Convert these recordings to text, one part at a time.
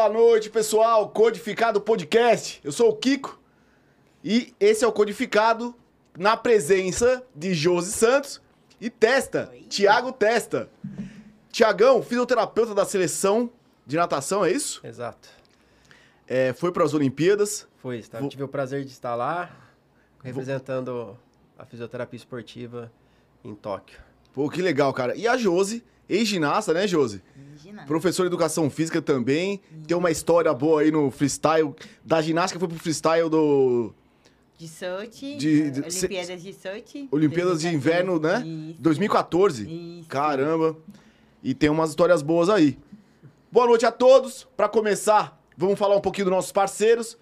Boa noite, pessoal. Codificado Podcast. Eu sou o Kiko e esse é o Codificado na presença de Josi Santos e Testa, Tiago Testa. Tiagão, fisioterapeuta da seleção de natação, é isso? Exato. É, foi para as Olimpíadas. Foi, tá? tive o prazer de estar lá representando a fisioterapia esportiva em Tóquio. Pô, que legal, cara. E a Josi, ex-ginasta, né, Josi? Ginástica. Professor de educação física também. Tem uma história boa aí no freestyle. Da ginástica foi pro freestyle do De Sochi, De- de- Olimpíadas de Sochi. Olimpíadas de 2014. Inverno, né? Isso. 2014. Isso. Caramba. E tem umas histórias boas aí. Boa noite a todos. Pra começar, vamos falar um pouquinho dos nossos parceiros.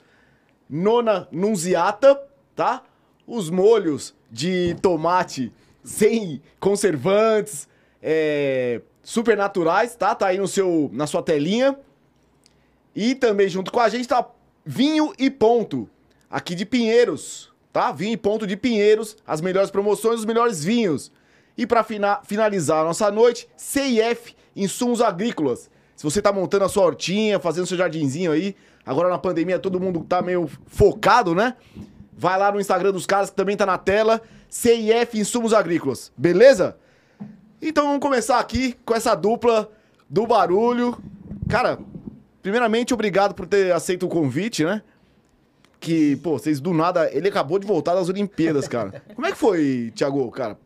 Nona Nunziata, tá? Os molhos de tomate sem conservantes, é, super naturais, tá? Tá aí no seu, na sua telinha. E também junto com a gente tá Vinho e Ponto, aqui de Pinheiros, tá? Vinho e Ponto de Pinheiros, as melhores promoções, os melhores vinhos. E para finalizar a nossa noite, CIF Insumos Agrícolas. Se você tá montando a sua hortinha, fazendo seu jardinzinho aí, agora na pandemia todo mundo tá meio focado, né? Vai lá no Instagram dos caras que também tá na tela, CIF Insumos Agrícolas, beleza? Então vamos começar aqui com essa dupla do barulho. Cara, primeiramente, obrigado por ter aceito o convite, né? Que, pô, vocês do nada. Ele acabou de voltar das Olimpíadas, cara. Como é que foi, Thiago, cara?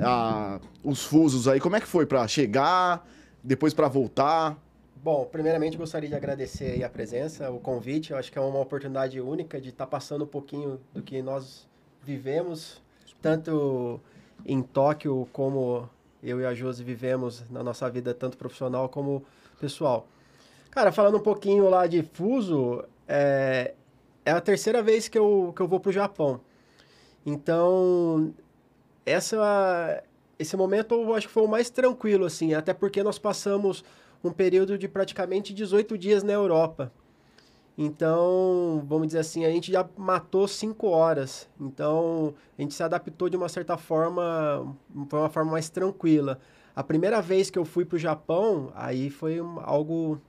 Ah, os fusos aí, como é que foi pra chegar, depois pra voltar? Bom, primeiramente gostaria de agradecer a presença, o convite. Eu acho que é uma oportunidade única de estar passando um pouquinho do que nós vivemos, tanto em Tóquio como eu e a Josi vivemos na nossa vida, tanto profissional como pessoal. Cara, falando um pouquinho lá de fuso, é, é a terceira vez que eu, que eu vou para o Japão. Então, essa, esse momento eu acho que foi o mais tranquilo, assim, até porque nós passamos um período de praticamente 18 dias na Europa. Então, vamos dizer assim, a gente já matou 5 horas. Então, a gente se adaptou de uma certa forma, foi uma forma mais tranquila. A primeira vez que eu fui para o Japão, aí foi algo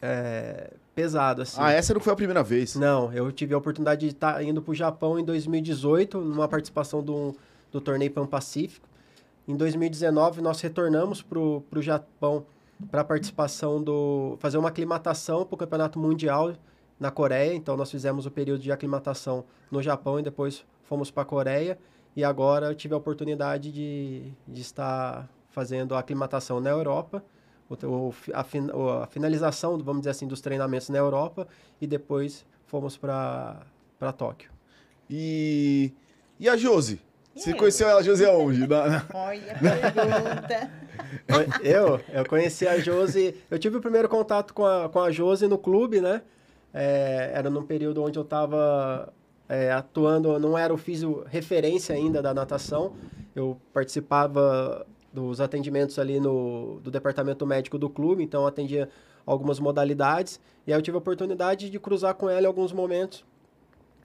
é, pesado, assim. Ah, essa não foi a primeira vez. Não, eu tive a oportunidade de estar indo para o Japão em 2018, numa participação do, do torneio Pan Pacífico. Em 2019, nós retornamos para o Japão para a participação do. fazer uma aclimatação para o Campeonato Mundial na Coreia. Então, nós fizemos o período de aclimatação no Japão e depois fomos para a Coreia. E agora eu tive a oportunidade de, de estar fazendo a aclimatação na Europa, o, o, a, fin, o- a finalização, vamos dizer assim, dos treinamentos na Europa e depois fomos para Tóquio. E. E a Josi? Você Eu? conheceu ela, Josi, aonde? Na- na- Olha a pergunta. Eu, eu conheci a Josi, eu tive o primeiro contato com a, com a Josi no clube, né? É, era num período onde eu estava atuando, não era o físio referência ainda da natação, eu participava dos atendimentos ali no do departamento médico do clube, então atendia algumas modalidades, e aí eu tive a oportunidade de cruzar com ela em alguns momentos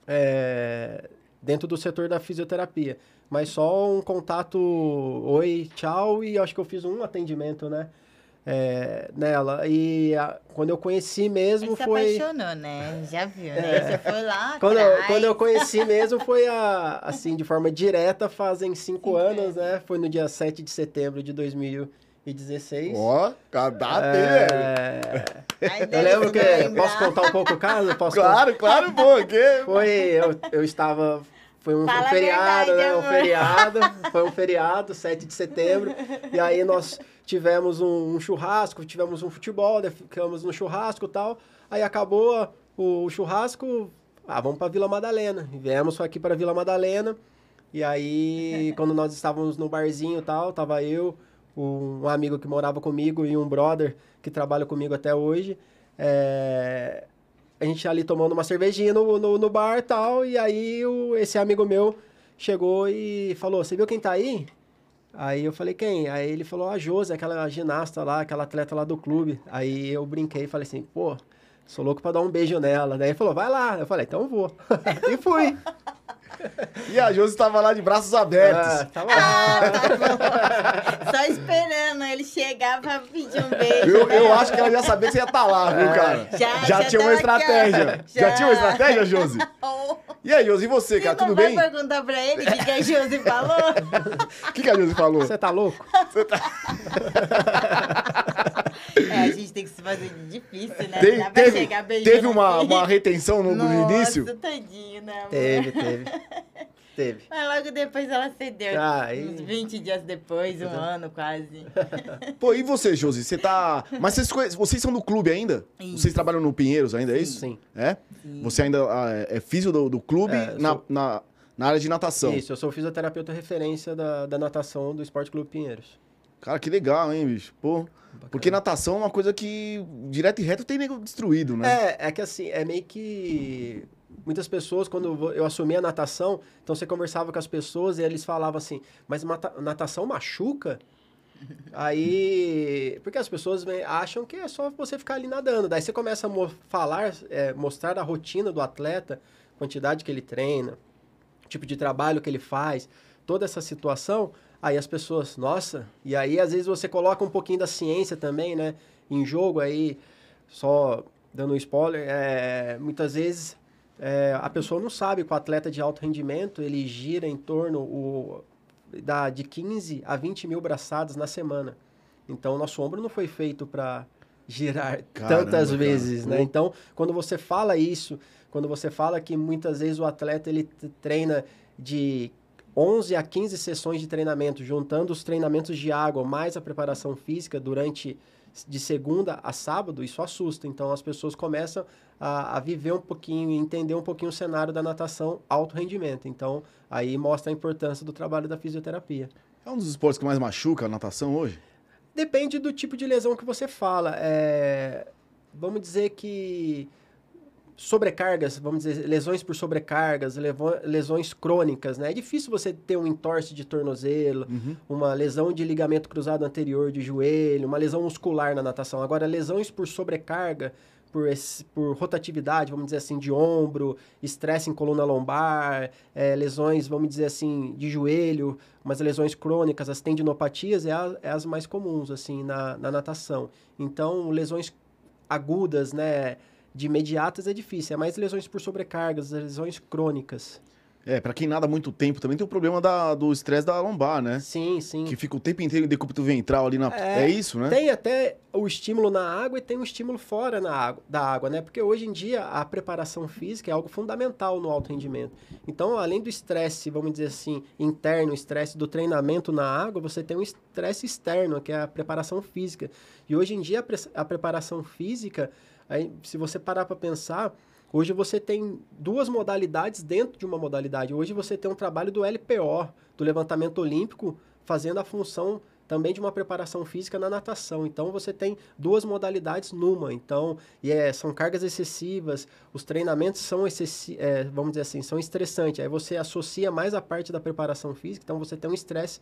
é, dentro do setor da fisioterapia. Mas só um contato, oi, tchau, e acho que eu fiz um atendimento, né? é, nela. E a- quando eu conheci mesmo Você se foi. apaixonou, né? Já viu, né? Você foi lá Quando eu, quando eu conheci mesmo foi a, assim, de forma direta, fazem cinco, Cinco anos, né? Foi no dia 7 de setembro de 2016. Ó, data? É, Ai, eu lembro que. lembrar. Posso contar um pouco o caso? Posso Claro, claro, pô. Que... Foi, eu, eu estava. Foi um, a feriado, verdade, né? Um amor. feriado. Foi um feriado, 7 de setembro. E aí nós tivemos um, um churrasco, tivemos um futebol, daí ficamos no churrasco e tal. Aí acabou o churrasco. Ah, vamos para Vila Madalena. E viemos aqui para Vila Madalena. E aí, quando nós estávamos no barzinho e tal, tava eu, um amigo que morava comigo e um brother que trabalha comigo até hoje. É, a gente ali tomando uma cervejinha no, no, no bar e tal, e aí o, esse amigo meu chegou e falou, você viu quem tá aí? Aí eu falei, quem? Aí ele falou, a Josi, aquela ginasta lá, aquela atleta lá do clube. Aí eu brinquei e falei assim, pô, sou louco pra dar um beijo nela. Daí ele falou, vai lá. Eu falei, então vou. e fui. E a Josi estava lá de braços abertos. Ah, tá bom. Ah, tá bom. Só esperando ele chegar pra pedir um beijo. Eu, né? eu acho que ela já sabia que você ia estar lá, viu, cara? Já, já, já tinha uma tava estratégia. Já. Já. tinha uma estratégia, Josi? Oh, E aí, Josi, e você, Você cara? Tudo vai bem? perguntar pra ele o que, que a Josi falou? O que, que a Josi falou? Você tá louco? É, a gente tem que se fazer difícil, né? Tem- Não dá pra teve teve uma, assim. uma retenção no, no Nossa, início? tadinho, né, amor? Teve, teve. Teve. Mas logo depois ela cedeu. Ah, e- Uns 20 dias depois, um ano quase. Pô, e você, Josi? Você tá. Mas vocês, conhe- vocês são do clube ainda? Isso. Vocês trabalham no Pinheiros ainda, é isso? Sim. É? Sim. Você ainda ah, é é físio do, do clube É, na, sou- na, na área de natação. Isso, eu sou fisioterapeuta referência da, da natação do Esporte Clube Pinheiros. Cara, que legal, hein, bicho? Pô. Porque natação é uma coisa que direto e reto tem nego destruído, né? É, é que assim, é meio que. Muitas pessoas, quando eu assumi a natação, então você conversava com as pessoas e eles falavam assim, mas natação machuca? Aí. Porque as pessoas acham que é só você ficar ali nadando. Daí você começa a mo- falar, é, mostrar a rotina do atleta, quantidade que ele treina, tipo de trabalho que ele faz, toda essa situação. Aí as pessoas, nossa, e aí às vezes você coloca um pouquinho da ciência também, né, em jogo, aí só dando um spoiler, é, muitas vezes é, a pessoa não sabe que o atleta de alto rendimento, ele gira em torno o, da, de 15 a 20 mil braçadas na semana. Então, o nosso ombro não foi feito para girar Caramba, tantas cara. vezes, né? Pô. Então, quando você fala isso, quando você fala que muitas vezes o atleta ele treina de 11 a 15 sessões de treinamento, juntando os treinamentos de água mais a preparação física durante de segunda a sábado, isso assusta. Então as pessoas começam a, a viver um pouquinho e entender um pouquinho o cenário da natação alto rendimento. Então aí mostra a importância do trabalho da fisioterapia. É um dos esportes que mais machuca a natação hoje? Depende do tipo de lesão que você fala. É, vamos dizer que sobrecargas, vamos dizer, lesões por sobrecargas, lesões crônicas, né? É difícil você ter um entorse de tornozelo, Uhum. uma lesão de ligamento cruzado anterior de joelho, uma lesão muscular na natação. Agora, lesões por sobrecarga, por, esse- por rotatividade, vamos dizer assim, de ombro, estresse em coluna lombar, eh, lesões, vamos dizer assim, de joelho, umas lesões crônicas, as tendinopatias, é, a- é as mais comuns, assim, na, na natação. Então, lesões agudas, né, de imediatas é difícil, é mais lesões por sobrecargas, lesões crônicas. É, pra quem nada muito tempo também tem o problema da- do estresse da lombar, né? Sim, sim. Que fica o tempo inteiro em decúbito ventral ali na. É, É, isso, né? Tem até o estímulo na água e tem o estímulo fora na água, da água, né? Porque hoje em dia a preparação física é algo fundamental no alto rendimento. Então, além do estresse, vamos dizer assim, interno, estresse do treinamento na água, você tem um estresse externo, que é a preparação física. E hoje em dia a, pre- a preparação física, aí, se você parar para pensar, Hoje você tem duas modalidades dentro de uma modalidade. Hoje você tem um trabalho do LPO, do levantamento olímpico, fazendo a função também de uma preparação física na natação. Então você tem duas modalidades numa. Então, e é, são cargas excessivas, os treinamentos são excessi é, vamos dizer assim, são estressantes. Aí você associa mais a parte da preparação física, então você tem um estresse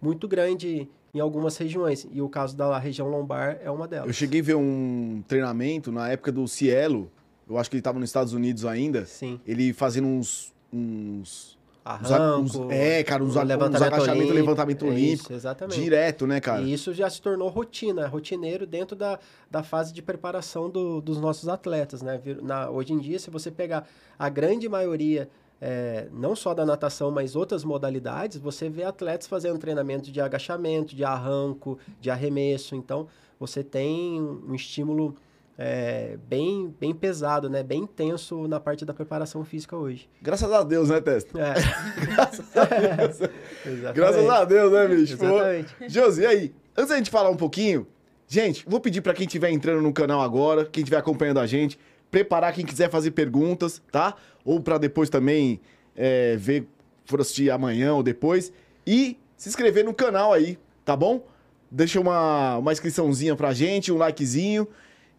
muito grande em algumas regiões. E o caso da região lombar é uma delas. Eu cheguei a ver um treinamento na época do Cielo. Eu acho que ele tava nos Estados Unidos ainda. Sim. Ele fazendo uns. uns uns, Arranco, uns- é, cara, uns, uns levantamento agachamentos, olímpico. levantamento É olímpico. Isso, exatamente. Direto, né, cara? E isso já se tornou rotina, rotineiro dentro da, da fase de preparação do- dos nossos atletas, né? Na, hoje em dia, se você pegar a grande maioria, é, não só da natação, mas outras modalidades, você vê atletas fazendo treinamento de agachamento, de arranco, de arremesso. Então, você tem um estímulo é, bem, bem pesado, né? Bem intenso na parte da preparação física hoje. Graças a Deus, né, Testa? É. Graças a Deus. Exatamente. Graças a Deus, né, bicho? Pô. Exatamente. Josi, e aí? Antes da gente falar um pouquinho, gente, vou pedir pra quem estiver entrando no canal agora, quem estiver acompanhando a gente, preparar quem quiser fazer perguntas, tá? Ou pra depois também é, ver, for assistir amanhã ou depois. E se inscrever no canal aí, tá bom? Deixa uma, uma inscriçãozinha pra gente, um likezinho.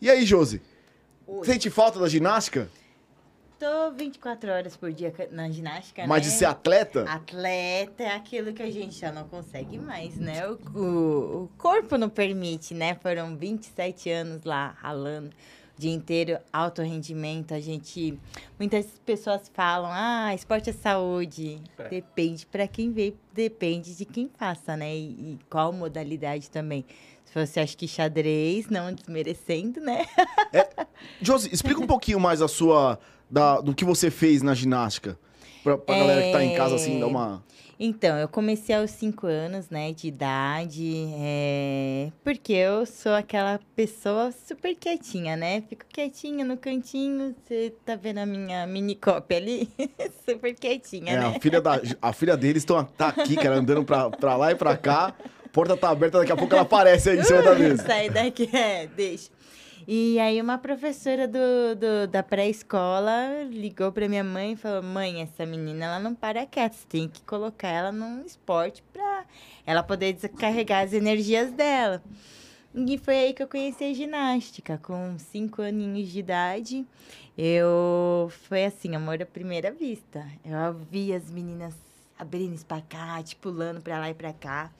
E aí, Josi? Oi. Sente falta da ginástica? Tô 24 horas por dia na ginástica, Mas né? de ser atleta? Atleta é aquilo que a gente já não consegue mais, né? O, o, o corpo não permite, né? Foram 27 anos lá ralando. Dia inteiro, alto rendimento, a gente... Muitas pessoas falam, ah, esporte é saúde. É. Depende para quem vê, depende de quem faça, né? E, e qual modalidade também. Se você acha que xadrez, não desmerecendo, né? Josi, explica um pouquinho mais a sua. Da, do que você fez na ginástica. Pra, pra galera que tá em casa, assim, dar uma. Então, eu comecei aos 5 anos, né, de idade, é... porque eu sou aquela pessoa super quietinha, né? Fico quietinha no cantinho, você tá vendo a minha mini cópia ali? super quietinha, É, né? a filha, da, a filha deles tão, tá aqui, cara, andando pra, pra lá e pra cá. A porta tá aberta, daqui a pouco ela aparece aí em cima da mesa. Sai daqui, é, deixa. E aí uma professora do, do- da pré-escola ligou pra minha mãe e falou, mãe, essa menina ela não para quieta, você tem que colocar ela num esporte pra ela poder descarregar as energias dela. E foi aí que eu conheci a ginástica, com cinco aninhos de idade. Eu foi assim, amor à primeira vista. Eu vi as meninas abrindo espacate, pulando pra lá e pra cá.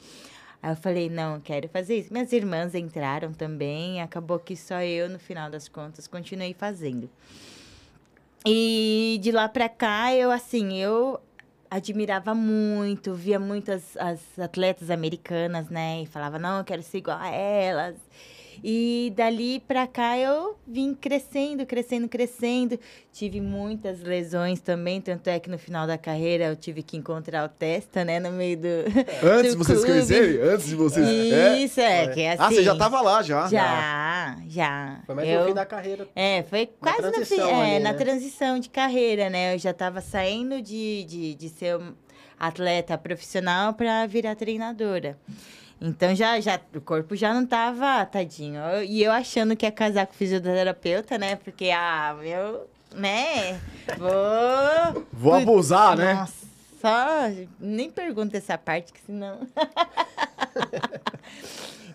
Aí eu falei, não, eu quero fazer isso. Minhas irmãs entraram também, acabou que só eu, no final das contas, continuei fazendo. E de lá pra cá, eu, assim, eu admirava muito, via muitas as atletas americanas, né? E falava, não, eu quero ser igual a elas. E dali pra cá eu vim crescendo, crescendo, crescendo. Tive muitas lesões também, tanto é que no final da carreira eu tive que encontrar o Testa, né? No meio do. Antes de do vocês clube. conhecerem? Antes de vocês. É? Isso, é, que é assim. Ah, você já tava lá já. Já, já. Foi mais eu... no fim da carreira. É, foi quase no fim, transição é, ali, na né? transição de carreira, né? Eu já estava saindo de, de, de ser atleta profissional para virar treinadora. Então já, já o corpo já não tava tadinho. E eu achando que ia casar com fisioterapeuta, né? Porque ah, eu, né? Vou Vou abusar, né? nossa, só nem pergunta essa parte, que senão.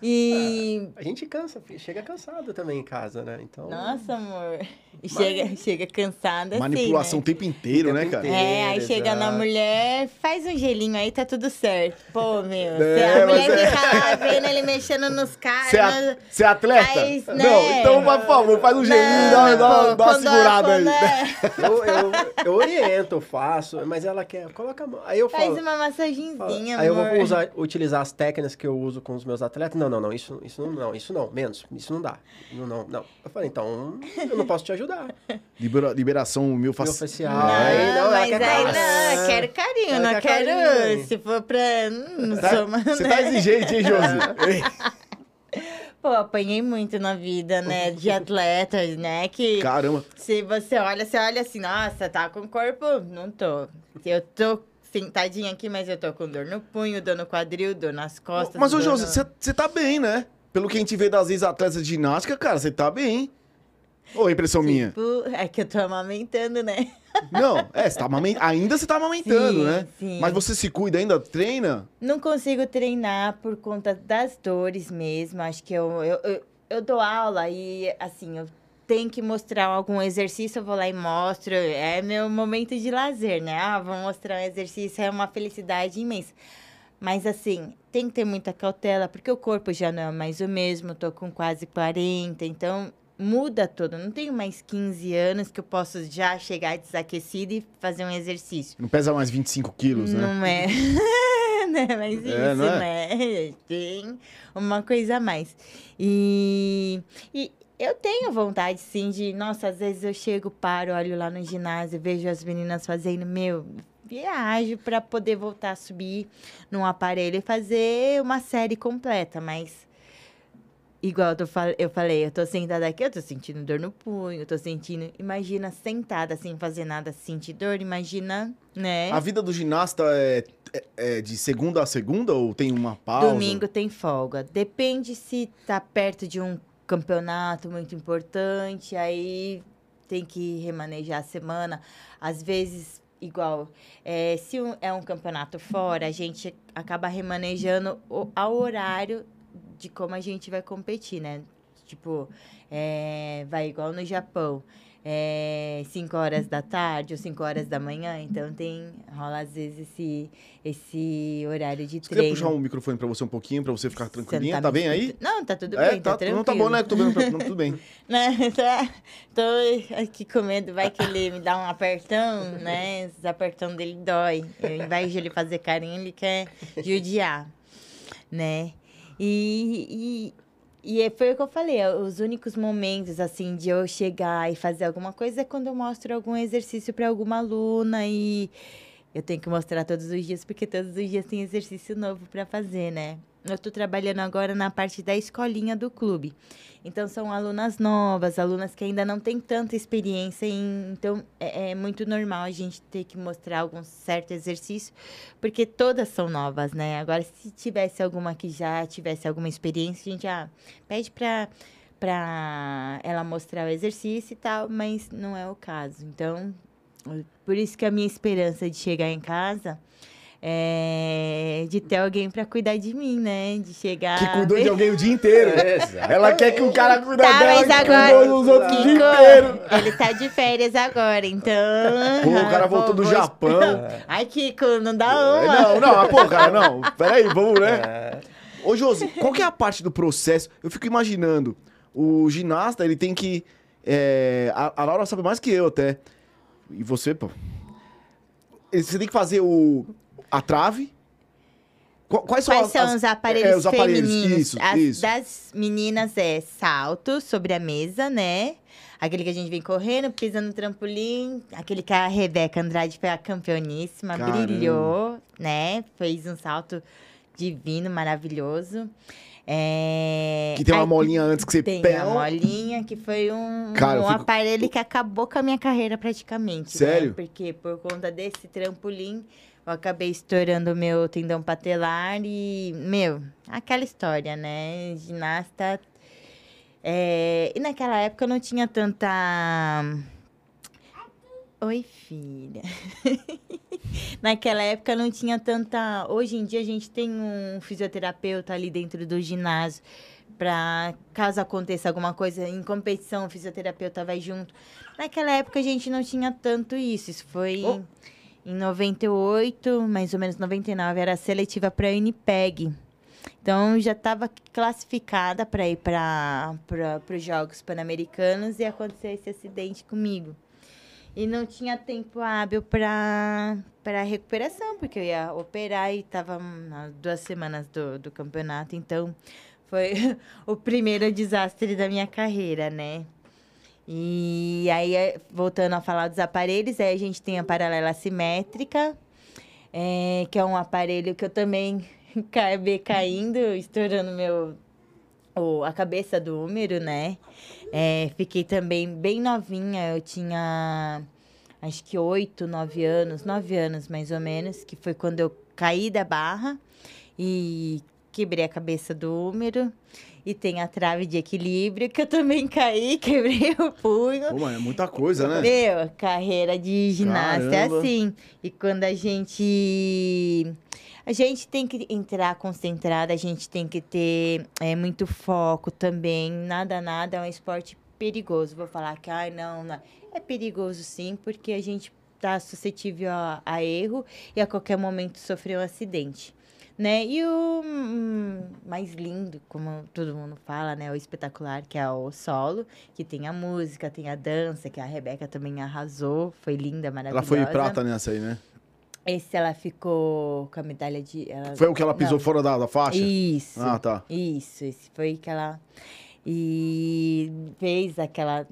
e. A gente cansa, chega cansado também em casa, né? Então. Nossa, amor. E chega, chega cansada Manipulação o assim. tempo inteiro, O né, tempo cara? Né? É, aí inteiro, chega na exato. mulher, faz um gelinho aí, tá tudo certo. Pô, meu. É, a mas mulher é- fica lá vendo ele mexendo nos caras. Você é, você é atleta? Mas, né? Não, então, por favor, faz um gelinho, dá, dá, pô, dá uma segurada aí. quando é- Eu, eu, eu oriento, faço, mas ela quer, coloca a mão. Aí eu Faz falo. uma falo, massagenzinha, aí eu vou usar, utilizar as técnicas que eu uso com os meus atletas. Não, não, não, isso, isso não, não, isso não, menos, isso não dá. Não, não, não. Eu falei, então, eu não posso te ajudar. Libera- liberação facial. Não, aí não, mas quer aí não, eu quero carinho, Ela não quer quero. carinho. Se for pra. hum, Não Tá- sou uma. Você né? tá exigente, hein, Josi? Pô, apanhei muito na vida, né? De atletas, né? Que. Caramba. Se você olha, você olha assim, nossa, tá com corpo? Não tô. Eu tô sentadinha aqui, mas eu tô com dor no punho, dor no quadril, dor nas costas. Mas, ô, no- você você tá bem, né? Pelo que a gente vê das ex-atletas de ginástica, cara, você tá bem. Ou impressão minha? Tipo, é que eu tô amamentando, né? Não, é, você tá amamen- ainda você tá amamentando, Sim, né? sim. Mas você se cuida ainda, treina? Não consigo treinar por conta das dores mesmo. Acho que eu, eu, eu, eu dou aula e, assim, eu tenho que mostrar algum exercício, eu vou lá e mostro. É meu momento de lazer, né? Ah, vou mostrar um exercício, é uma felicidade imensa. Mas, assim, tem que ter muita cautela, porque o corpo já não é mais o mesmo. Tô com quase 40, então muda tudo. Não tenho mais 15 anos que eu posso já chegar desaquecida e fazer um exercício. Não pesa mais 25 quilos, né? Não é. não é mais É, isso, não é? né? Tem uma coisa a mais. E, e eu tenho vontade, sim, de. Nossa, às vezes eu chego, paro, olho lá no ginásio, vejo as meninas fazendo, meu. Viajo para poder voltar a subir num aparelho e fazer uma série completa, mas. Igual eu, fal- eu falei, eu tô sentada aqui, eu tô sentindo dor no punho, eu tô sentindo. Imagina sentada sem fazer nada, sentir dor, imagina, né? A vida do ginasta é, é- é de segunda a segunda ou tem uma pausa? Domingo tem folga. Depende se tá perto de um campeonato muito importante, aí tem que remanejar a semana. Às vezes, igual, é, se um- é um campeonato fora, a gente acaba remanejando o, ao horário de como a gente vai competir, né? Tipo, é, vai igual no Japão. É, 5 horas da tarde ou 5 horas da manhã. Então tem, rola às vezes esse, esse horário de Você treino. puxar um microfone pra você um pouquinho, pra você ficar Você não tranquilinha? tá Tá, me bem aí? Não, tá tudo é, bem, tá, tá, tranquilo. não tá bom, né? Tô vendo, pra- não, tudo bem. Né? Tá- Tô aqui com medo, vai que ele me dá um apertão, né? Os apertão dele dói. Ao invés de ele fazer carinho, ele quer judiar, né? E, e, e foi o que eu falei, os únicos momentos, assim, de eu chegar e fazer alguma coisa é quando eu mostro algum exercício para alguma aluna e eu tenho que mostrar todos os dias, porque todos os dias tem exercício novo para fazer, né? Eu estou trabalhando agora na parte da escolinha do clube. Então, são alunas novas, alunas que ainda não têm tanta experiência. Em, então, é, é muito normal a gente ter que mostrar algum certo exercício, porque todas são novas, né? Agora, se tivesse alguma que já tivesse alguma experiência, a gente já pede para para ela mostrar o exercício e tal, mas não é o caso. Então, por isso que a minha esperança de chegar em casa é de ter alguém para cuidar de mim, né? De chegar. Que cuidou de alguém o dia inteiro. Ela quer que o cara cuide Tá, dela mas que agora. cuidou dos outros o dia Kiko, inteiro. ele tá de férias agora, então. Pô, o cara ah, voltou do vou- Japão. Ai, Kiko, não dá uma. Não, não, mas, pô, cara, não. Peraí, vamos, né? É, Ô, Josi, qual que é a parte do processo? Eu fico imaginando, o ginasta, ele tem que... é, a, a Laura sabe mais que eu até. E você, pô. Você tem que fazer o, a trave. Qu- Quais são, Quais são as- os aparelhos, é, os aparelhos, femininos? Isso, As isso. das meninas é salto sobre a mesa, né? Aquele que a gente vem correndo, pisa no trampolim. Aquele que a Rebeca Andrade foi a campeoníssima, Caramba. brilhou, né? Fez um salto divino, maravilhoso. É... Que tem uma aí- molinha antes que você Tem pega. a molinha, que foi um, Cara, um fico- aparelho que acabou com a minha carreira praticamente. né? Sério? Porque por conta desse trampolim, eu acabei estourando meu tendão patelar e, meu, aquela história, né? Ginasta. é, E naquela época eu não tinha tanta. Oi, filha. Naquela época não tinha tanta. Hoje em dia a gente tem um fisioterapeuta ali dentro do ginásio para caso aconteça alguma coisa em competição, o fisioterapeuta vai junto. Naquela época a gente não tinha tanto isso. Isso foi Oh. Em 98, mais ou menos 99, era seletiva para a Unipeg. Então já estava classificada para ir para os Jogos Pan-Americanos e aconteceu esse acidente comigo. E não tinha tempo hábil para recuperação, porque eu ia operar e estava duas semanas do, do campeonato. Então, foi o primeiro desastre da minha carreira, né? E aí, é, voltando a falar dos aparelhos, aí a gente tem a paralela simétrica, é, que é um aparelho que eu também acabei caindo, estourando meu, o, a cabeça do úmero, né? É, fiquei também bem novinha, eu tinha acho que oito, nove anos, nove anos mais ou menos, que foi quando eu caí da barra e quebrei a cabeça do úmero. E tem a trave de equilíbrio, que eu também caí, quebrei o punho. Pô, é muita coisa, né? Meu, carreira de ginasta é Caramba. assim. E quando a gente. A gente tem que entrar concentrada, a gente tem que ter é, muito foco também. Nada, nada é um esporte perigoso. Vou falar que, ai, não, não. É perigoso sim, porque a gente tá suscetível a, a erro e a qualquer momento sofrer um acidente. Né? E o hum, mais lindo, como todo mundo fala, né? O espetacular, que é o solo, que tem a música, tem a dança, que a Rebeca também arrasou. Foi linda, Ela maravilhosa. foi prata nessa aí, né? Esse ela ficou com a medalha de. Ela... Foi o que ela pisou Não. fora da, da faixa? Isso. Ah, tá. Isso, esse foi que ela. E fez aquela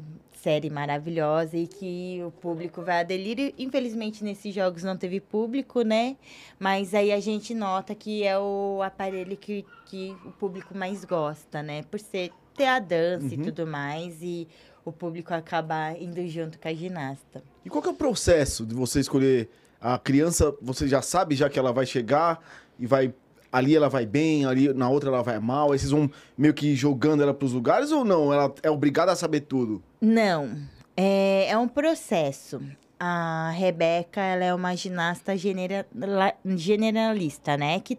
série maravilhosa e que o público vai aderir. E, Infelizmente, nesses jogos não teve público, né? Mas aí a gente nota que é o aparelho que, que o público mais gosta, né? Por ser ter a dança e Uhum. tudo mais, e o público acaba indo junto com a ginasta. E qual que é o processo de você escolher a criança? Você já sabe já que ela vai chegar e vai ali ela vai bem, ali na outra ela vai mal. Aí vocês vão meio que jogando ela pros lugares ou não? Ela é obrigada a saber tudo? Não, é, é um processo. A Rebeca, ela é uma ginasta genera- generalista, né? Que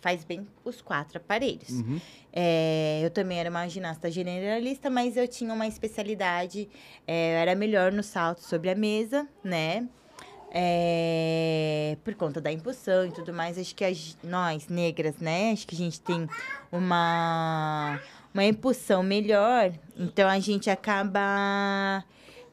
faz bem os quatro aparelhos. Uhum. É, eu também era uma ginasta generalista, mas eu tinha uma especialidade, é, eu era melhor no salto sobre a mesa, né? É, por conta da impulsão e tudo mais, acho que as, nós, negras, né? Acho que a gente tem uma, uma impulsão melhor, então a gente acaba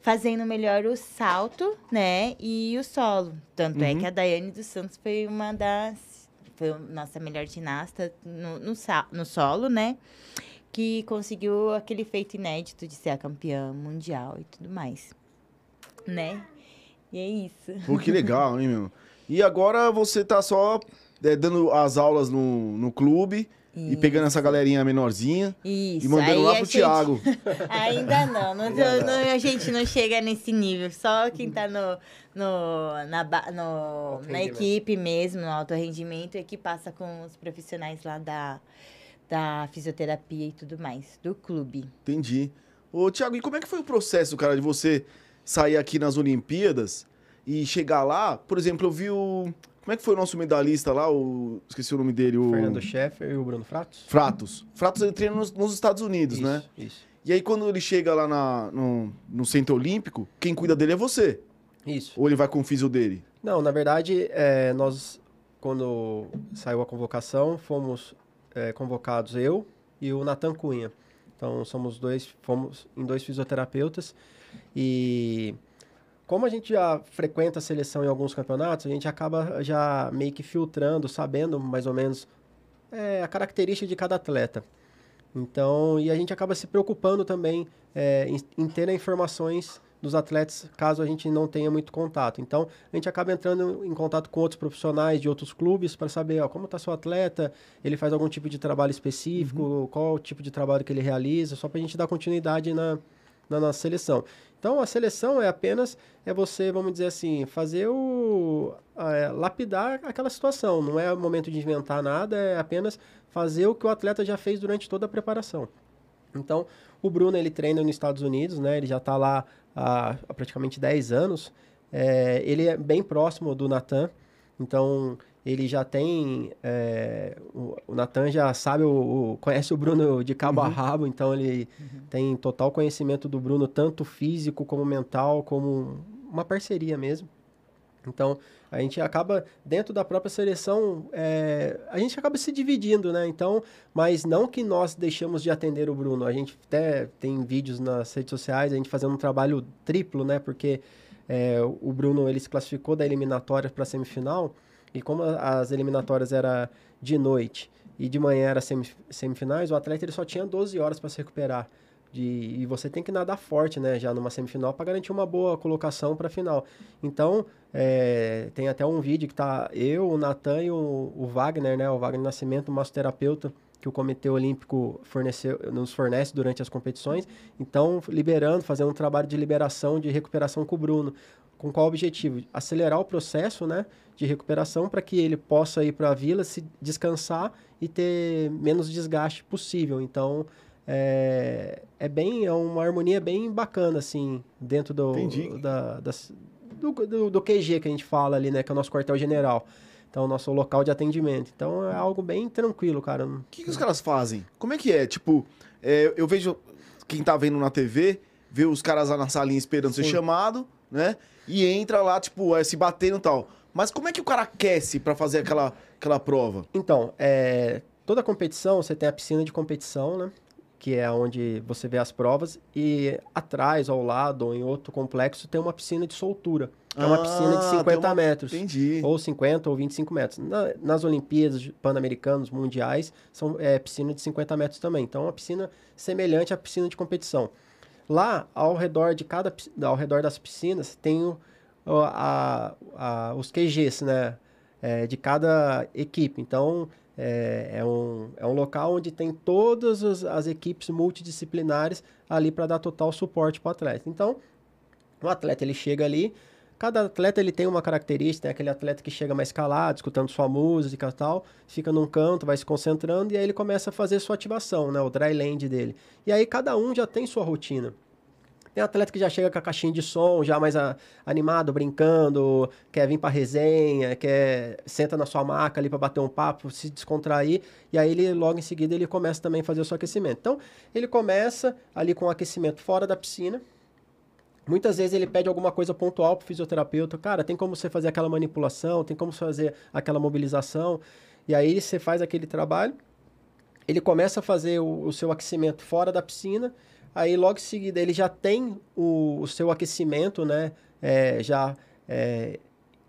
fazendo melhor o salto, né? E o solo. Tanto é Uhum. que a Daiane dos Santos foi uma das. Foi nossa melhor ginasta no, no, no solo, né? Que conseguiu aquele feito inédito de ser a campeã mundial e tudo mais. Né? E é isso. Pô, que legal, hein, meu? E agora você tá só é, dando as aulas no, no clube e pegando essa galerinha menorzinha Isso. e mandando aí lá pro gente- Thiago. Ainda não, não, tô- não, a gente não chega nesse nível. Só quem tá no, no, na, no, na equipe mesmo, no alto rendimento, é que passa com os profissionais lá da, da fisioterapia e tudo mais, do clube. Entendi. Ô, Thiago, e como é que foi o processo, cara, de você sair aqui nas Olimpíadas e chegar lá? Por exemplo, eu vi o. Como é que foi o nosso medalhista lá? O... Esqueci o nome dele, o. Fernando Scheffer e o Bruno Fratos. Fratos. Fratos ele treina nos, nos Estados Unidos, isso, né? Isso. E aí, quando ele chega lá na- no, no Centro Olímpico, quem cuida dele é você. Isso. Ou ele vai com o físio dele? Não, na verdade, é, nós, quando saiu a convocação, fomos é, convocados eu e o Natan Cunha. Então, somos dois, fomos em dois fisioterapeutas e como a gente já frequenta a seleção em alguns campeonatos, a gente acaba já meio que filtrando, sabendo mais ou menos é, a característica de cada atleta. Então, e a gente acaba se preocupando também é, em, em ter informações dos atletas, caso a gente não tenha muito contato. Então, a gente acaba entrando em contato com outros profissionais de outros clubes para saber ó, como está seu atleta, ele faz algum tipo de trabalho específico, qual o tipo de trabalho que ele realiza, só para a gente dar continuidade na, na nossa seleção. Então, a seleção é apenas é você, vamos dizer assim, fazer o é, lapidar aquela situação. Não é o momento de inventar nada, é apenas fazer o que o atleta já fez durante toda a preparação. Então, o Bruno ele treina nos Estados Unidos, né? Ele já está lá há, há praticamente 10 anos. É, ele é bem próximo do Natan, então ele já tem. é, o, o Natan já sabe, o, o- conhece o Bruno de cabo a rabo, então ele tem total conhecimento do Bruno, tanto físico como mental, como uma parceria mesmo. Então, a gente acaba, dentro da própria seleção, é, a gente acaba se dividindo, né? Então, mas não que nós deixamos de atender o Bruno. A gente até tem vídeos nas redes sociais, a gente fazendo um trabalho triplo, né? Porque é, o Bruno, ele se classificou da eliminatória para a semifinal, e como as eliminatórias era de noite e de manhã era semif- semifinais, o atleta ele só tinha 12 horas para se recuperar. De, e você tem que nadar forte, né? Já numa semifinal para garantir uma boa colocação para a final. Então, é, tem até um vídeo que tá eu, o Natan e o, o Wagner, né? O Wagner Nascimento, massoterapeuta que o Comitê Olímpico forneceu, nos fornece durante as competições. Então, liberando, fazendo um trabalho de liberação, de recuperação com o Bruno. Com qual objetivo? Acelerar o processo, né? De recuperação para que ele possa ir para a vila, se descansar e ter menos desgaste possível. Então, é, é bem, é uma harmonia bem bacana, assim, dentro do, da, das- do, do, do QG que a gente fala ali, né? Que é o nosso quartel-general. Então, o nosso local de atendimento. Então, é algo bem tranquilo, cara. O que, que os caras fazem? Como é que é? Tipo, é, eu vejo quem tá vendo na TV, vê os caras lá na salinha esperando ser Sim. chamado, né? E entra lá, tipo, é, se batendo e tal. Mas como é que o cara aquece pra fazer aquela, aquela prova? Então, é, toda competição, você tem a piscina de competição, né? Que é onde você vê as provas. E atrás, ao lado, ou em outro complexo, tem uma piscina de soltura. Que é uma piscina de Ah, 50 tem uma- metros. Entendi. Ou 50 ou 25 metros. Na- nas Olimpíadas Pan-Americanos, Mundiais, são é, piscina de 50 metros também. Então, é uma piscina semelhante à piscina de competição. Lá, ao redor de cada ao redor das piscinas, tem o- a- a- os QGs, né? é, de cada equipe. Então, é, é um, é um local onde tem todas as, as equipes multidisciplinares ali para dar total suporte para o atleta. Então, o atleta ele chega ali, cada atleta ele tem uma característica, tem aquele atleta que chega mais calado, escutando sua música e tal, fica num canto, vai se concentrando e aí ele começa a fazer sua ativação, né, o dry land dele. E aí cada um já tem sua rotina. Tem atleta que já chega com a caixinha de som, já mais a, animado, brincando, quer vir para resenha, quer senta na sua maca ali para bater um papo, se descontrair, e aí ele logo em seguida ele começa também a fazer o seu aquecimento. Então, ele começa ali com o aquecimento fora da piscina. Muitas vezes ele pede alguma coisa pontual pro fisioterapeuta, cara, tem como você fazer aquela manipulação, tem como fazer aquela mobilização, e aí você faz aquele trabalho. Ele começa a fazer o, o seu aquecimento fora da piscina, Aí logo em seguida ele já tem o, o seu aquecimento, né? É, já, é,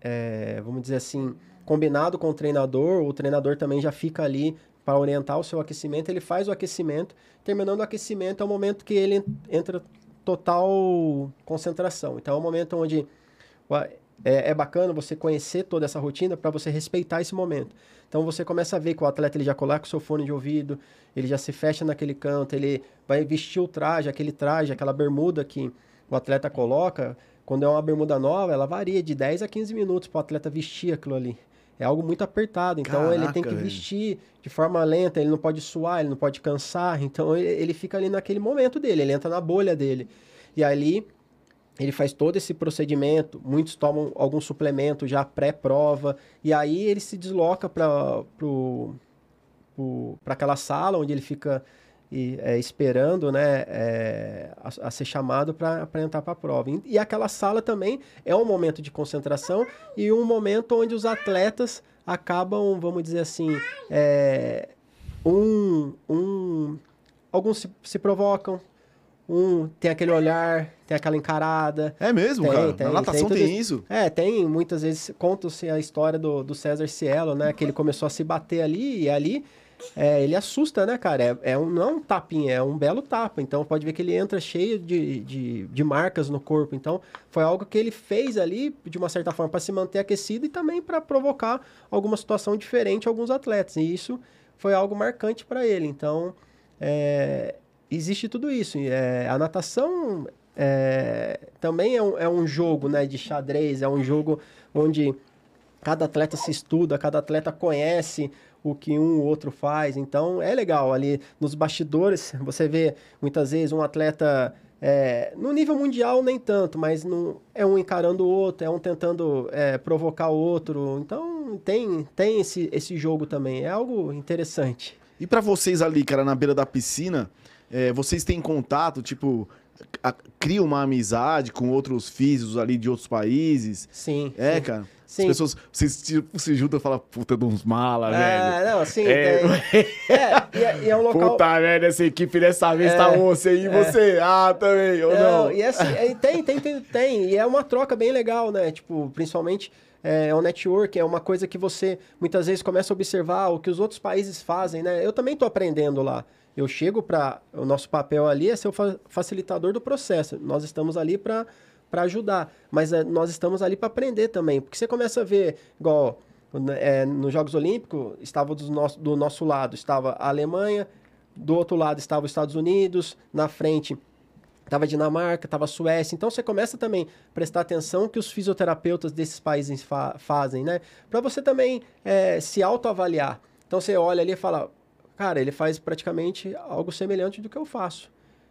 é, vamos dizer assim, combinado com o treinador. O treinador também já fica ali para orientar o seu aquecimento. Ele faz o aquecimento. Terminando o aquecimento é o momento que ele entra total concentração. Então é o momento onde é, é bacana você conhecer toda essa rotina para você respeitar esse momento. Então você começa a ver que o atleta ele já coloca o seu fone de ouvido, ele já se fecha naquele canto, ele vai vestir o traje, aquele traje, aquela bermuda que o atleta coloca. Quando é uma bermuda nova, ela varia de 10 a 15 minutos para o atleta vestir aquilo ali. É algo muito apertado, então Caraca, ele tem que vestir de forma lenta, ele não pode suar, ele não pode cansar, então ele, ele fica ali naquele momento dele, ele entra na bolha dele. E ali ele faz todo esse procedimento, muitos tomam algum suplemento já pré-prova, e aí ele se desloca para aquela sala onde ele fica e, é, esperando né, é, a, a, ser chamado para entrar para a prova. E, e, aquela sala também é um momento de concentração e um momento onde os atletas acabam, vamos dizer assim, é, um, um, alguns se, se provocam, um tem aquele olhar, tem aquela encarada. É mesmo, tem, cara? Tem, Na natação tem, tem isso? É, tem. Muitas vezes conta-se a história do, do César Cielo, né? Que ele começou a se bater ali e ali é, ele assusta, né, cara? É, é, um, não é um tapinha, é um belo tapa. Então pode ver que ele entra cheio de, de, de marcas no corpo. Então foi algo que ele fez ali, de uma certa forma, para se manter aquecido e também para provocar alguma situação diferente a alguns atletas. E isso foi algo marcante para ele. Então, é, existe tudo isso. É, a natação é, também é um, é um jogo né, de xadrez, é um jogo onde cada atleta se estuda, cada atleta conhece o que um ou outro faz. Então é legal ali nos bastidores, você vê muitas vezes um atleta é, no nível mundial nem tanto, mas no, é um encarando o outro, é um tentando é, provocar o outro. Então tem, tem esse, esse jogo também, é algo interessante. E para vocês ali, cara, na beira da piscina, é, vocês têm contato, tipo, a, cria uma amizade com outros físicos ali de outros países? Sim. É, sim. cara. Sim. As pessoas se, tipo, se juntam e falam, puta de uns mala, é, velho. Não, sim, é, é, e é, e é um local... Puta, velho, essa equipe dessa vez tá é, você e é. você. Ah, também, ou não. não. E assim, é, tem, tem, tem, tem. E é uma troca bem legal, né? Tipo, principalmente é, o network, é uma coisa que você muitas vezes começa a observar o que os outros países fazem, né? Eu também tô aprendendo lá. Eu chego para. O nosso papel ali é ser o fa facilitador do processo. Nós estamos ali para ajudar. Mas é, nós estamos ali para aprender também. Porque você começa a ver, igual é, nos Jogos Olímpicos, estava do nosso, do nosso lado estava a Alemanha, do outro lado estava os Estados Unidos, na frente estava a Dinamarca, estava a Suécia. Então você começa também a prestar atenção que os fisioterapeutas desses países fa fazem, né? Para você também é, se autoavaliar. Então você olha ali e fala, cara, ele faz praticamente algo semelhante do que eu faço.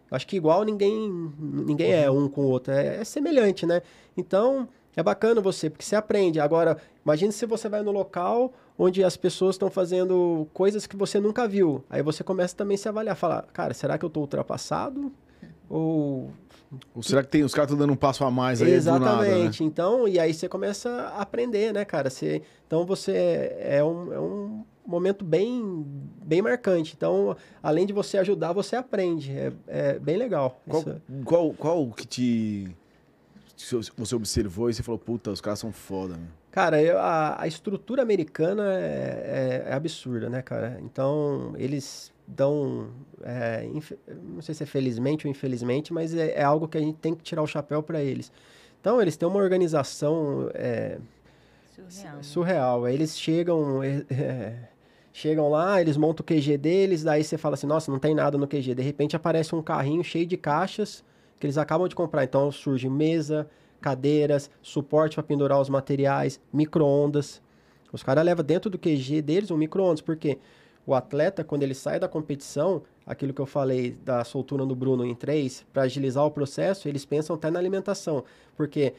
Acho que igual ninguém ninguém é um com o outro, é, é semelhante, né? Então, é bacana você, porque você aprende. Agora, imagine se você vai no local onde as pessoas estão fazendo coisas que você nunca viu. Aí você começa também a se avaliar, falar, cara, será que eu estou ultrapassado? Ou ou será que tem os caras estão dando um passo a mais aí Exatamente. Nada, né? Então, e aí você começa a aprender, né, cara? Você, então você é um, é um momento bem, bem marcante. Então, além de você ajudar, você aprende. É, é bem legal. Qual, qual, qual que te. Você observou e você falou, puta, os caras são foda, meu. Cara, eu, a, a estrutura americana é, é, é, absurda, né, cara? Então, eles dão. É, não sei se é felizmente ou infelizmente, mas é, é, algo que a gente tem que tirar o chapéu para eles. Então, eles têm uma organização. É, surreal. surreal. Eles chegam. É, Chegam lá, eles montam o QG deles, daí você fala assim, nossa, não tem nada no QG. De repente aparece um carrinho cheio de caixas que eles acabam de comprar. Então surge mesa, cadeiras, suporte para pendurar os materiais, micro-ondas. Os caras levam dentro do QG deles um micro-ondas, porque o atleta, quando ele sai da competição, aquilo que eu falei da soltura do Bruno em três, para agilizar o processo, eles pensam até na alimentação. Porque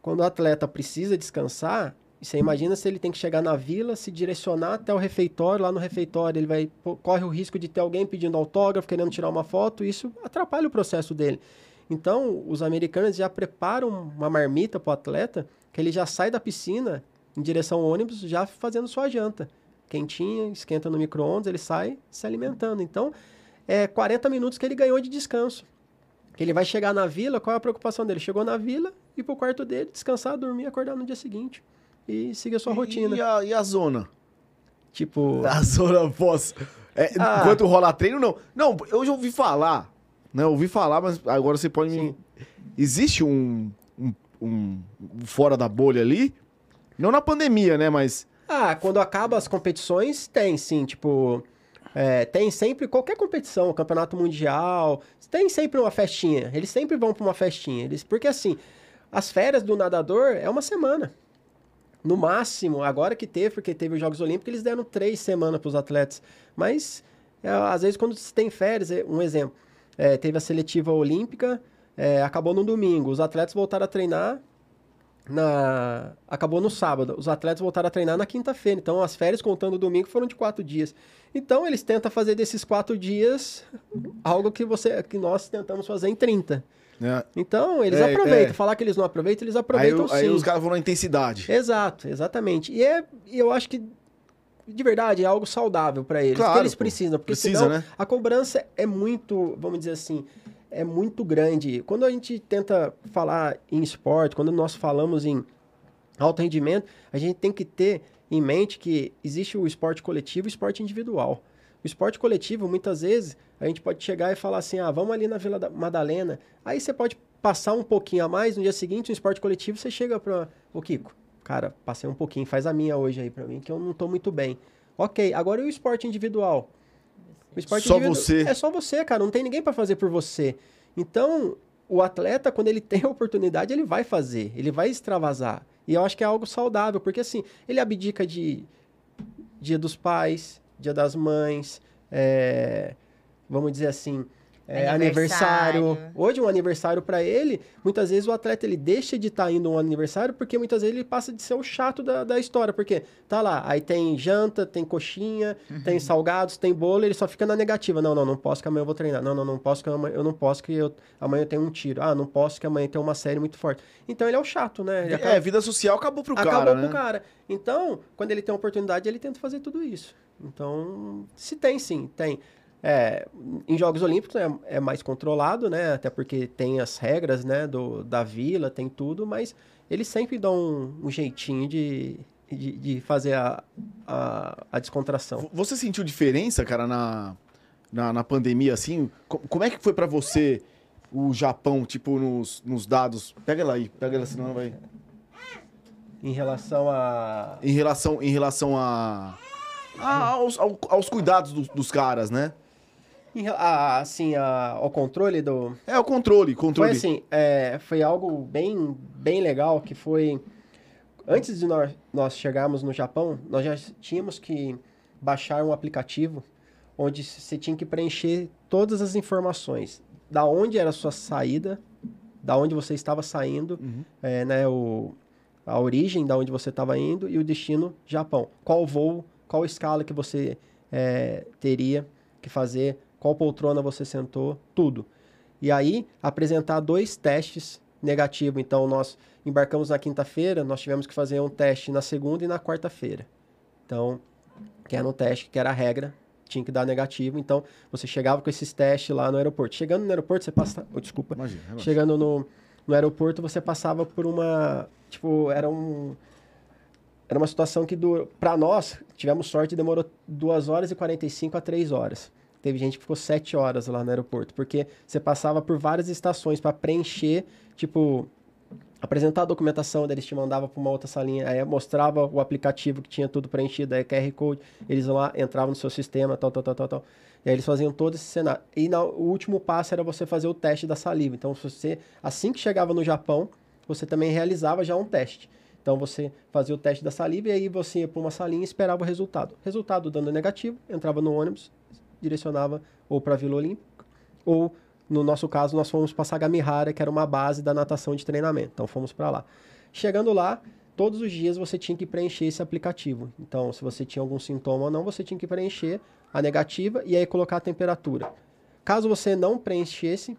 quando o atleta precisa descansar, você imagina se ele tem que chegar na vila, se direcionar até o refeitório, lá no refeitório ele vai corre o risco de ter alguém pedindo autógrafo, querendo tirar uma foto, isso atrapalha o processo dele. Então, os americanos já preparam uma marmita para o atleta, que ele já sai da piscina em direção ao ônibus, já fazendo sua janta. Quentinha, esquenta no micro-ondas, ele sai se alimentando. Então, é 40 minutos que ele ganhou de descanso. Ele vai chegar na vila, qual é a preocupação dele? Chegou na vila, ir pro quarto dele, descansar, dormir, acordar no dia seguinte e seguir a sua rotina. E a, e a zona? Tipo. A zona pós. É, ah. Enquanto rola treino, não. Não, eu já ouvi falar. Né? Eu ouvi falar, mas agora você pode me. Existe um, um, um, fora da bolha ali? Não na pandemia, né? Mas. Ah, quando acaba as competições, tem sim. Tipo. É, tem sempre qualquer competição, campeonato mundial, tem sempre uma festinha. Eles sempre vão para uma festinha. Eles, porque assim, as férias do nadador é uma semana. No máximo, agora que teve, porque teve os Jogos Olímpicos, eles deram três semanas para os atletas. Mas, é, às vezes, quando se tem férias, é, um exemplo, é, teve a seletiva olímpica, é, acabou no domingo, os atletas voltaram a treinar na... acabou no sábado, os atletas voltaram a treinar na quinta-feira. Então, as férias, contando o domingo, foram de quatro dias. Então, eles tentam fazer desses quatro dias algo que, você, que nós tentamos fazer em 30. É. Então, eles é, aproveitam. É. Falar que eles não aproveitam, eles aproveitam aí, sim. Aí os caras vão na intensidade. Exato, exatamente. E é, eu acho que, de verdade, é algo saudável para eles. Claro, que eles precisam. Porque Precisa, senão, né? a cobrança é muito, vamos dizer assim, é muito grande. Quando a gente tenta falar em esporte, quando nós falamos em alto rendimento, a gente tem que ter em mente que existe o esporte coletivo e o esporte individual. O esporte coletivo, muitas vezes, a gente pode chegar e falar assim: ah, vamos ali na Vila da Madalena. Aí você pode passar um pouquinho a mais, no dia seguinte, no esporte coletivo, você chega para o Kiko, cara, passei um pouquinho, faz a minha hoje aí para mim, que eu não estou muito bem. Ok, agora e o esporte individual? O esporte só individual, você. É só você, cara, não tem ninguém para fazer por você. Então, o atleta, quando ele tem a oportunidade, ele vai fazer, ele vai extravasar. E eu acho que é algo saudável, porque assim, ele abdica de dia dos pais, dia das mães, é, vamos dizer assim, é, aniversário. aniversário. Hoje, um aniversário para ele, muitas vezes o atleta ele deixa de estar tá indo um aniversário porque muitas vezes ele passa de ser o chato da, da história. Porque tá lá, aí tem janta, tem coxinha, uhum. tem salgados, tem bolo, ele só fica na negativa. Não, não, não posso que amanhã eu vou treinar. Não, não, não posso que amanhã eu não posso que eu, amanhã eu tenho um tiro. Ah, não posso que amanhã tem uma série muito forte. Então ele é o chato, né? Ele acaba... É, vida social acabou pro acabou cara. Acabou pro né? cara. Então, quando ele tem oportunidade, ele tenta fazer tudo isso. Então, se tem sim, tem. É, em Jogos Olímpicos é, é, mais controlado, né? Até porque tem as regras, né? Do, da vila, tem tudo, mas eles sempre dão um, um jeitinho de, de, de, fazer a, a, a, descontração. Você sentiu diferença, cara, na, na, na pandemia, assim? Como é que foi para você o Japão, tipo, nos, nos dados? Pega ela aí, pega ela, senão vai... Em relação a... Em relação, em relação a... a aos, aos cuidados dos, dos caras, né? A, assim, a, ao controle do... É, o controle, controle. Foi assim, é, foi algo bem, bem legal, que foi... Antes de nós, nós chegarmos no Japão, nós já tínhamos que baixar um aplicativo onde você tinha que preencher todas as informações. Da onde era a sua saída, da onde você estava saindo, uhum. é, né, o, a origem da onde você estava indo e o destino Japão. Qual voo, qual escala que você é, teria que fazer, qual poltrona você sentou, tudo. E aí, apresentar dois testes negativos. Então, nós embarcamos na quinta-feira, nós tivemos que fazer um teste na segunda e na quarta-feira. Então, que era um teste, que era a regra, tinha que dar negativo. Então, você chegava com esses testes lá no aeroporto. Chegando no aeroporto, você passa... Oh, desculpa. Imagina, Chegando no, no aeroporto, você passava por uma... Tipo, era um... Era uma situação que, para nós, tivemos sorte, demorou 2 horas e 45 a 3 horas. Teve gente que ficou sete horas lá no aeroporto, porque você passava por várias estações para preencher, tipo, apresentar a documentação, daí eles te mandavam para uma outra salinha, aí mostrava o aplicativo que tinha tudo preenchido, aí QR Code, eles lá entravam no seu sistema, tal, tal, tal, tal, tal. E aí eles faziam todo esse cenário. E o último passo era você fazer o teste da saliva. Então, você, assim que chegava no Japão, você também realizava já um teste. Então você fazia o teste da saliva e aí você ia para uma salinha e esperava o resultado. Resultado dando negativo, entrava no ônibus, direcionava ou para a Vila Olímpica ou no nosso caso nós fomos para Sagamihara, que era uma base da natação de treinamento. Então fomos para lá. Chegando lá, todos os dias você tinha que preencher esse aplicativo. Então, se você tinha algum sintoma ou não, você tinha que preencher a negativa e aí colocar a temperatura. Caso você não preenchesse,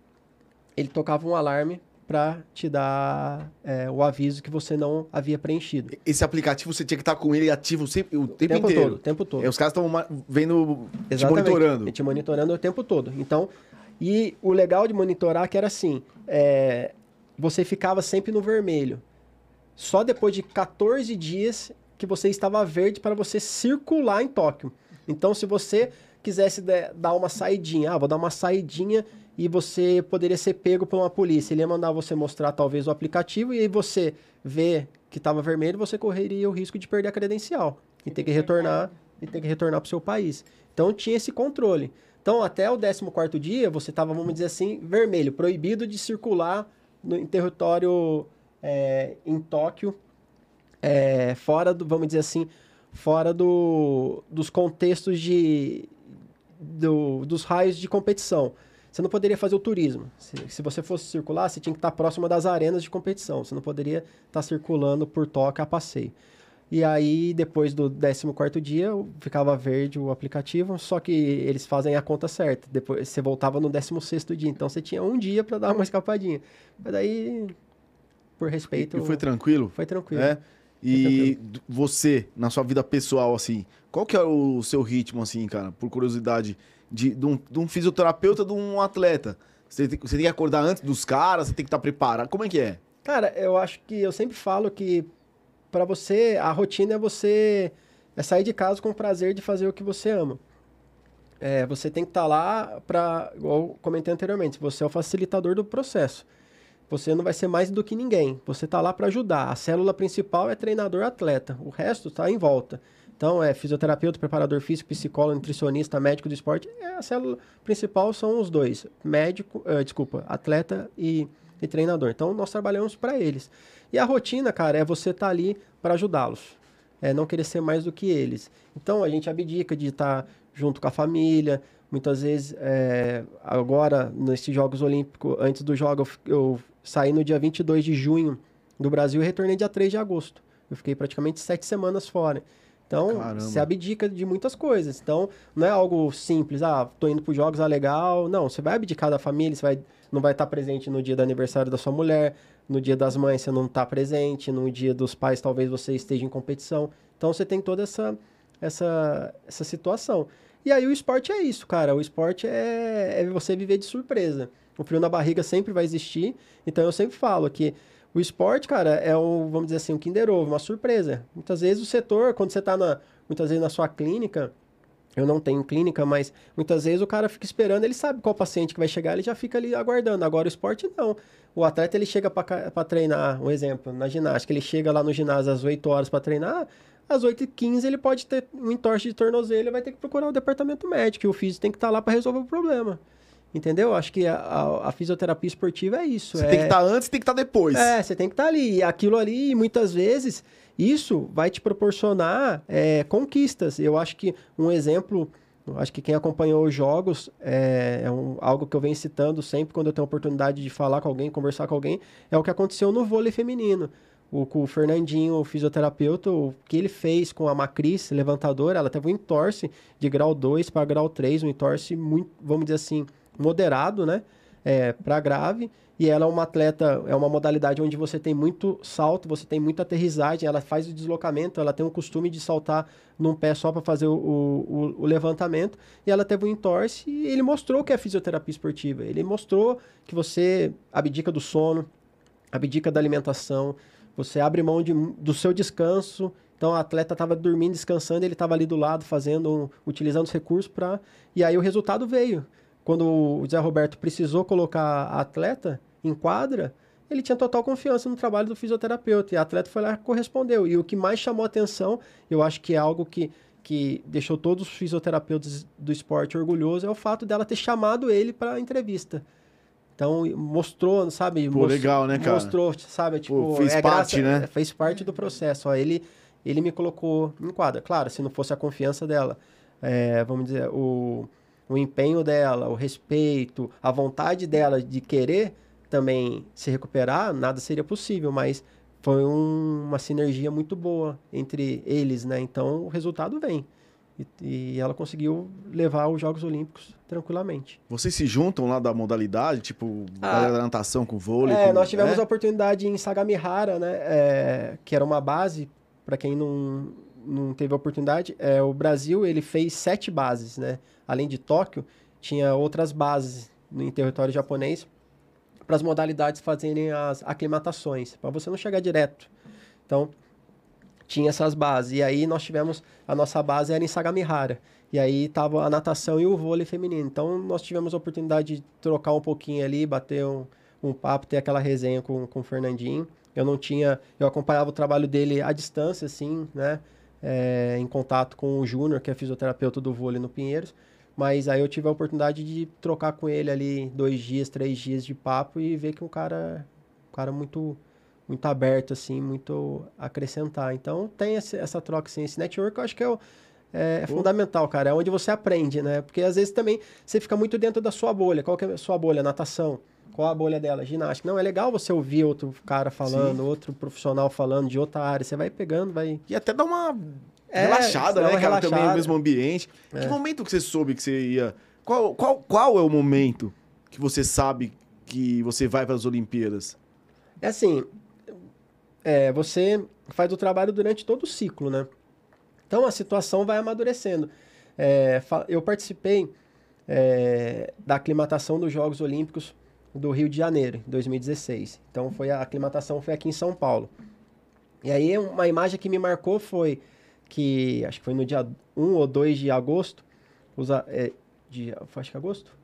ele tocava um alarme para te dar é, o aviso que você não havia preenchido. Esse aplicativo você tinha que estar com ele ativo sempre, o tempo, tempo inteiro. todo, o tempo todo. E os caras estão vendo, te Exatamente. monitorando. Te monitorando o tempo todo. Então, e o legal de monitorar que era assim, é, você ficava sempre no vermelho. Só depois de 14 dias que você estava verde para você circular em Tóquio. Então, se você quisesse dar uma saidinha, ah, vou dar uma saidinha e você poderia ser pego por uma polícia. Ele ia mandar você mostrar talvez o aplicativo e aí você vê que estava vermelho, você correria o risco de perder a credencial e ter que retornar e ter que retornar para o seu país. Então tinha esse controle. Então até o 14º dia você estava, vamos dizer assim, vermelho, proibido de circular no, em território é, em Tóquio, é, fora do, vamos dizer assim, fora do, dos contextos de, do- dos raios de competição. Você não poderia fazer o turismo. Se, se você fosse circular, você tinha que estar próximo das arenas de competição. Você não poderia estar circulando por Tóquio a passeio. E aí, depois do 14º dia, ficava verde o aplicativo, só que eles fazem a conta certa. Depois você voltava no 16º dia, então você tinha um dia para dar uma escapadinha. Mas daí, por respeito, E foi tranquilo? foi tranquilo. É. E d- você, na sua vida pessoal, assim, qual que é o seu ritmo, assim, cara, por curiosidade, de, de, um, de um fisioterapeuta, de um atleta? Você tem, você tem que acordar antes dos caras, você tem que estar preparado. Como é que é? Cara, eu acho que eu sempre falo que para você a rotina é você é sair de casa com o prazer de fazer o que você ama. É, você tem que estar lá para, igual comentei anteriormente, você é o facilitador do processo. Você não vai ser mais do que ninguém. Você está lá para ajudar. A célula principal é treinador-atleta. O resto está em volta. Então, é fisioterapeuta, preparador físico, psicólogo, nutricionista, médico do esporte. É, a célula principal são os dois: médico, eh, desculpa, atleta e, e treinador. Então, nós trabalhamos para eles. E a rotina, cara, é você estar ali para ajudá-los. É não querer ser mais do que eles. Então, a gente abdica de estar junto com a família. Muitas vezes, é, agora, nesses Jogos Olímpicos, antes do jogo, eu, eu saí no dia 22 de junho do Brasil e retornei dia 3 de agosto. Eu fiquei praticamente sete semanas fora. Então, Caramba. você abdica de muitas coisas. Então, não é algo simples, ah, tô indo para jogos, ah, legal. Não, você vai abdicar da família, você vai, não vai estar presente no dia do aniversário da sua mulher, no dia das mães você não está presente, no dia dos pais talvez você esteja em competição. Então, você tem toda essa, essa, essa situação. E aí o esporte é isso, cara. O esporte é, é você viver de surpresa. O frio na barriga sempre vai existir. Então eu sempre falo que o esporte, cara, é um, vamos dizer assim, um Kinder Ovo, uma surpresa. Muitas vezes o setor, quando você está na, muitas vezes na sua clínica, eu não tenho clínica, mas muitas vezes o cara fica esperando, ele sabe qual paciente que vai chegar, ele já fica ali aguardando. Agora o esporte não. O atleta ele chega para treinar, um exemplo, na ginástica, ele chega lá no ginásio às 8 horas para treinar, às 8h15 ele pode ter um entorse de tornozelo, ele vai ter que procurar o departamento médico, e o físico tem que estar lá para resolver o problema. Entendeu? Acho que a, a- a fisioterapia esportiva é isso. Você é... tem que estar antes e tem que estar depois. É, você tem que estar ali. E aquilo ali, muitas vezes, isso vai te proporcionar é, conquistas. Eu acho que um exemplo, acho que quem acompanhou os jogos, é, é um- algo que eu venho citando sempre quando eu tenho a oportunidade de falar com alguém, conversar com alguém, é o que aconteceu no vôlei feminino. O, o Fernandinho, o fisioterapeuta, o que ele fez com a Macris, levantadora, ela teve um entorse de grau 2 para grau 3, um entorse muito, vamos dizer assim, moderado, né? É, para grave. E ela é uma atleta, é uma modalidade onde você tem muito salto, você tem muita aterrissagem, ela faz o deslocamento, ela tem o costume de saltar num pé só para fazer o, o, o levantamento. E ela teve um entorse e ele mostrou que é fisioterapia esportiva. Ele mostrou que você abdica do sono, abdica da alimentação, você abre mão de, do seu descanso. Então, o atleta estava dormindo, descansando, ele estava ali do lado, fazendo, utilizando os recursos para. E aí o resultado veio. Quando o Zé Roberto precisou colocar a atleta em quadra, ele tinha total confiança no trabalho do fisioterapeuta. E a atleta foi lá e correspondeu. E o que mais chamou atenção, eu acho que é algo que, que deixou todos os fisioterapeutas do esporte orgulhosos, é o fato dela ter chamado ele para a entrevista. Então, mostrou, sabe? Pô, mos- legal, né, cara? Mostrou, sabe? Tipo, fez é parte, graça- né? é, Fez parte do processo. Ó, ele, ele me colocou em quadra. Claro, se não fosse a confiança dela, é, vamos dizer, o, o empenho dela, o respeito, a vontade dela de querer também se recuperar, nada seria possível, mas foi um- uma sinergia muito boa entre eles, né? Então, o resultado vem. E, e ela conseguiu levar os Jogos Olímpicos tranquilamente. Vocês se juntam lá da modalidade, tipo, Ah. da natação com vôlei? É, com- nós tivemos é? a oportunidade em Sagamihara, né? é, que era uma base, para quem não, não teve oportunidade, é, o Brasil ele fez sete bases, né? Além de Tóquio, tinha outras bases em território japonês para as modalidades fazerem as aclimatações, para você não chegar direto. Então, tinha essas bases. E aí nós tivemos, a nossa base era em Sagamihara. E aí tava a natação e o vôlei feminino. Então nós tivemos a oportunidade de trocar um pouquinho ali, bater um, um papo, ter aquela resenha com, com o Fernandinho. Eu não tinha, eu acompanhava o trabalho dele à distância, assim, né? É, em contato com o Júnior, que é fisioterapeuta do vôlei no Pinheiros. Mas aí eu tive a oportunidade de trocar com ele ali dois dias, três dias de papo e ver que um cara, um cara muito, muito aberto, assim, muito acrescentar. Então tem esse- essa troca, assim, esse network, eu acho que é, o- é, é fundamental, cara. É onde você aprende, né? Porque às vezes também você fica muito dentro da sua bolha. Qual que é a sua bolha? Natação. Qual a bolha dela? Ginástica. Não, é legal você ouvir outro cara falando, outro profissional falando de outra área. Você vai pegando, vai. E até dá uma É, relaxada, né, cara? Também no relaxada. mesmo ambiente. Que É. momento que você soube que você ia... Qual, qual, qual é o momento que você sabe que você vai para as Olimpíadas? É assim, é, você faz o trabalho durante todo o ciclo, né? Então a situação vai amadurecendo. É, eu participei é, da aclimatação dos Jogos Olímpicos do Rio de Janeiro, em 2016. Então foi a aclimatação foi aqui em São Paulo. E aí uma imagem que me marcou foi que acho que foi no dia 1 ou 2 de agosto, os, é, de, acho que agosto?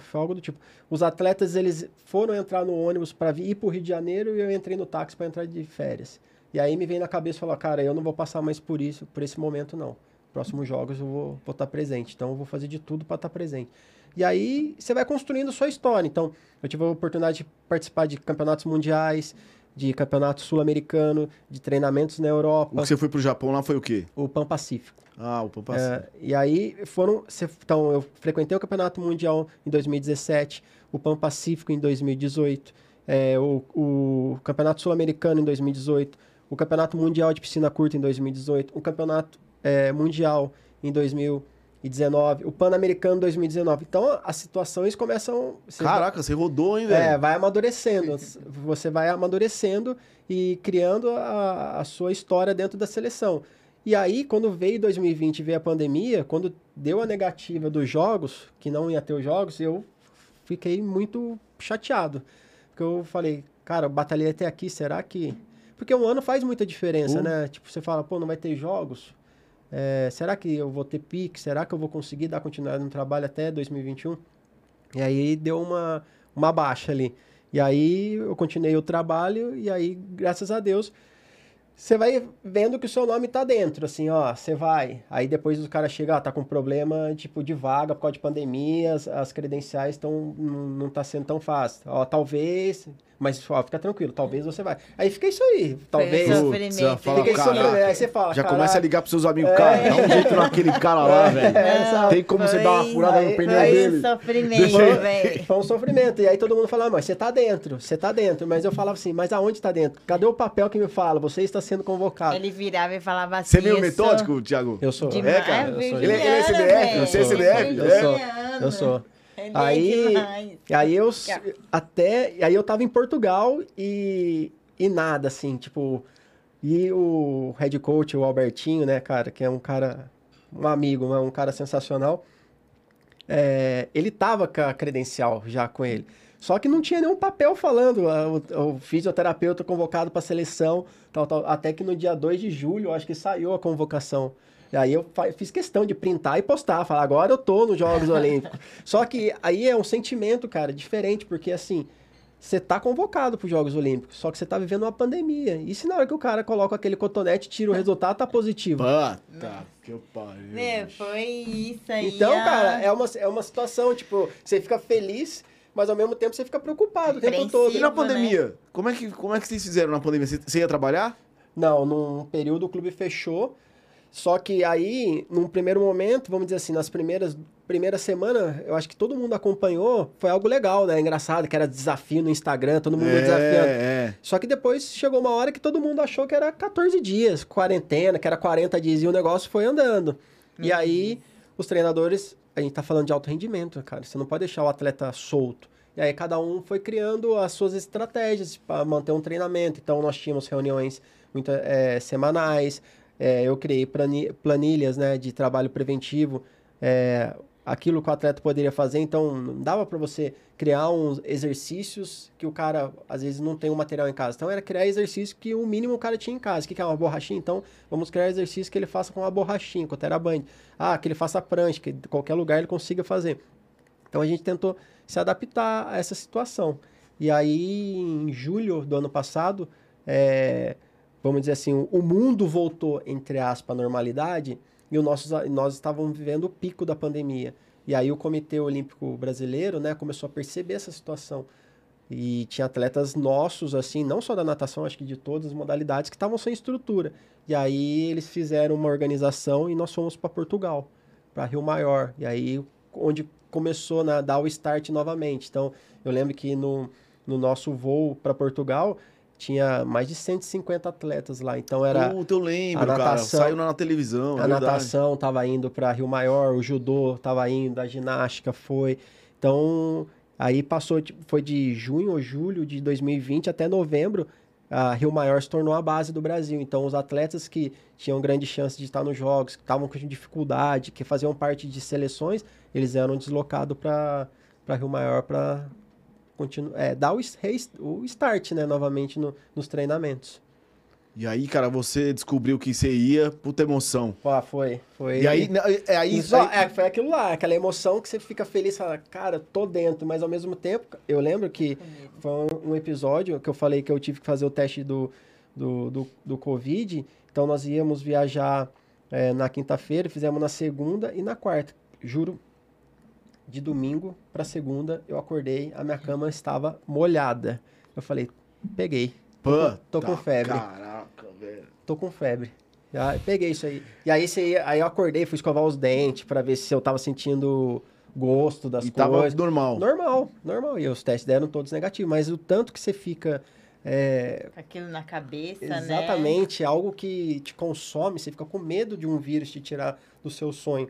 Foi algo do tipo. Os atletas eles foram entrar no ônibus para ir para o Rio de Janeiro e eu entrei no táxi para entrar de férias. E aí me vem na cabeça falar, cara, eu não vou passar mais por isso, por esse momento não. Próximos jogos eu vou, estar presente, então eu vou fazer de tudo para estar presente. E aí você vai construindo sua história. Então, eu tive a oportunidade de participar de campeonatos mundiais, de campeonato sul-americano, de treinamentos na O Europa, que você foi pro Japão lá foi o quê? o Pan Pacífico. Ah, o Pampa É, e aí foram. Então, eu frequentei o Campeonato Mundial em 2017, o Pan Pacífico em 2018, é, o, o Campeonato Sul-Americano em 2018, o Campeonato Mundial de Piscina Curta em 2018, o Campeonato é, Mundial em 2019, o Pan-Americano em 2019. Então, as situações começam. cê vai- Caraca, você rodou, hein, é, velho? vai amadurecendo. Você vai amadurecendo e criando a, a sua história dentro da seleção. E aí, quando veio 2020 e veio a pandemia, quando deu a negativa dos jogos, que não ia ter os jogos, eu fiquei muito chateado. Porque eu falei, cara, eu batalhei até aqui, será que. Porque um ano faz muita diferença, Uh. né? Tipo, você fala, pô, não vai ter jogos. É, será que eu vou ter pique? Será que eu vou conseguir dar continuidade no trabalho até 2021? E aí deu uma, uma baixa ali. E aí eu continuei o trabalho e aí, graças a Deus, você vai vendo que o seu nome tá dentro, assim, ó, você vai. Aí depois o cara chega, tá com problema, tipo, de vaga por causa de pandemia, as, as credenciais estão, não, não tá sendo tão fácil. Ó, talvez, mas, ó, fica tranquilo, talvez você vai. Aí fica isso aí, talvez. Foi Putz, fala, Fica isso caraca. aí, aí você fala, Já caralho. começa a ligar pros seus amigos. Cara, dá um jeito naquele cara lá, velho. É? Tem como você dar uma Foi- furada no aí- pneu Foi dele? um sofrimento, velho. Foi um sofrimento. E aí todo mundo falava, mas você tá dentro, você tá dentro. Mas eu falava assim, mas aonde tá dentro? Cadê o papel que me fala? Você está sendo convocado. Ele virava e falava assim. Você é meio eu metódico, Thiago? Eu sou. É, cara? Eu sou- Ele, ele é CDF? Você é CDF? Eu É? sou. Virginiano. Eu sou. Ele Aí- é aí eu até. Aí eu tava em Portugal e. E nada, assim, tipo. E o head coach, o Albertinho, né, cara, que é um cara. Um amigo, né, um cara sensacional. é, ele tava com a credencial já com ele. Só que não tinha nenhum papel falando. O, o fisioterapeuta convocado para seleção, tal, tal. Até que no dia 2 de julho, acho que saiu a convocação. E aí eu fiz questão de printar e postar, falar, agora eu tô nos Jogos Olímpicos. Só que aí é um sentimento, cara, diferente, porque assim, você tá convocado para os Jogos Olímpicos, só que você tá vivendo uma pandemia. E se na hora que o cara coloca aquele cotonete, tira o resultado, tá positivo. Puta que eu pariu. Meu, bicho. foi isso aí. Então, ah. cara, é uma, é uma situação, tipo, você fica feliz, mas ao mesmo tempo você fica preocupado o tempo todo. E na né? pandemia? Como, é que, como é que vocês fizeram na pandemia? Você, você ia trabalhar? Não, num período o clube fechou. Só que aí, num primeiro momento, vamos dizer assim, nas primeiras primeira semana, eu acho que todo mundo acompanhou, foi algo legal, né? Engraçado, que era desafio no Instagram, todo mundo desafiando. é. Só que depois chegou uma hora que todo mundo achou que era 14 dias, quarentena, que era 40 dias, e o negócio foi andando. E aí, os treinadores, a gente tá falando de alto rendimento, cara, você não pode deixar o atleta solto. E aí, cada um foi criando as suas estratégias para manter um treinamento. Então, nós tínhamos reuniões muito, eh, semanais, eh, eu criei plani- planilhas né, de trabalho preventivo, eh, aquilo que o atleta poderia fazer. Então, não dava para você criar uns exercícios que o cara, às vezes, não tem o material em casa. Então, era criar exercício que o mínimo o cara tinha em casa. O que é uma borrachinha? Então, vamos criar exercício que ele faça com uma borrachinha, com o teraband. Ah, que ele faça prancha, que qualquer lugar ele consiga fazer. Então, a gente tentou se adaptar a essa situação. E aí, em julho do ano passado, é, vamos dizer assim, o- mundo voltou, entre aspas, à normalidade e o nossos, nós estávamos vivendo o pico da pandemia. E aí o Comitê Olímpico Brasileiro né, começou a perceber essa situação. E tinha atletas nossos, assim, não só da natação, acho que de todas as modalidades, que estavam sem estrutura. E aí eles fizeram uma organização e nós fomos para Portugal, para Rio Maior. E aí onde começou a dar o start novamente. Então, eu lembro que no, no nosso voo para Portugal tinha mais de 150 atletas lá. Então era Puta, eu lembro, a cara. natação- Saiu na televisão, é a verdade. natação estava indo para Rio Maior, o judô estava indo, a ginástica foi. Então, aí passou, tipo, foi de junho ou julho de 2020 até novembro, a Rio Maior se tornou a base do Brasil. Então, os atletas que tinham grande chance de estar nos jogos, que estavam com dificuldade, que faziam parte de seleções, eles eram deslocados para Rio Maior para continuar, é, dar o, o start, né, novamente no- nos treinamentos. E aí, cara, você descobriu que você ia, puta emoção. Pô, foi, foi. E aí, né, é aí, Isso, aí- é, foi aquilo lá, aquela emoção que você fica feliz, fala, cara, tô dentro, mas ao mesmo tempo, eu lembro que foi um, um episódio que eu falei que eu tive que fazer o teste do, do, do, do Covid, então nós íamos viajar é, na quinta-feira, fizemos na segunda e na quarta, juro, de domingo para segunda, eu acordei, a minha cama estava molhada. Eu falei, peguei, tô com- tô com febre Caraca, velho. tô com febre. Já peguei isso aí. E aí, você ia- aí eu acordei, fui escovar os dentes pra ver se eu tava sentindo gosto das E tava coisas. normal. Normal, normal. E os testes deram todos negativos. Mas o tanto que você fica. é, aquilo na cabeça, né? exatamente, algo que te consome, você fica com medo de um vírus te tirar do seu sonho.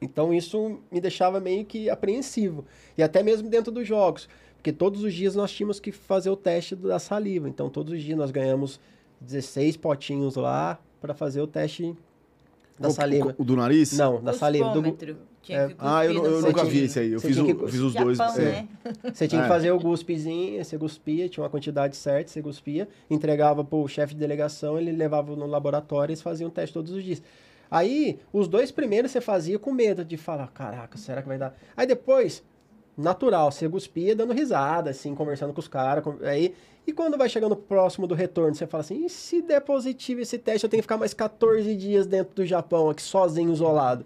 Então isso me deixava meio que apreensivo. E até mesmo dentro dos jogos. Porque todos os dias nós tínhamos que fazer o teste da saliva. Então todos os dias nós ganhamos 16 potinhos lá para fazer o teste da O- saliva. O, o do nariz? Não, da saliva. Do, É. Ah, eu, eu nunca vi esse aí. Eu fiz, o- que- fiz os Japão, dois. é. né? Você tinha É. que fazer o guspezinho, você cuspia, tinha uma quantidade certa, você cuspia, entregava pro chefe de delegação, ele levava no laboratório e eles faziam o teste todos os dias. Aí, os dois primeiros você fazia com medo de falar, caraca, será que vai dar? Aí depois, natural, você cuspia dando risada, assim, conversando com os caras, com- aí... E quando vai chegando próximo do retorno, você fala assim, e se der positivo esse teste, eu tenho que ficar mais 14 dias dentro do Japão, aqui, sozinho, isolado.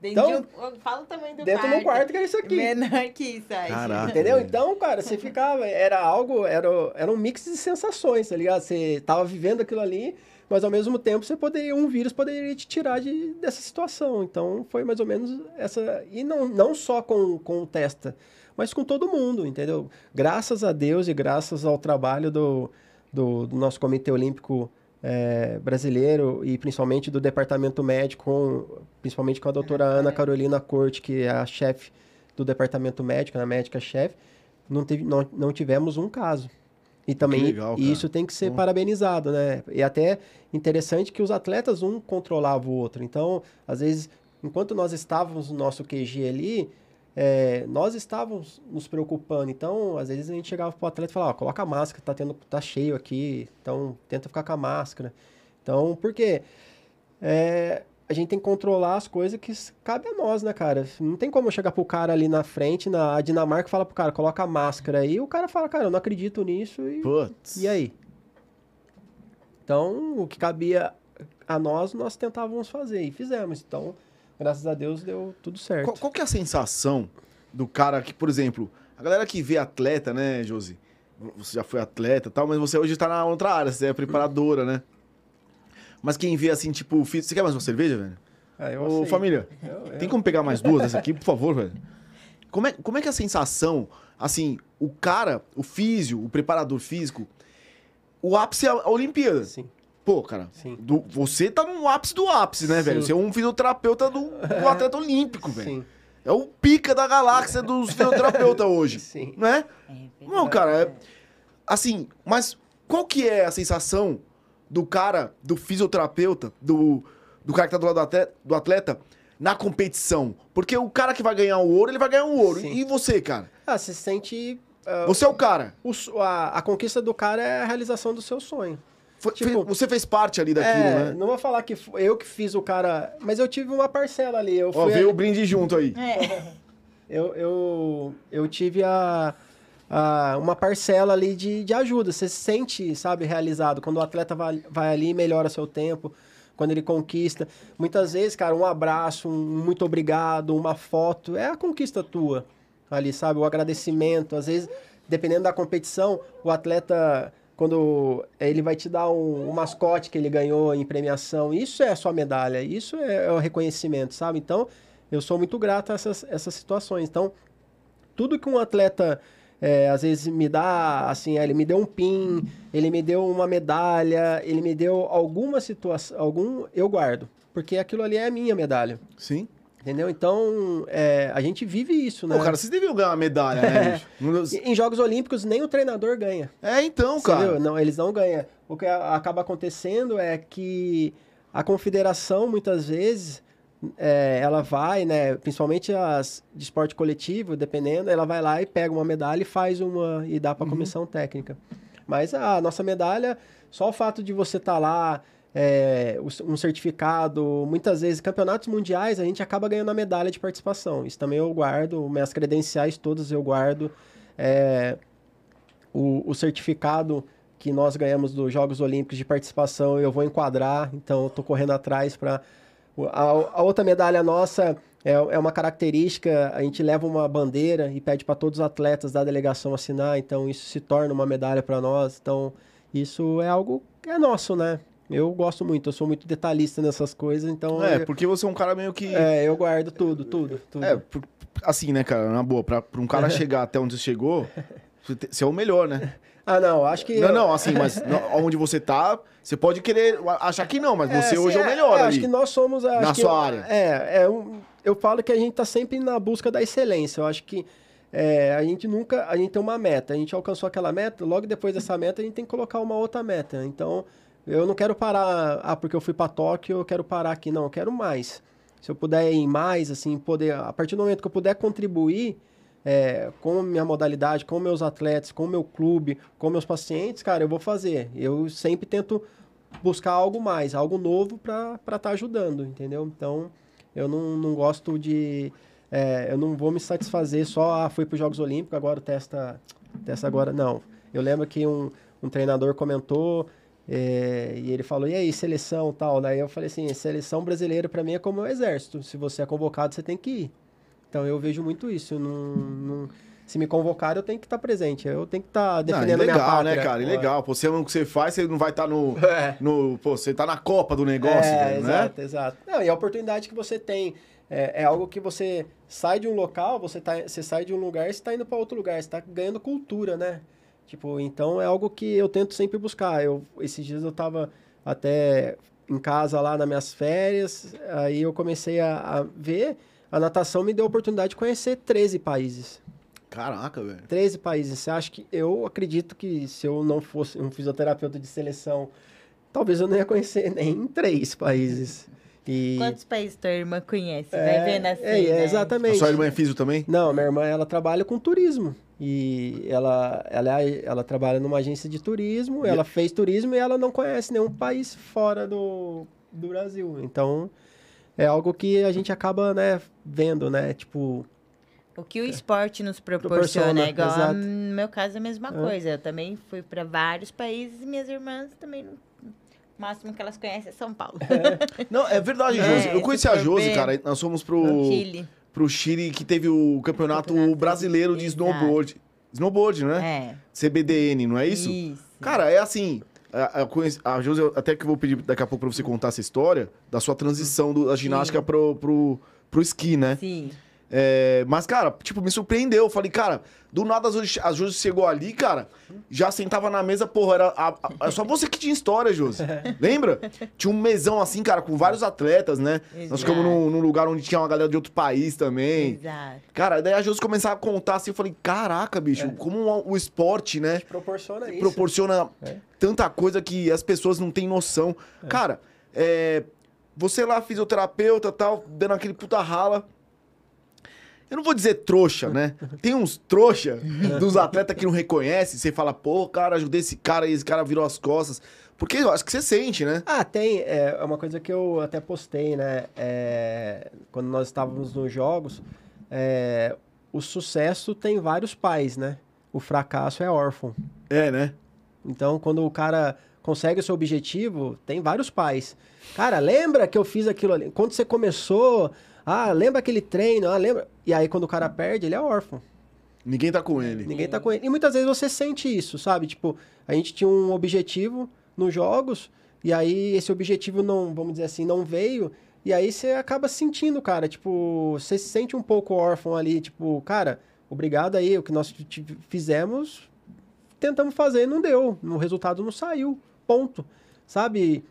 Dentro Então, de um- fala o tamanho do Dentro quarto. do quarto que era isso aqui. Menor que isso, aí. Caraca. Entendeu? Então, cara, você ficava. Era algo. Era, era um mix de sensações, tá ligado? Você tava vivendo aquilo ali, mas ao mesmo tempo você poderia. Um vírus poderia te tirar de, dessa situação. Então, foi mais ou menos essa. E não, não só com, com o testa, mas com todo mundo, entendeu? Graças a Deus e graças ao trabalho do, do, do nosso Comitê Olímpico. eh, brasileiro e principalmente do departamento médico, com- principalmente com a doutora Ana Ana Carolina. Carolina Corte, que é a chefe do departamento médico, a médica-chefe, não, teve, não, não tivemos um caso. E também legal, isso tem que ser Bom. parabenizado, né? E até interessante que os atletas um controlava o outro. Então, às vezes, enquanto nós estávamos no nosso QG ali, é, nós estávamos nos preocupando. Então, às vezes a gente chegava pro atleta e falava, ó, coloca a máscara, tá tendo, tá cheio aqui, então tenta ficar com a máscara. Então, por quê? É, a gente tem que controlar as coisas que cabe a nós, né, cara? Não tem como eu chegar pro cara ali na frente, na Dinamarca, e falar pro cara, coloca a máscara aí, e o cara fala, cara, eu não acredito nisso, e, Putz. e aí? Então, o que cabia a nós, nós tentávamos fazer, e fizemos. Então, graças a Deus, deu tudo certo. Qual, qual que é a sensação do cara que, por exemplo, A galera que vê atleta, né, Josi? Você já foi atleta e tal, mas você hoje tá na outra área, você é preparadora, né? Mas quem vê assim, tipo, fí- você quer mais uma cerveja, velho? Ah, eu Ô, família, Eu- eu- tem como pegar mais duas dessa aqui, por favor, velho? Como é, como é que é a sensação, assim, o cara, o físio, o preparador físico, o ápice é a Olimpíada. Sim, Pô, cara, do- você tá no ápice do ápice, né, Sim. velho? Você é um fisioterapeuta do, do atleta olímpico, velho. Sim, É o pica da galáxia dos fisioterapeutas hoje, sim. não é? É Não, cara, é, assim, mas qual que é a sensação do cara, do fisioterapeuta, do, do cara que tá do lado do atleta, do atleta na competição? Porque o cara que vai ganhar o ouro, ele vai ganhar o ouro. Sim. E você, cara? Ah, você sente... ah, Você é o cara. o a, a conquista do cara é a realização do seu sonho. Foi- Tipo, fez- você fez parte ali daquilo, é, né? não vou falar que eu que fiz o cara, mas eu tive uma parcela ali. Eu Ó, fui veio ali- o brinde junto aí. É. eu, eu, eu tive a, a- uma parcela ali de, de ajuda. Você se sente, sabe, realizado. Quando o atleta vai, vai ali e melhora seu tempo, quando ele conquista. Muitas vezes, cara, um abraço, um muito obrigado, uma foto, é a conquista tua ali, sabe? O agradecimento. Às vezes, dependendo da competição, o atleta, quando ele vai te dar um, um mascote que ele ganhou em premiação, isso é a sua medalha, isso é, é o reconhecimento, sabe? Então, eu sou muito grato a essas, essas situações. Então, tudo que um atleta é, às vezes me dá, assim, ele me deu um pin, ele me deu uma medalha, ele me deu alguma situação, algum, eu guardo, porque aquilo ali é a minha medalha, Sim. entendeu? Então, é, a gente vive isso, né? Pô, cara, vocês deviam ganhar uma medalha, né, E- Em Jogos Olímpicos, nem o treinador ganha. É, então, Você viu? cara. Não, eles não ganham. O que acaba acontecendo é que a confederação, muitas vezes, é, ela vai, né, principalmente as de esporte coletivo, dependendo, ela vai lá e pega uma medalha e faz uma e dá para a comissão técnica. Mas a nossa medalha, só o fato de você estar lá, é, um certificado, muitas vezes campeonatos mundiais, a gente acaba ganhando a medalha de participação. Isso também eu guardo, minhas credenciais todas eu guardo. É, o, o certificado que nós ganhamos dos Jogos Olímpicos de participação, eu vou enquadrar, então eu tô correndo atrás para a, a outra medalha nossa é, é uma característica, a gente leva uma bandeira e pede para todos os atletas da delegação assinar, então isso se torna uma medalha para nós, então isso é algo que é nosso, né? Eu gosto muito, eu sou muito detalhista nessas coisas, então É, eu, porque você é um cara meio que. é, eu guardo tudo, tudo, tudo. É, por- assim, né, cara? Na boa, pra, pra um cara chegar até onde você chegou, você, te- você é o melhor, né? Ah, não, acho que Não, eu- não, assim, mas onde você tá, você pode querer achar que não, mas você É, hoje é o melhor é, ali. Acho que nós somos. Na sua eu- área. É, é um, eu falo que a gente tá sempre na busca da excelência. Eu acho que é, a gente nunca. A gente tem uma meta. A gente alcançou aquela meta, logo depois dessa meta, a gente tem que colocar uma outra meta. Então, eu não quero parar. Ah, porque eu fui para Tóquio, eu quero parar aqui. Não, eu quero mais. Se eu puder ir mais, assim, poder. A partir do momento que eu puder contribuir. É, com a minha modalidade, com meus atletas, com meu clube, com meus pacientes, cara, eu vou fazer. Eu sempre tento buscar algo mais, algo novo para estar ajudando, entendeu? Então, eu não, não gosto de. é, eu não vou me satisfazer só, ah, fui para os Jogos Olímpicos, agora testa, testa agora. Não. Eu lembro que um, um treinador comentou é, e ele falou, e aí, seleção tal? Daí eu falei assim, seleção brasileira para mim é como o exército. Se você é convocado, você tem que ir. Então eu vejo muito isso. Não, não- se me convocar, eu tenho que estar presente. Eu tenho que estar Não, defendendo é a minha legal, pátria. né, cara? Legal. Pô, você ama o que você faz, você não vai estar no, É. no. Pô, você tá na copa do negócio, é, né? exato, exato. Não, e a oportunidade que você tem é, é algo que você sai de um local, você, tá, você sai de um lugar e você está indo para outro lugar, você está ganhando cultura, né? Tipo, então é algo que eu tento sempre buscar. Eu, esses dias eu tava até em casa lá nas minhas férias, aí eu comecei a, a ver, a natação me deu a oportunidade de conhecer 13 países. Caraca, velho. 13 países. Você acha que eu acredito que se eu não fosse um fisioterapeuta de seleção, talvez eu não ia conhecer nem três países. E Quantos países tua irmã conhece? é, Vai vendo assim, é, é, né? A exatamente. sua irmã é físio também? Não, minha irmã ela trabalha com turismo e ela ela ela trabalha numa agência de turismo. E- Ela fez turismo e ela não conhece nenhum país fora do, do Brasil. Então é algo que a gente acaba né vendo, né? Tipo O que o esporte nos proporciona, Proporciona, é igual exato. no meu caso é a mesma É. coisa. Eu também fui para vários países e minhas irmãs também o máximo que elas conhecem é São Paulo. Não, é verdade, É, Josi. Eu conheci a Josi, bem. cara. Nós fomos pro. No Chile. pro Chile que teve o campeonato, Campeonato brasileiro de exato. snowboard. Snowboard, né? É. CBDN, não é isso? Isso. Cara, é assim. A, a, conheci- a até que eu vou pedir daqui a pouco pra você contar essa história da sua transição do- da ginástica Sim. pro, pro, pro esqui, né? Sim. É, mas, cara, tipo, me surpreendeu. Eu falei, cara, do nada a Josi, chegou ali, cara, já sentava na mesa, porra, era, a- a- só você que tinha história, Josi. Lembra? Tinha um mesão assim, cara, com vários atletas, né? Nós Exato. ficamos num, num lugar onde tinha uma galera de outro país também. Exato. Cara, daí a Josi começava a contar assim, eu falei, caraca, bicho, como o, o esporte, né? Proporciona isso. proporciona É. tanta coisa que as pessoas não têm noção. Cara, é, você lá, fisioterapeuta tal, dando aquele puta rala. Eu não vou dizer trouxa, né? Tem uns trouxa dos atletas que não reconhecem. Você fala, pô, cara, ajudei esse cara e esse cara virou as costas. Porque eu acho que você sente, né? Ah, tem. É é uma coisa que eu até postei, né? É, quando nós estávamos nos jogos, é, o sucesso tem vários pais, né? O fracasso é órfão. É, né? Então, quando o cara consegue o seu objetivo, tem vários pais. Cara, lembra que eu fiz aquilo ali? Quando você começou, ah, lembra aquele treino? Ah, lembra? E aí, quando o cara perde, ele é órfão. Ninguém tá com ele. Ninguém tá com ele. E muitas vezes você sente isso, sabe? Tipo, a gente tinha um objetivo nos jogos, e aí esse objetivo não, vamos dizer assim, não veio, e aí você acaba sentindo, cara, tipo, você se sente um pouco órfão ali, tipo, cara, obrigado aí, o que nós fizemos, tentamos fazer e não deu, o resultado não saiu, ponto, sabe?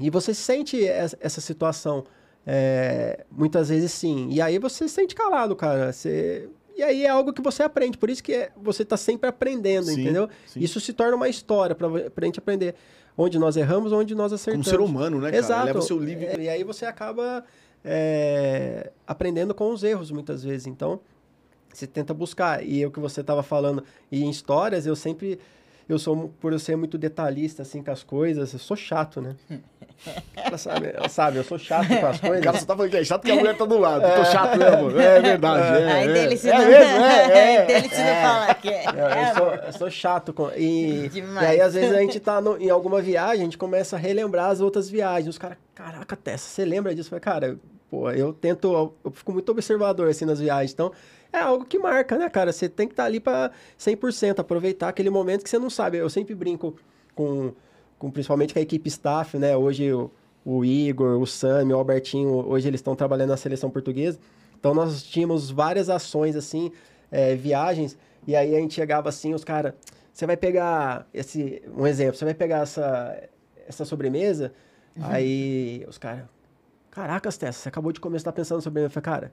E você sente es- essa situação, é, muitas vezes sim, e aí você se sente calado, cara, você... E aí é algo que você aprende, por isso que é- você tá sempre aprendendo, Sim, entendeu? sim. Isso se torna uma história pra pra gente aprender onde nós erramos, onde nós Como acertamos. ser humano, né, cara? Exato. Leva o seu livre. É, e aí você acaba é, aprendendo com os erros, muitas vezes. Então, você tenta buscar. E é o que você estava falando, e em histórias, eu sempre... Eu sou, por eu ser muito detalhista, assim, com as coisas, eu sou chato, né? Ela sabe, ela sabe, eu sou chato com as O coisas. cara só tá falando que é chato porque a mulher tá do lado. Tô chato, amor? É verdade. É, Aí é. dele se é não, mesmo, é, é. dele se não falar que é. Eu, eu sou, eu sou chato com. E, Demais. e aí, às vezes, a gente tá no- em alguma viagem, a gente começa a relembrar as outras viagens. Os caras, caraca, Tessa, você lembra disso? Eu falei, cara, pô, eu tento. Eu fico muito observador assim nas viagens. Então, é algo que marca, né, cara? Você tem que estar ali pra 100%, aproveitar aquele momento que você não sabe. Eu sempre brinco com, com principalmente com a equipe staff, né? Hoje o, o Igor, o Sam, o Albertinho, hoje eles estão trabalhando na seleção portuguesa. Então nós tínhamos várias ações assim, é, viagens, e aí a gente chegava assim, os caras, você vai pegar esse, um exemplo, você vai pegar essa, essa sobremesa, aí os caras, caracas, Tessa, você acabou de começar pensando na sobremesa. Eu falei, cara,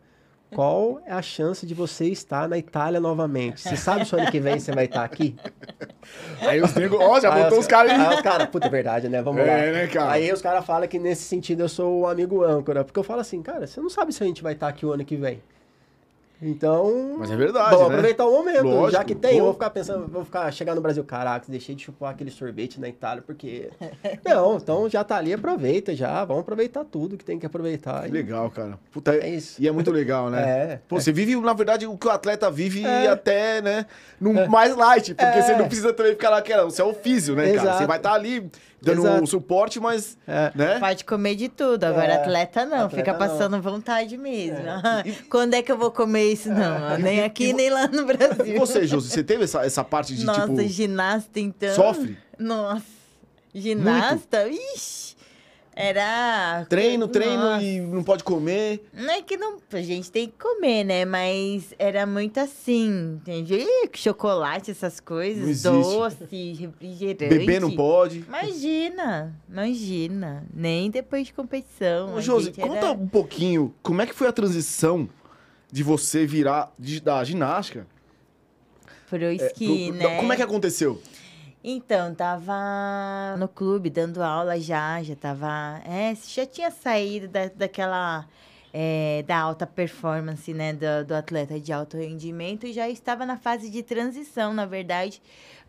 qual é a chance de você estar na Itália novamente? Você sabe se o ano que vem você vai estar aqui? Aí os negros, ó, já Aí botou os caras Aí aí. os caras, puta, é verdade, né? Vamos É, lá. né, cara? Aí os caras falam que nesse sentido eu sou o amigo âncora. Porque eu falo assim, cara, você não sabe se a gente vai estar aqui o ano que vem. Então. Mas é verdade, Vamos né? aproveitar o momento. Lógico, já que tem, eu vou ficar pensando, vou ficar chegar no Brasil, caraca, deixei de chupar aquele sorvete na Itália, porque. não, então já tá ali, aproveita já. Vamos aproveitar tudo que tem que aproveitar. Que E- legal, cara. Puta, É isso. E é muito legal, né? É. Pô, você vive, na verdade, o que o atleta vive É. até, né? Num mais light, porque É. você não precisa também ficar naquela. Você é o físio, né, cara? Exato. Você vai estar ali dando Exato. o suporte, mas. É. Né? Pode comer de tudo, agora É, atleta não, atleta fica não. passando vontade mesmo. Quando é que eu vou comer isso? Não, nem aqui, nem lá no Brasil. E você, Josi, você teve essa, essa parte de Nossa, tipo. ginasta então. Sofre? Nossa, ginasta, ixi, era... Treino, treino Nossa. e não pode comer. Não é que não, a gente tem que comer, né? Mas era muito assim, entende? Chocolate, essas coisas, doce, refrigerante. Beber não pode. Imagina, imagina. Nem depois de competição. Ô, Josi, gente conta era- um pouquinho como é que foi a transição de você virar de- da ginástica Pro é, esqui, pro- né? Como é que aconteceu? Então, tava no clube dando aula já, já tava. É, já tinha saído da, daquela. é, da alta performance, né? Do, do atleta de alto rendimento e já estava na fase de transição, na verdade,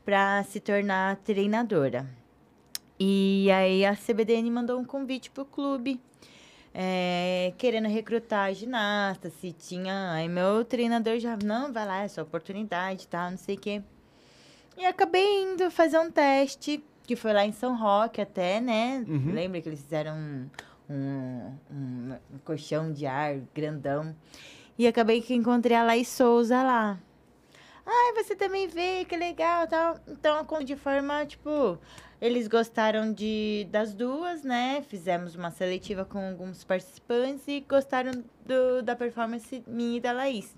para se tornar treinadora. E aí a CBDN mandou um convite pro clube. é, querendo recrutar ginasta, se tinha. Aí meu treinador já, não, vai lá, é sua oportunidade, tá? Não sei o quê. E acabei indo fazer um teste, que foi lá em São Roque até, né? Uhum. Lembra que eles fizeram um, um, um, um colchão de ar grandão. E acabei que encontrei a Laís Souza lá. Ai, você também vê, que legal tal. Então, de forma, tipo, eles gostaram de, das duas, né? Fizemos uma seletiva com alguns participantes e gostaram do, da performance minha e da Laís.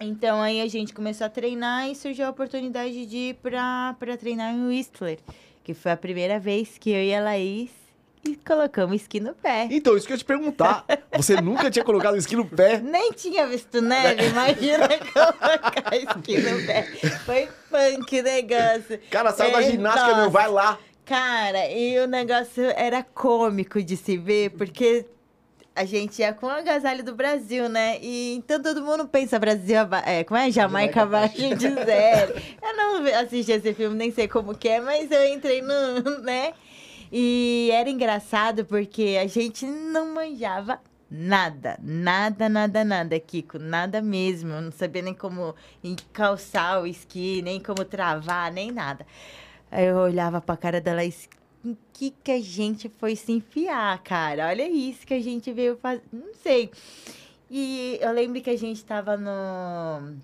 Então, aí a gente começou a treinar e surgiu a oportunidade de ir pra, pra treinar em Whistler, que foi a primeira vez que eu e a Laís e colocamos esqui no pé. Então, isso que eu ia te perguntar. Você nunca tinha colocado esqui no pé? Nem tinha visto neve, imagina colocar esqui no pé. Foi punk o negócio. Cara, saiu da É, ginástica, meu, vai lá. Cara, e o negócio era cômico de se ver, porque a gente ia com o agasalho do Brasil, né? E então todo mundo pensa Brasil, aba- é, como é? Jamaica abaixo de zero. Eu não assisti esse filme, nem sei como que é, mas eu entrei no, né? E era engraçado porque a gente não manjava nada, nada, nada, nada, Kiko, nada mesmo. Eu não sabia nem como encalçar o esqui, nem como travar, nem nada. Aí eu olhava pra cara dela e "Em que que a gente foi se enfiar, cara? Olha isso que a gente veio fazer. Não sei. E eu lembro que a gente tava no,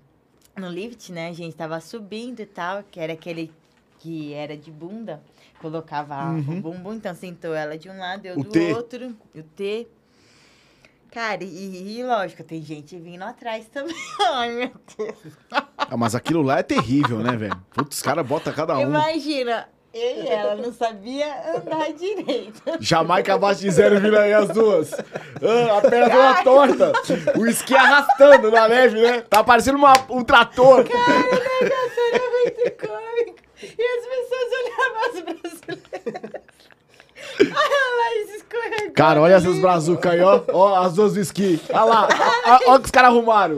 no lift, né? A gente tava subindo e tal, que era aquele que era de bunda. Colocava o bumbum, então sentou ela de um lado, eu Uhum. O do T. outro. O T. Cara, e, e lógico, tem gente vindo atrás também. Ai, meu Deus. Ah, mas aquilo lá é terrível, né, velho? Putz, os caras botam cada um. Imagina, eu e ela não sabia andar direito. Jamaica abaixo de zero vira aí as duas. Ah, a perna toda torta. O esqui arrastando na neve, né? Tá parecendo uma- um trator. O negócio era muito cômico. E as pessoas olhavam as brasileiras. Ai, a Laís escorregou. Cara, olha essas brazucas aí, ó. Ó, as duas do esqui. Olha lá. Ó o que os caras arrumaram.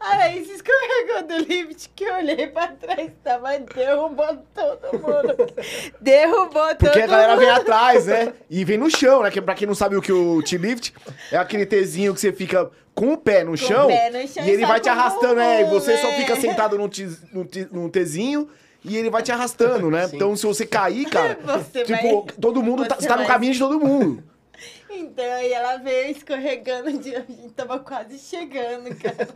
A Laís escorregou do lift que eu olhei pra trás. Tava derrubando todo mundo. Derrubou todo Porque a galera mundo. vem atrás, né? E vem no chão, né? Que pra quem não sabe o que o T-lift é aquele Tzinho que você fica com o pé no chão. pé no chão e ele só vai te com o arrastando, né? E você só né? fica sentado num, Tzinho. E ele vai te arrastando, né? Sim. Então, se você cair, cara, Você tipo, vai- todo mundo tá, você você tá no caminho de todo mundo. Então, aí ela veio escorregando de a gente tava quase chegando, cara.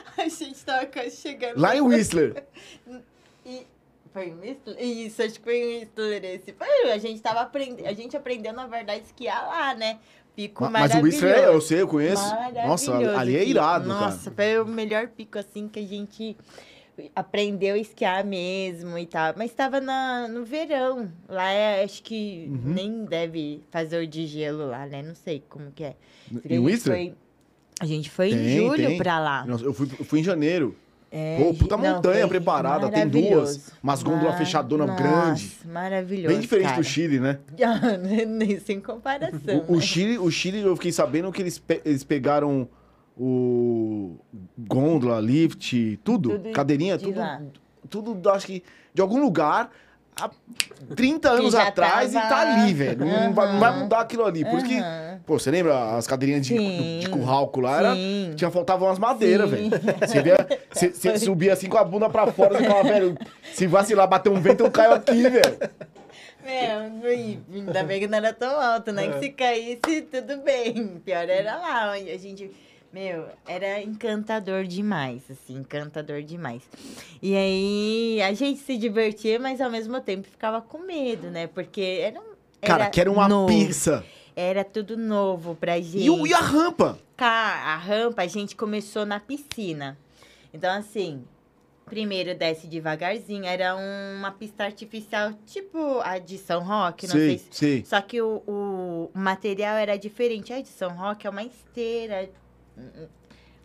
A gente tava quase chegando. Lá em Whistler. E foi em Whistler? Isso, acho que foi em Whistler esse. Foi, a gente tava aprendendo, a gente aprendeu, na verdade, esquiar lá, né? Pico Ma- Mas o. Whistler, eu sei, eu conheço. Nossa, ali é irado, Nossa, cara. foi o melhor pico, assim, que a gente aprendeu a esquiar mesmo e tal. Mas tava na, no verão. Lá é, acho que Uhum. nem deve fazer o de gelo lá, né? Não sei como que é. Em Whistler? foi- A gente foi em Tem, julho tem. pra lá. Nossa, eu, fui, eu fui em janeiro. É, Pô, puta não, montanha foi preparada, tem duas, umas gôndolas Mar- fechadonas Nossa, grandes. Maravilhoso. Bem diferente cara. do Chile, né? Nem Sem comparação. O, o né? Chile, o Chile, eu fiquei sabendo que eles, pe- eles pegaram o gôndola, lift, tudo, Tudo cadeirinha, de tudo, lá. tudo, acho que de algum lugar há 30 anos atrás e tá tava- ali, velho. Não, vai, não vai mudar aquilo ali. Por isso que, pô, você lembra as cadeirinhas de, Sim. de curralco lá? Era, Sim. tinha, faltavam umas madeiras, velho. Você, via, você, você subia assim com a bunda pra fora, você falava, velho, se vacilar, bater um vento, eu caio aqui, velho. Meu, ainda bem que não era tão alto, né? Que se caísse, tudo bem. Pior era lá, onde a gente. Meu, era encantador demais, assim, encantador demais. E aí a gente se divertia, mas ao mesmo tempo ficava com medo, né? Porque era. um- Cara, que era uma novo. pizza. Era tudo novo pra gente. E, o- e a rampa? A rampa a gente começou na piscina. Então, assim, primeiro desce devagarzinho. Era uma pista artificial, tipo a de São Roque, não sei Sei, se. sei. Só que o, o material era diferente. A de São Roque é uma esteira.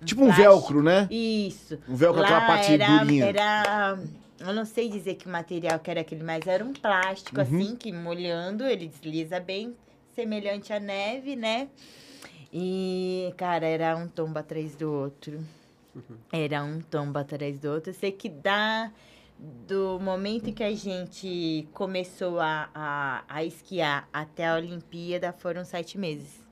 Tipo um plástico. velcro, né? Isso. Um velcro com aquela Lá parte era, durinha. Era. Eu não sei dizer que material que era aquele, mas era um plástico Uhum. assim, que molhando, ele desliza bem, semelhante à neve, né? E, cara, era um tombo atrás do outro. Era um tombo atrás do outro. Eu sei que dá do momento em que a gente começou a, a, a esquiar até a Olimpíada foram sete meses.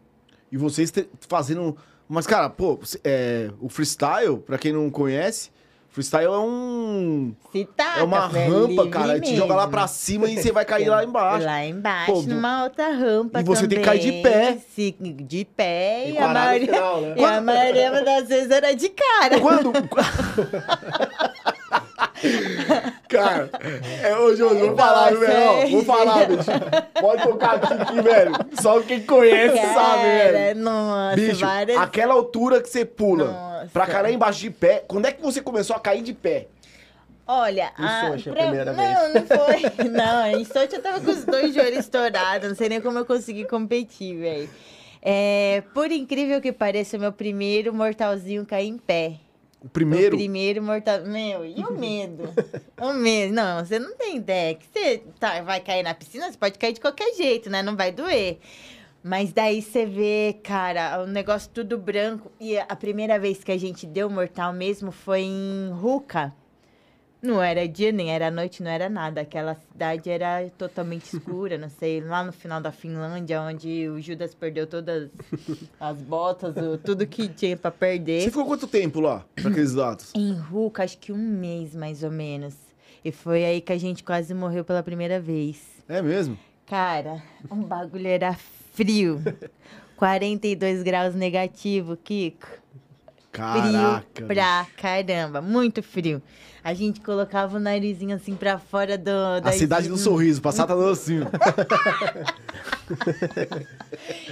E vocês te- fazendo. Mas, cara, pô, é, o freestyle, pra quem não conhece, Freestyle é um. Se taca, é uma é rampa, cara. Te joga lá mesmo. pra cima e você vai cair lá embaixo. Lá embaixo, Pô, numa outra rampa e você tem que cair de também. pé. Se- de pé E e, a maioria, final, né? e a maioria das vezes era de cara. Quando. Cara, é, hoje eu vou falar, velho. ó, é. Vou falar, bicho. Pode tocar aqui, velho. Só quem conhece sabe, Cara, velho. Nossa, Bicho, várias... aquela altura que você pula Nossa. pra cair embaixo de pé. Quando é que você começou a cair de pé? Olha, Em a, Sochi a pra- primeira não, não foi. Não, em Sochi eu tava com os dois joelhos estourados. Não sei nem como eu consegui competir, velho. É, por incrível que pareça, o meu primeiro mortalzinho caiu em pé. O primeiro. O primeiro mortal. Meu, e o medo? o medo. Não, você não tem ideia. Que você tá, vai cair na piscina, você pode cair de qualquer jeito, né? Não vai doer. Mas daí você vê, cara, o negócio tudo branco. E a primeira vez que a gente deu mortal mesmo foi em Ruka. Não era dia, nem era noite, não era nada. Aquela cidade era totalmente escura, não sei, lá no final da Finlândia, onde o Judas perdeu todas as botas, o- tudo que tinha pra perder. Você ficou quanto tempo lá, pra aqueles dados? Em Ruka, acho que um mês mais ou menos. E foi aí que a gente quase morreu pela primeira vez. É mesmo? Cara, um bagulho era frio. 42 graus negativo, Kiko. Caraca. Frio pra caramba, muito frio. A gente colocava o narizinho assim pra fora do. A das- cidade do sorriso, passar tá assim.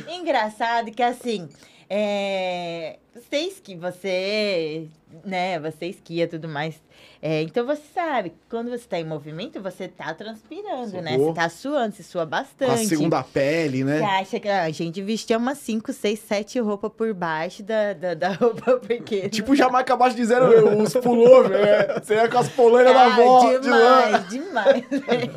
Engraçado que assim, é, você esqui, você, né, você esquia e tudo mais. É, então você sabe, quando você tá em movimento, você tá transpirando, né? Socorro. Você tá suando, você sua Com bastante. a segunda pele, Você né? acha que a gente vestia umas 5, 6, 7 roupas por baixo da, da, da roupa pequena. Tipo Jamaica abaixo de zero, os pullover, né? Você ia com as poleiras na Ah, volta, de lã. demais, demais, velho.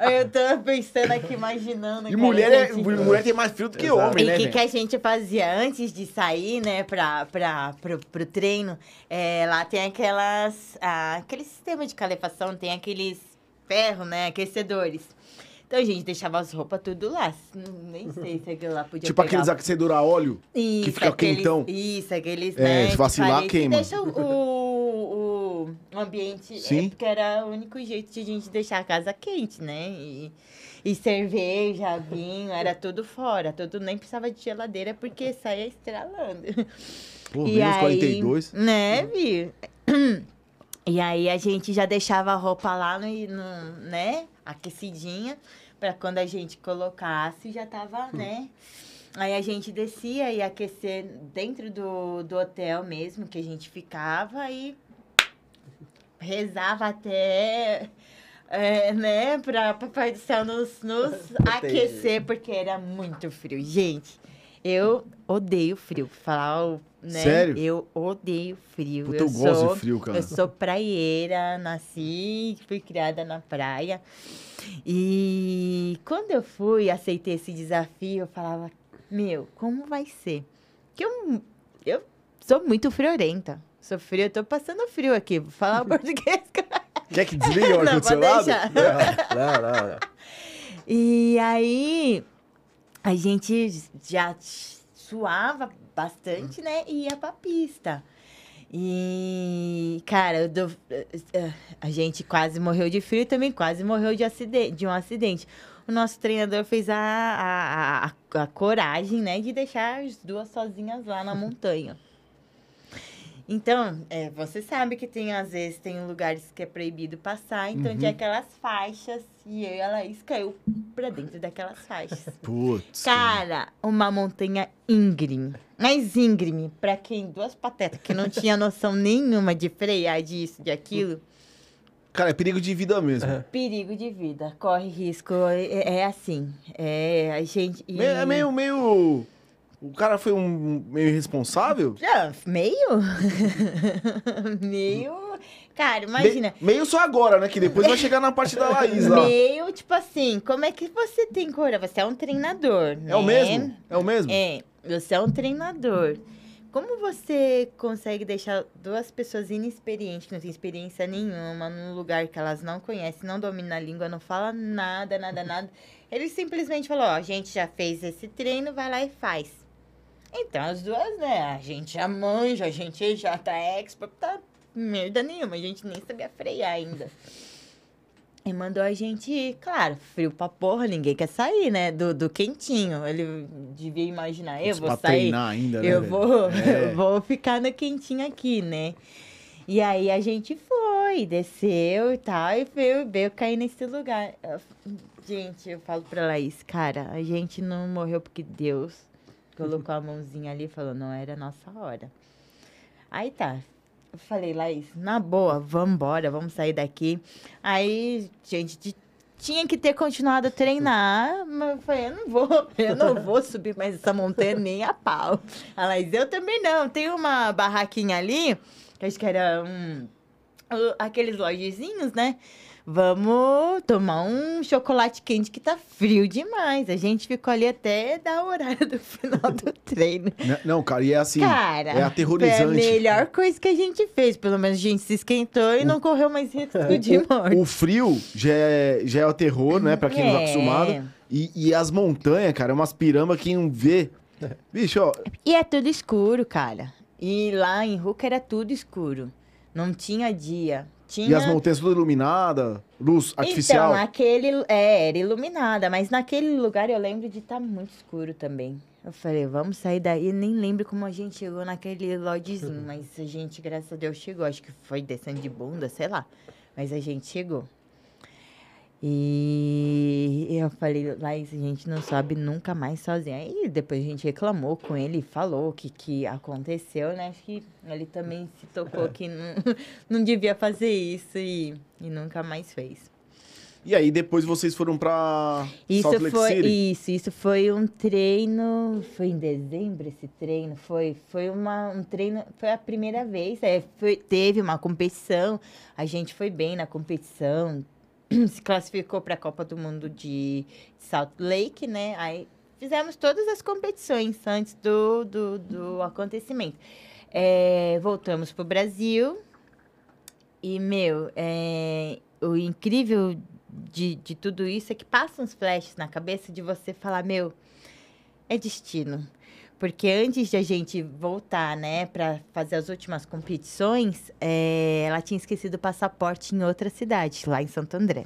Eu tô pensando aqui, imaginando. E mulher, é, gente- mulher tem mais frio do que Exato. homem, E né, o que, que a gente fazia antes de sair, né, pra, pra, pro, pro treino? É, lá tem aquelas. ah, aquele sistema de calefação, tem aqueles ferros, né? Aquecedores. Então a gente deixava as roupas tudo lá. Nem sei se aquilo lá podia Tipo pegar. aqueles aquecedor a óleo. Isso, fica aqueles, quentão. Isso, aqueles, É, né? se vacilar, que queima. Deixa o, o, o ambiente... Sim. É, porque era o único jeito de a gente deixar a casa quente, né? E, e cerveja, vinho, era tudo fora. Tudo nem precisava de geladeira, porque saía estralando. Pô, E menos aí, 42. Né, Vi? E aí a gente já deixava a roupa lá, no, no- né, aquecidinha, pra quando a gente colocasse já tava, né? Aí a gente descia e aquecer dentro do, do hotel mesmo que a gente ficava e rezava até, é, né, pra Papai do Céu nos, nos aquecer, porque era muito frio. Gente, eu odeio frio. Falar, o- né? Sério? Eu odeio frio. Puta, eu, eu gosto sou, de frio, cara. Eu sou praieira, nasci, fui criada na praia. E quando eu fui, aceitei esse desafio, eu falava, meu, como vai ser? Que eu, eu sou muito friorenta. Sou frio, eu tô passando frio aqui. Vou falar o português. Quer que desligue o ar-condicionado? Não, não, não. E aí, a gente já suava bastante, né? E ia pra pista. E, cara, eu dou- a gente quase morreu de frio e também quase morreu de, acidente, de um acidente. O nosso treinador fez a, a, a, a coragem, né, de deixar as duas sozinhas lá na montanha. Então, é, você sabe que tem, às vezes, tem lugares que é proibido passar, então tinha aquelas faixas e eu e a Laís caiu pra dentro daquelas faixas. Putz. Cara, uma montanha íngreme. Mas íngreme, pra quem? Duas patetas que não tinha noção nenhuma de frear disso, de aquilo. Cara, é perigo de vida mesmo. É. Perigo de vida, corre risco. É, é assim. É, a gente. e- É meio, meio... O cara foi um meio irresponsável? Ah, meio? meio. Cara, imagina. Me- meio só agora, né? Que depois vai chegar na parte da Laís lá. Meio, tipo assim, como é que você tem coragem? Você é um treinador, né? É o mesmo? É o mesmo? É, você é um treinador. Como você consegue deixar duas pessoas inexperientes, que não têm experiência nenhuma, num lugar que elas não conhecem, não dominam a língua, não fala nada, nada, nada. Ele simplesmente falou, ó, a gente já fez esse treino, vai lá e faz. Então, as duas, né, a gente já manja, a gente já tá expert, tá merda nenhuma, a gente nem sabia frear ainda. E mandou a gente ir. Claro, frio pra porra, ninguém quer sair, né? Do, do quentinho. Ele devia imaginar, eu vou sair. ainda, né, eu velho? vou, É. eu vou ficar no quentinho aqui, né? E aí a gente foi, desceu e tal, e veio, veio cair nesse lugar. Gente, eu falo pra Laís, cara, a gente não morreu porque Deus colocou a mãozinha ali e falou, não era a nossa hora. Aí tá. Eu falei, Laís, na boa, vamos embora, vamos sair daqui. Aí, gente, de- tinha que ter continuado a treinar, mas eu falei, eu não vou, eu não vou subir mais essa montanha nem a pau. A Laís, eu também não. Tem uma barraquinha ali, que acho que era um, aqueles lojezinhos, né? Vamos tomar um chocolate quente que tá frio demais. A gente ficou ali até dar o horário do final do treino. Não, cara, e é assim. Cara, é aterrorizante. Foi a melhor coisa que a gente fez. Pelo menos a gente se esquentou e não correu mais risco de morte. O frio já é, já é o terror, né? Pra quem não tá É. acostumado. E, e as montanhas, cara, é umas piramba que não vê. Bicho, ó, E é tudo escuro, cara. E lá em Ruca era tudo escuro. Não tinha dia. Tinha... e as montanhas tudo iluminadas, luz artificial. Então, aquele é, era iluminada, mas naquele lugar eu lembro de estar muito escuro também. Eu falei, vamos sair daí. Nem lembro como a gente chegou naquele lodezinho, mas a gente, graças a Deus, chegou. Acho que foi descendo de bunda, sei lá. Mas a gente chegou. E eu falei, Laís, a gente não sobe nunca mais sozinha. Aí depois a gente reclamou com ele, falou o que, que aconteceu, né? Acho que ele também se tocou que não, não devia fazer isso e, e nunca mais fez. E aí depois vocês foram pra Isso Salt Lake foi, City. isso, isso foi um treino, foi em dezembro esse treino, foi, foi uma, um treino, foi a primeira vez, é, foi, teve uma competição, a gente foi bem na competição, se classificou para a Copa do Mundo de Salt Lake, né? Aí fizemos todas as competições antes do, do, do acontecimento. É, voltamos pro Brasil e, meu, é, o incrível de, de tudo isso é que passam uns flashes na cabeça de você falar, meu, é destino. Porque antes de a gente voltar, né, para fazer as últimas competições, é, ela tinha esquecido o passaporte em outra cidade, lá em Santo André.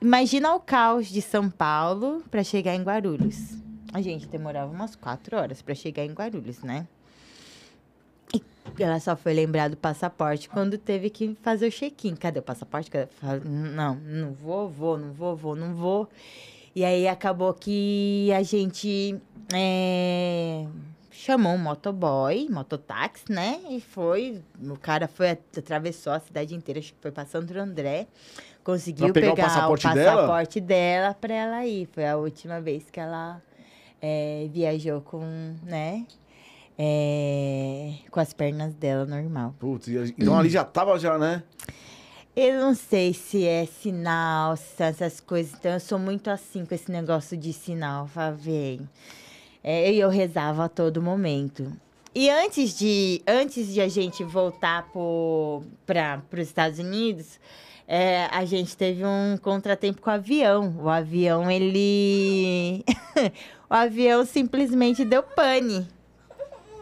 Imagina o caos de São Paulo para chegar em Guarulhos. A gente demorava umas quatro horas para chegar em Guarulhos, né? E ela só foi lembrar do passaporte quando teve que fazer o check-in. Cadê o passaporte? Cadê? Não, não vou, vou, não vou, vou, não vou. E aí acabou que a gente é, chamou um motoboy, mototáxi, né? E foi, o cara foi, atravessou a cidade inteira, acho que foi pra Santo André. Conseguiu Pra pegar o pegar passaporte o dela? passaporte dela pra ela ir. Foi a última vez que ela é, viajou com, né? é, com as pernas dela normal. Putz, então ali já tava já, né? Eu não sei se é sinal, se são essas coisas. Então, eu sou muito assim com esse negócio de sinal. Fala, vem. É, e eu rezava a todo momento. E antes de, antes de a gente voltar para os Estados Unidos, é, a gente teve um contratempo com o avião. O avião, ele. o avião simplesmente deu pane.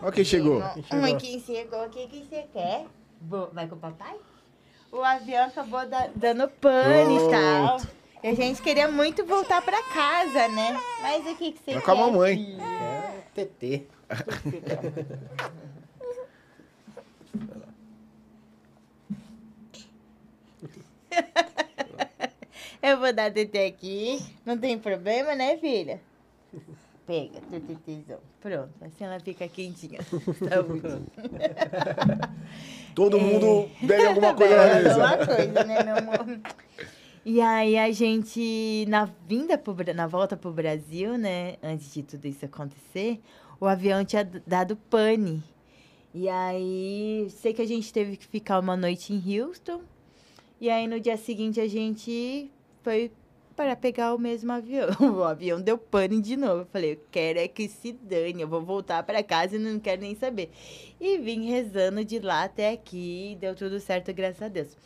Olha quem chegou. Mãe, quem chegou? O que, que você quer? Vai com o papai? O avião acabou da- dando pane e tal. E a gente queria muito voltar pra casa, né? Mas o que, que você Vai quer? com a mamãe. É TT. Eu vou dar TT aqui. Não tem problema, né, filha? Pega, TTzão. Pronto, assim ela fica quentinha. Saúde. Todo mundo bebe alguma coisa na mesa. alguma coisa, né, meu amor? E aí a gente, na vinda, pro, na volta pro Brasil, né, antes de tudo isso acontecer, o avião tinha dado pane. E aí, sei que a gente teve que ficar uma noite em Houston. E aí, no dia seguinte, a gente foi para pegar o mesmo avião. O avião deu pane de novo. Eu falei, eu quero é que se dane, eu vou voltar para casa e não quero nem saber. E vim rezando de lá até aqui, deu tudo certo, graças a Deus.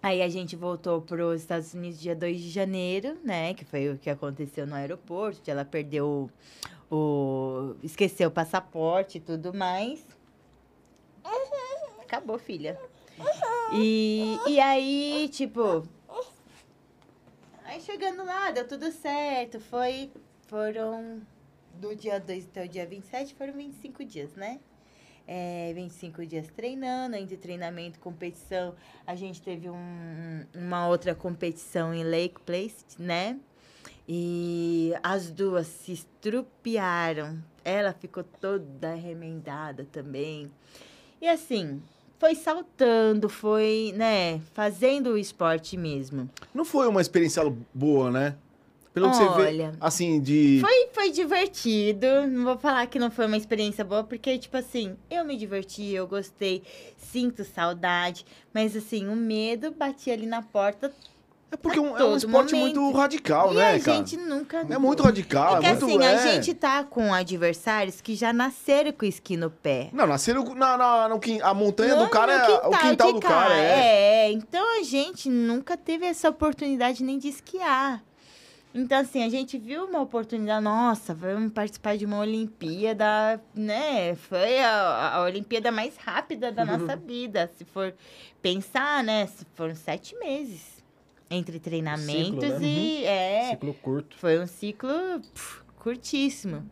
Aí a gente voltou para os Estados Unidos dia 2 de janeiro, né? Que foi o que aconteceu no aeroporto. Ela perdeu o. esqueceu o passaporte e tudo mais. acabou, filha. E, e aí, tipo. Aí chegando lá, deu tudo certo. Foi. Foram. Do dia 2 até o dia 27, foram 25 dias, né? É, 25 dias treinando, entre treinamento competição. A gente teve um, uma outra competição em Lake Place, né? E as duas se estrupiaram. Ela ficou toda remendada também. E assim, foi saltando, foi, né, fazendo o esporte mesmo. Não foi uma experiência boa, né? Pelo que você vê, Olha, assim, de... Foi, foi divertido. Não vou falar que não foi uma experiência boa, porque, tipo assim, eu me diverti, eu gostei, sinto saudade. Mas, assim, o medo batia ali na porta. É porque é um, é um esporte momento. muito radical, e né, a cara? gente nunca. É muito radical, É é, que muito... assim, é. a gente tá com adversários que já nasceram com esqui no pé. Não, nasceram na, na, no a montanha No- do cara é o quintal do cara, é. É, então a gente nunca teve essa oportunidade nem de esquiar. Então, assim, a gente viu uma oportunidade, nossa, vamos participar de uma Olimpíada, né? Foi a, a Olimpíada mais rápida da nossa vida. Se for pensar, né? Se foram sete meses entre treinamentos Ciclo, né? e. É, Ciclo curto. foi um ciclo curtíssimo.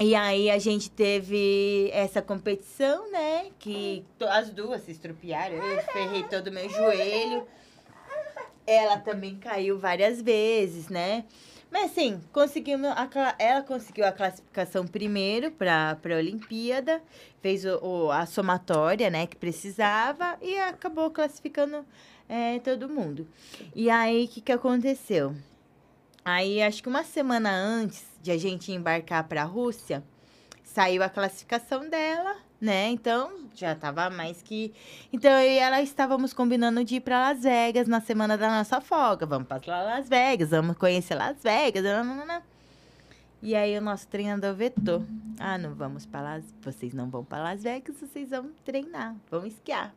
E aí a gente teve essa competição, né? Que as duas se estrupiaram. Eu ferrei todo o meu joelho. Ela também caiu várias vezes, né? Mas assim, conseguimos a ela conseguiu a classificação primeiro para a Olimpíada, fez o, o- a somatória, né, que precisava e acabou classificando é, todo mundo. E aí, o que, que aconteceu? Aí, acho que uma semana antes de a gente embarcar para a Rússia, saiu a classificação dela, né? Então, já tava mais que. Então, eu e ela estávamos combinando de ir para Las Vegas na semana da nossa folga. Vamos para Las Vegas, vamos conhecer Las Vegas. E aí, o nosso treinador vetou. Ah, não vamos para Las. Vocês não vão para Las Vegas, vocês vão treinar, vão esquiar.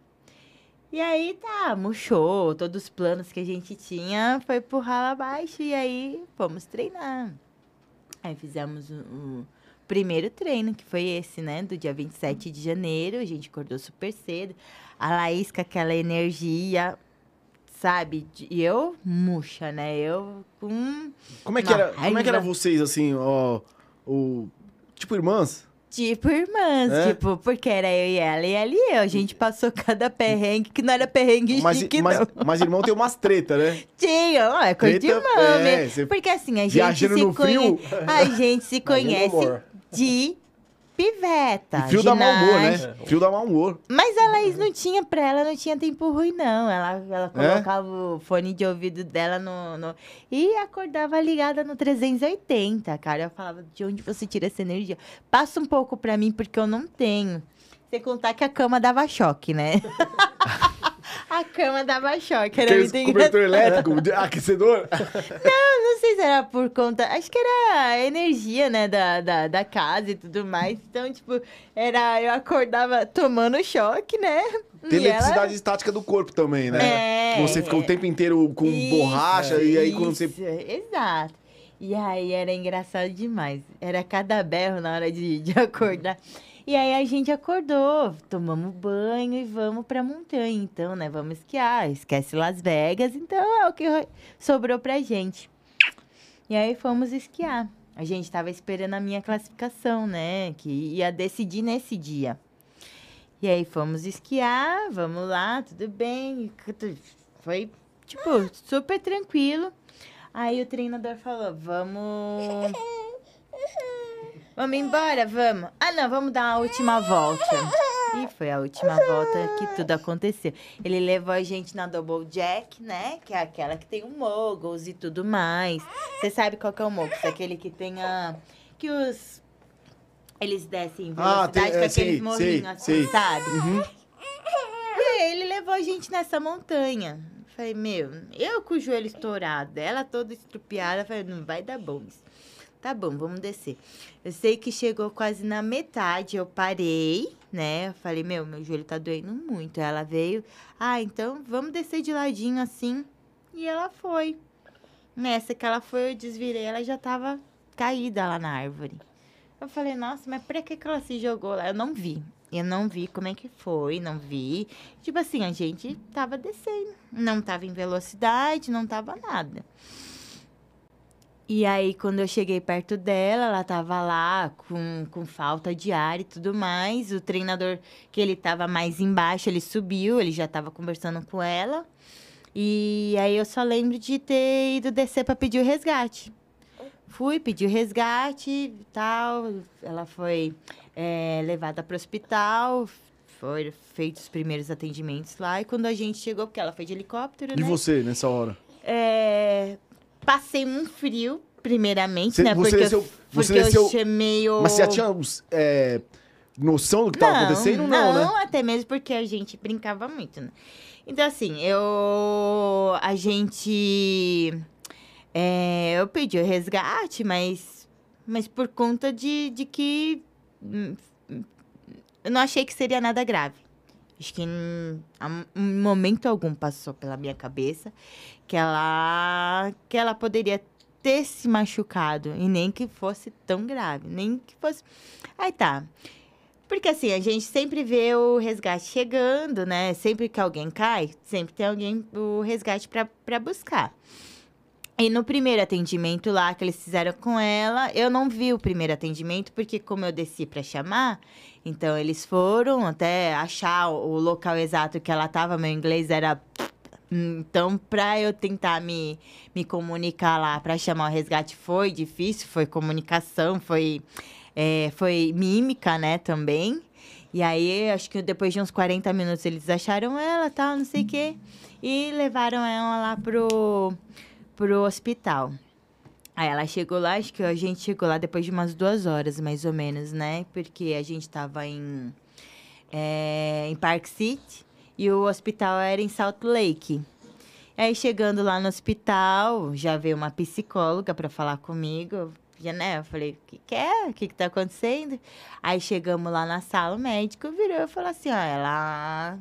E aí tá, murchou, todos os planos que a gente tinha foi por rala abaixo e aí fomos treinar. Aí fizemos o, o primeiro treino, que foi esse, né, do dia 27 de janeiro, a gente acordou super cedo. A Laís com aquela energia, sabe? E eu murcha, né? Eu com Como é que era, como é que era vocês, assim, ó, o... Tipo irmãs? Tipo irmãs, É? tipo, porque era eu e ela e ela e eu. A gente passou cada perrengue que não era perrengue Mas, chique, mas, não. mas irmão tem umas treta, né? Tinha, ó, é coisa de Treta, irmã, é, né? Porque assim, a gente viajando se conhece. A gente se conhece de piveta. E frio dá mau humor, né? ginástica. Frio dá mau humor. Mas a Laís não tinha, pra ela não tinha tempo ruim, não. Ela, ela É? colocava o fone de ouvido dela no, no- E acordava ligada no 380, cara. Eu falava, de onde você tira essa energia? Passa um pouco pra mim, porque eu não tenho. Sem contar que a cama dava choque, né? a cama dava choque. Era muito cobertor elétrico, de- aquecedor. não sei se era por conta. Acho que era a energia, né, da, da, da casa e tudo mais. Então, tipo, era. Eu acordava tomando choque, né? Tem E ela- eletricidade estática do corpo também, né? É. Você fica o tempo inteiro com Isso, borracha e aí quando você... isso, Exato. E aí era engraçado demais. Era cada berro na hora de, de acordar. E aí a gente acordou, tomamos banho e vamos pra montanha. Então, né? Vamos esquiar. Esquece Las Vegas. Então é o que sobrou pra gente. E aí fomos esquiar. A gente tava esperando a minha classificação, né? Que ia decidir nesse dia. E aí fomos esquiar, vamos lá, tudo bem. Foi, tipo, super tranquilo. Aí o treinador falou, vamos. Vamos embora, vamos. Ah, não, vamos dar a última volta. E foi a última volta que tudo aconteceu. Ele levou a gente na Double Jack, né? Que é aquela que tem o moguls e tudo mais. Você sabe qual que é o moguls? Aquele que tem a... Que os... Eles descem em Ah, velocidade tem- com é, aqueles morrinhos assim, sei. sabe? Uhum. E aí ele levou a gente nessa montanha. Falei, meu, eu com o joelho estourado, ela toda estrupiada, falei, não vai dar bom isso. Tá bom, vamos descer. Eu sei que chegou quase na metade, eu parei, né? Eu falei, meu, meu joelho tá doendo muito. Ela veio, ah, então vamos descer de ladinho assim. E ela foi. Nessa que ela foi, eu desvirei, ela já tava caída lá na árvore. Eu falei, nossa, mas pra que, que ela se jogou lá? Eu não vi. Eu não vi como é que foi, não vi. Tipo assim, a gente tava descendo. Não tava em velocidade, não tava nada. E aí, quando eu cheguei perto dela, ela tava lá com, com falta de ar e tudo mais. O treinador, que ele tava mais embaixo, ele subiu, ele já tava conversando com ela. E aí eu só lembro de ter ido descer para pedir o resgate. Fui, pedi o resgate e tal. Ela foi é, levada para o hospital, foram feitos os primeiros atendimentos lá. E quando a gente chegou, porque ela foi de helicóptero, E né? você, nessa hora? É, passei um frio, primeiramente, Você- né? você Porque, desceu- eu, você porque desceu- eu chamei o... Mas você já tinha os, é, noção do que tava acontecendo? Não, né? até mesmo porque a gente brincava muito, né? Então, assim, eu... A gente... é, eu pedi o resgate, mas... Mas por conta de, de que... hum, Eu não achei que seria nada grave. Acho que em, momento algum passou pela minha cabeça que ela... Que ela poderia ter se machucado. E nem que fosse tão grave. Nem que fosse... Aí tá. Porque assim, a gente sempre vê o resgate chegando, né? Sempre que alguém cai, sempre tem alguém, o resgate pra buscar. E no primeiro atendimento lá que eles fizeram com ela, eu não vi o primeiro atendimento, porque como eu desci pra chamar, então eles foram até achar o local exato que ela tava, meu inglês era. Então, pra eu tentar me, me comunicar lá, pra chamar o resgate, foi difícil, foi comunicação, foi é, foi mímica, né, também. E aí, acho que depois de uns 40 minutos eles acharam ela, tal, não sei o quê. E levaram ela lá pro, pro hospital. Aí ela chegou lá, acho que a gente chegou lá depois de umas duas horas, mais ou menos, né? Porque a gente tava em, é, em Park City e o hospital era em Salt Lake. Aí chegando lá no hospital, já veio uma psicóloga para falar comigo. Já, né? Eu falei, o que, que é? O que, que tá acontecendo? Aí chegamos lá na sala, o médico virou e falou assim: ó, ela,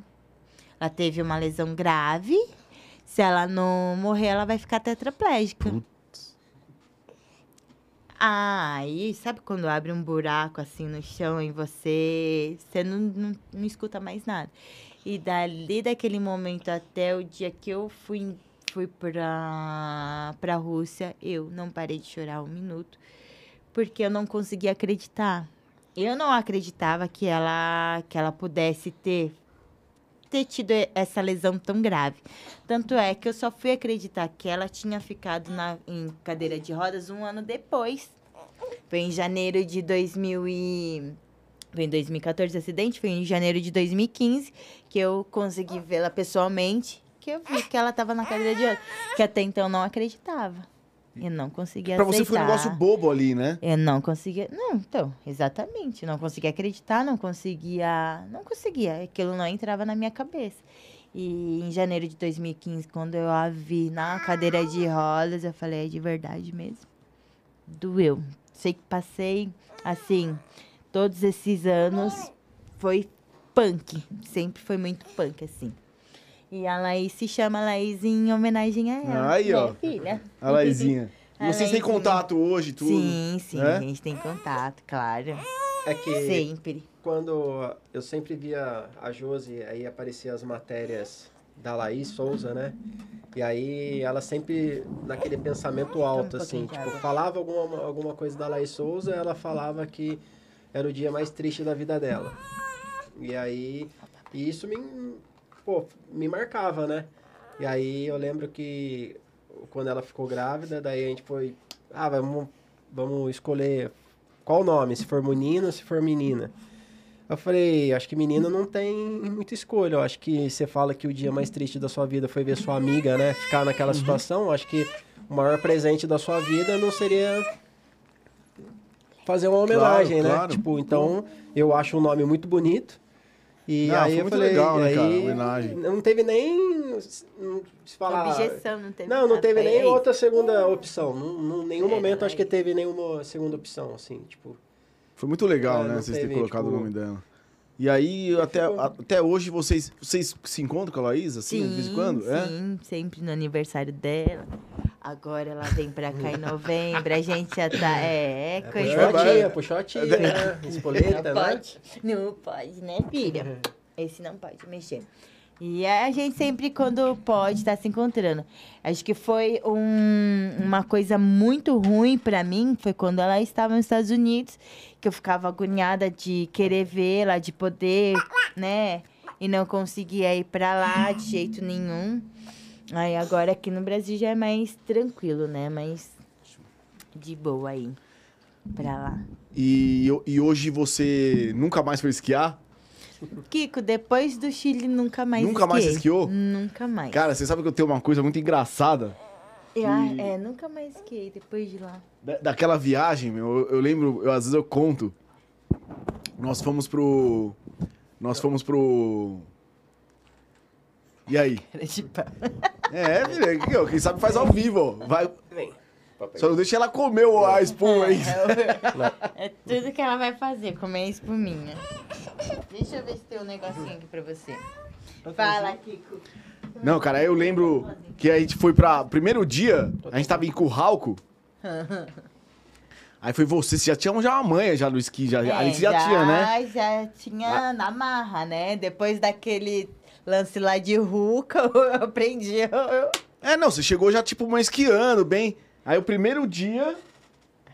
ela teve uma lesão grave. Se ela não morrer, ela vai ficar tetraplégica. Ah, aí sabe quando abre um buraco assim no chão e você, você não, não, não escuta mais nada. E dali daquele momento até o dia que eu fui, fui pra, pra Rússia, eu não parei de chorar um minuto, porque eu não conseguia acreditar. Eu não acreditava que ela, que ela pudesse ter, ter tido essa lesão tão grave. Tanto é que eu só fui acreditar que ela tinha ficado na, em cadeira de rodas um ano depois. Foi em janeiro de 2000 e... Foi em 2014 o acidente, foi em janeiro de 2015 que eu consegui vê-la pessoalmente, que eu vi que ela estava na cadeira de rodas, que até então não acreditava. Eu não conseguia Pra aceitar. você foi um negócio bobo ali, né? Eu não conseguia. Não, então, exatamente. Não conseguia acreditar, não conseguia. Não conseguia. Aquilo não entrava na minha cabeça. E em janeiro de 2015, quando eu a vi na cadeira de rodas, eu falei, é de verdade mesmo. Doeu. Sei que passei, assim, todos esses anos foi punk. Sempre foi muito punk, assim. E a Laís se chama Laís em homenagem a ela. Aí, ó. filha. A Laizinha. A Vocês têm contato hoje, tudo? Sim, sim, É? a gente tem contato, claro. É que Sempre. quando eu sempre via a Josi, aí apareciam as matérias da Laís Souza, né? E aí ela sempre naquele pensamento alto, um assim, tipo, falava alguma, alguma coisa da Laís Souza, ela falava que era o dia mais triste da vida dela. E aí, e isso me, pô, me marcava, né? E aí eu lembro que quando ela ficou grávida, daí a gente foi, ah, vamos, vamos escolher qual nome, se for menino, se for menina. Eu falei, acho que menina não tem muita escolha. Eu acho que você fala que o dia mais triste da sua vida foi ver sua amiga, né, ficar naquela situação. Eu acho que o maior presente da sua vida não seria fazer uma homenagem, Claro, né? claro. Tipo, então eu acho um nome muito bonito. E Não, aí foi eu muito falei, legal, né, aí cara, não teve nem não se falar Objeção, não teve não, não teve foi nem outra segunda opção. Não, não, nenhum É, momento acho que é. teve nenhuma segunda opção, assim, tipo. Foi muito legal, É, né? Vocês terem colocado o tipo- nome dela. E aí, até, até hoje, vocês, vocês se encontram com a Laís, assim, de vez em quando? É? Sim, sempre no aniversário dela. Agora ela vem pra cá em novembro, a gente já tá. É, é Puxou coisa a vai. tia, puxou a tia, né? Espoleta, não né? pode, não pode, né, filha? Esse não pode mexer. E a gente sempre, quando pode, tá se encontrando. Acho que foi um- uma coisa muito ruim pra mim, foi quando ela estava nos Estados Unidos, que eu ficava agoniada de querer vê-la, de poder, né? E não conseguia ir pra lá de jeito nenhum. Aí agora aqui no Brasil já é mais tranquilo, né? Mais de boa aí. Pra lá. E, e hoje você nunca mais foi esquiar? Kiko, depois do Chile nunca mais Nunca mais esquiei. esquiou? Nunca mais. Cara, você sabe que eu tenho uma coisa muito engraçada? Eu- ah, é, nunca mais esquiei depois de lá. Da- Daquela viagem, meu, eu, eu lembro, eu, às vezes eu conto. Nós fomos pro. Nós fomos pro. E aí? É, filho, quem- quem sabe faz ao vivo. ó. Vai, só não deixa ela comer o- a espuma aí. É tudo que ela vai fazer, comer a espuminha. Deixa eu ver se tem um negocinho aqui pra você. Fala, Kiko. Não, cara, eu lembro que a gente foi pra. Primeiro dia, a gente tava em Curralco. Aí foi você, você já tinha já uma manha já no esqui, já, ali você já, tinha, né? Já tinha na marra, né? Depois daquele lance lá de Ruca, eu aprendi. Eu, É, não, você chegou já tipo uma esquiando bem. Aí o primeiro dia,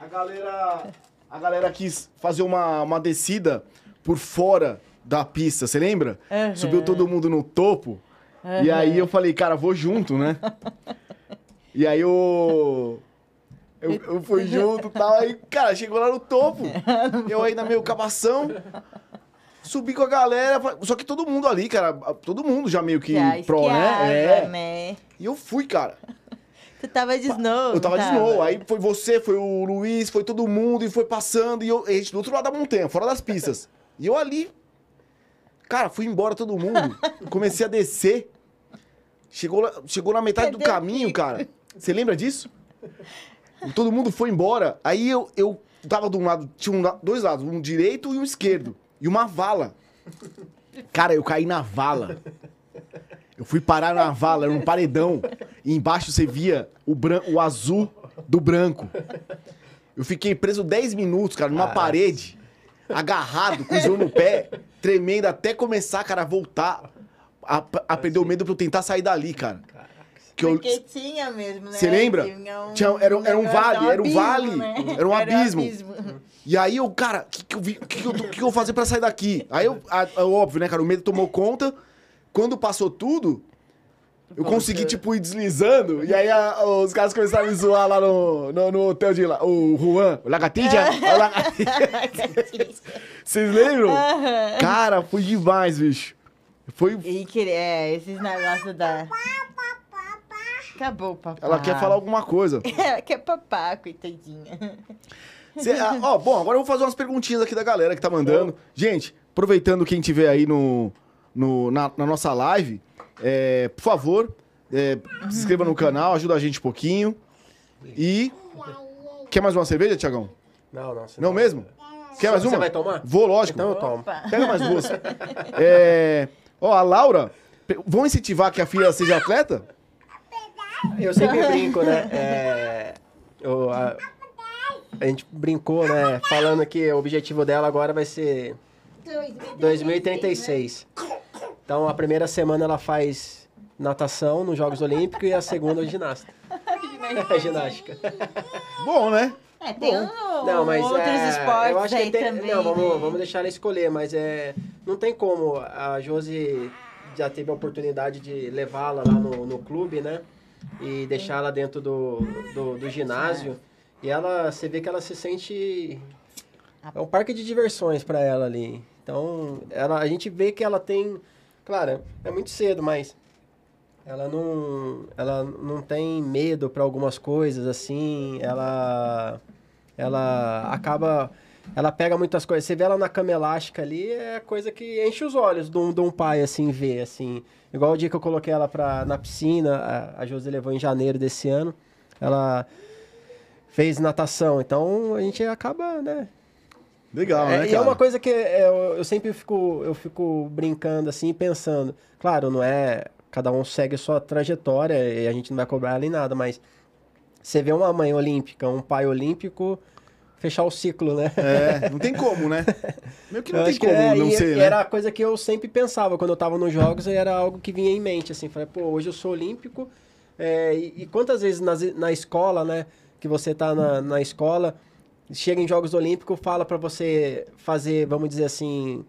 a galera. A galera quis fazer uma, uma descida por fora da pista, você lembra? Aham. Subiu todo mundo no topo. E aí eu falei, cara, vou junto, né? e aí eu. Eu, eu fui junto e tal. Aí, cara, chegou lá no topo. Eu ainda meio cabação. Subi com a galera. Só que todo mundo ali, cara. Todo mundo já meio que já pro, né? É. né? E eu fui, cara. Tu tava de snow, Eu tava não de novo. Aí foi você, foi o Luiz, foi todo mundo e foi passando. E eu, a gente do outro lado da montanha, fora das pistas. E eu ali. Cara, fui embora todo mundo. Comecei a descer. Chegou, chegou na metade do Cadê o caminho, Kiko? cara. Você lembra disso? Todo mundo foi embora. Aí eu, eu tava de um lado, tinha um dois lados, um direito e um esquerdo. E uma vala. Cara, eu caí na vala. Eu fui parar na vala, era um paredão. E embaixo você via o, bran o azul do branco. Eu fiquei preso 10 minutos, cara, numa parede, agarrado, com o isão no pé, tremendo, até começar, cara, a voltar a, a perder o medo pra eu tentar sair dali, cara. Que eu, Porque tinha mesmo, né? Você lembra? Tinha um, Tinha- era um- era um vale, era um vale, né? era um abismo. E aí eu, cara, o que, que, eu vi- que, que eu, que que eu vou fazer pra sair daqui? Aí eu, a- é óbvio, né, cara, o medo tomou conta. Quando passou tudo, eu consegui, tipo, ir deslizando. E aí a- os caras começaram a me zoar lá no, no, no hotel de lá. O Juan, o Lagatija. o Lagatija. Vocês lembram? Cara, foi demais, bicho. Foi. E que, é, esses negócios da... Acabou, papai. Ela quer falar alguma coisa. Ela quer papar, coitadinha. Cê- ah, ó, bom, agora eu vou fazer umas perguntinhas aqui da galera que tá mandando. Gente, aproveitando quem tiver aí no, no- na, na nossa live, é, por favor, é, se inscreva no canal, ajuda a gente um pouquinho. E. Quer mais uma cerveja, Tiagão? Não, não. senão- Não mesmo? Quer mais Você uma? vai tomar? Vou, lógico. Então eu tomo. Opa. Pega mais duas. É, ó, a Laura, vão incentivar que a filha seja atleta? Eu sempre brinco, né? É, eu, a, a gente brincou, né? Falando que o objetivo dela agora vai ser 2036. Então a primeira semana ela faz natação nos Jogos Olímpicos e a segunda ginástica. ginástica. Bom, né? É, tem um, Não, mas outros é, esportes eu acho aí que tem, também. não, vamos, né? vamos deixar ela escolher, mas é não tem como a Josi já teve a oportunidade de levá-la lá no, no clube, né? E deixá-la dentro do, do, do ginásio. E ela, você vê que ela se sente é um parque de diversões para ela ali. Então, ela, a gente vê que ela tem, claro, é muito cedo, mas ela não, ela não tem medo para algumas coisas assim. Ela, ela acaba, ela pega muitas coisas. Você vê ela na cama elástica ali, é coisa que enche os olhos de um, de um pai assim ver assim. Igual o dia que eu coloquei ela pra, na piscina, a, a Josi levou em janeiro desse ano. Ela fez natação, então a gente acaba, né, Legal, é, né, e é uma coisa que é, eu, eu sempre fico, eu fico brincando assim, pensando. Claro, não é. Cada um segue a sua trajetória e a gente não vai cobrar ela em nada, mas você vê uma mãe olímpica, um pai olímpico, fechar o ciclo, né? É, não tem como, né? Meio que não Eu tem como é, não e ser, né? Era a coisa que eu sempre pensava quando eu tava nos jogos, era algo que vinha em mente, assim, falei, pô, hoje eu sou olímpico, é, e, e quantas vezes nas, na escola, né, que você tá na, na escola, chega em Jogos Olímpicos, fala pra você fazer, vamos dizer assim,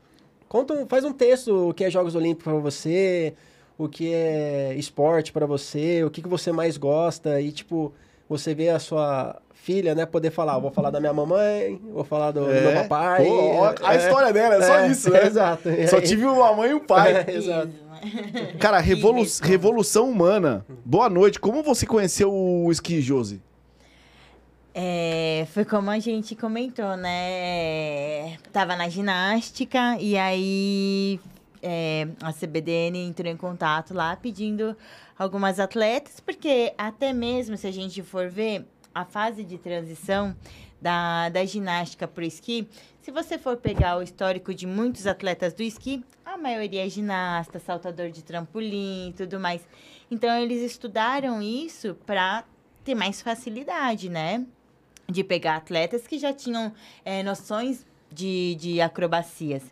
conta um- faz um texto o que é Jogos Olímpicos pra você, o que é esporte pra você, o que, que você mais gosta, e tipo, você vê a sua filha, né, poder falar, vou falar da minha mamãe, vou falar do, do meu É. papai. Pô, ó, a é, história dela é só é, isso, né? Exato. Só aí- tive uma mãe e um pai. É, exato. Cara, revolu revolução humana. Boa noite. Como você conheceu o esqui, Josi? É, foi como a gente comentou, né? Tava na ginástica e aí é, a CBDN entrou em contato lá pedindo algumas atletas, porque até mesmo se a gente for ver a fase de transição da, da ginástica para o esqui, se você for pegar o histórico de muitos atletas do esqui, a maioria é ginasta, saltador de trampolim e tudo mais. Então, eles estudaram isso para ter mais facilidade, né? De pegar atletas que já tinham eh, noções de, de acrobacias.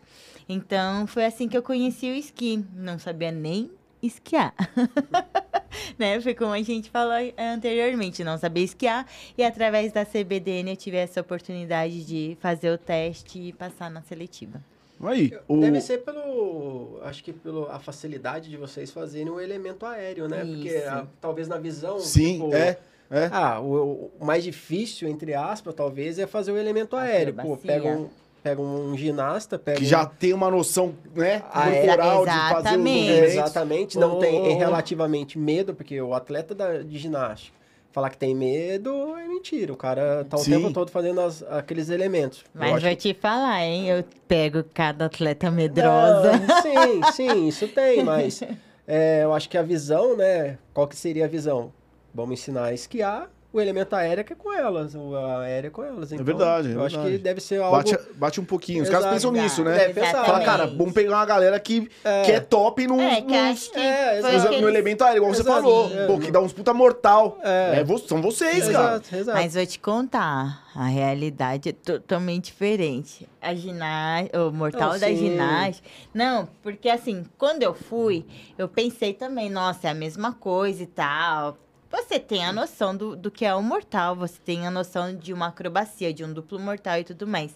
Então, foi assim que eu conheci o esqui. Não sabia nem esquiar. né? Foi como a gente falou eh, anteriormente, não sabia esquiar. E através da CBDN eu tive essa oportunidade de fazer o teste e passar na seletiva. Aí, o... Deve ser pelo. Acho que pela facilidade de vocês fazerem o elemento aéreo, né? Porque Isso. ah, talvez na visão. Sim, tipo, é. É. Ah, o, o mais difícil, entre aspas, talvez, é fazer o elemento aéreo. Pô, pega um, pega um ginasta, pega. Que um- já tem uma noção, né, Ah, é. corporal de fazer os Exatamente. Movimentos. exatamente, não Oh. tem relativamente medo, porque o atleta da- de ginástica falar que tem medo é mentira. O cara tá o Sim. tempo todo fazendo as- aqueles elementos. Eu Mas acho vou que- te falar, hein? Eu pego cada atleta medrosa. Não, sim, sim, isso tem, mas é, eu acho que a visão, né? Qual que seria a visão? Vamos ensinar a esquiar, o elemento aéreo que é com elas, o aéreo é com elas. Então, verdade, é Eu acho verdade. que deve ser algo... Bate, bate um pouquinho. Os caras Exato. pensam nisso, né? Deve pensar. Fala, cara, vamos pegar uma galera que, É. que é top no, É, que nos- acho que É, no eles- elemento aéreo, igual você Exato. falou. É. Pô, que dá uns puta mortal. É. É, são vocês, cara. Exato, exato. Mas vou te contar, a realidade é totalmente diferente. A ginástica, o mortal da ginástica. Não, porque assim, quando eu fui, eu pensei também, nossa, é a mesma coisa e tal. Você tem a noção do, do que é um mortal, você tem a noção de uma acrobacia, de um duplo mortal e tudo mais.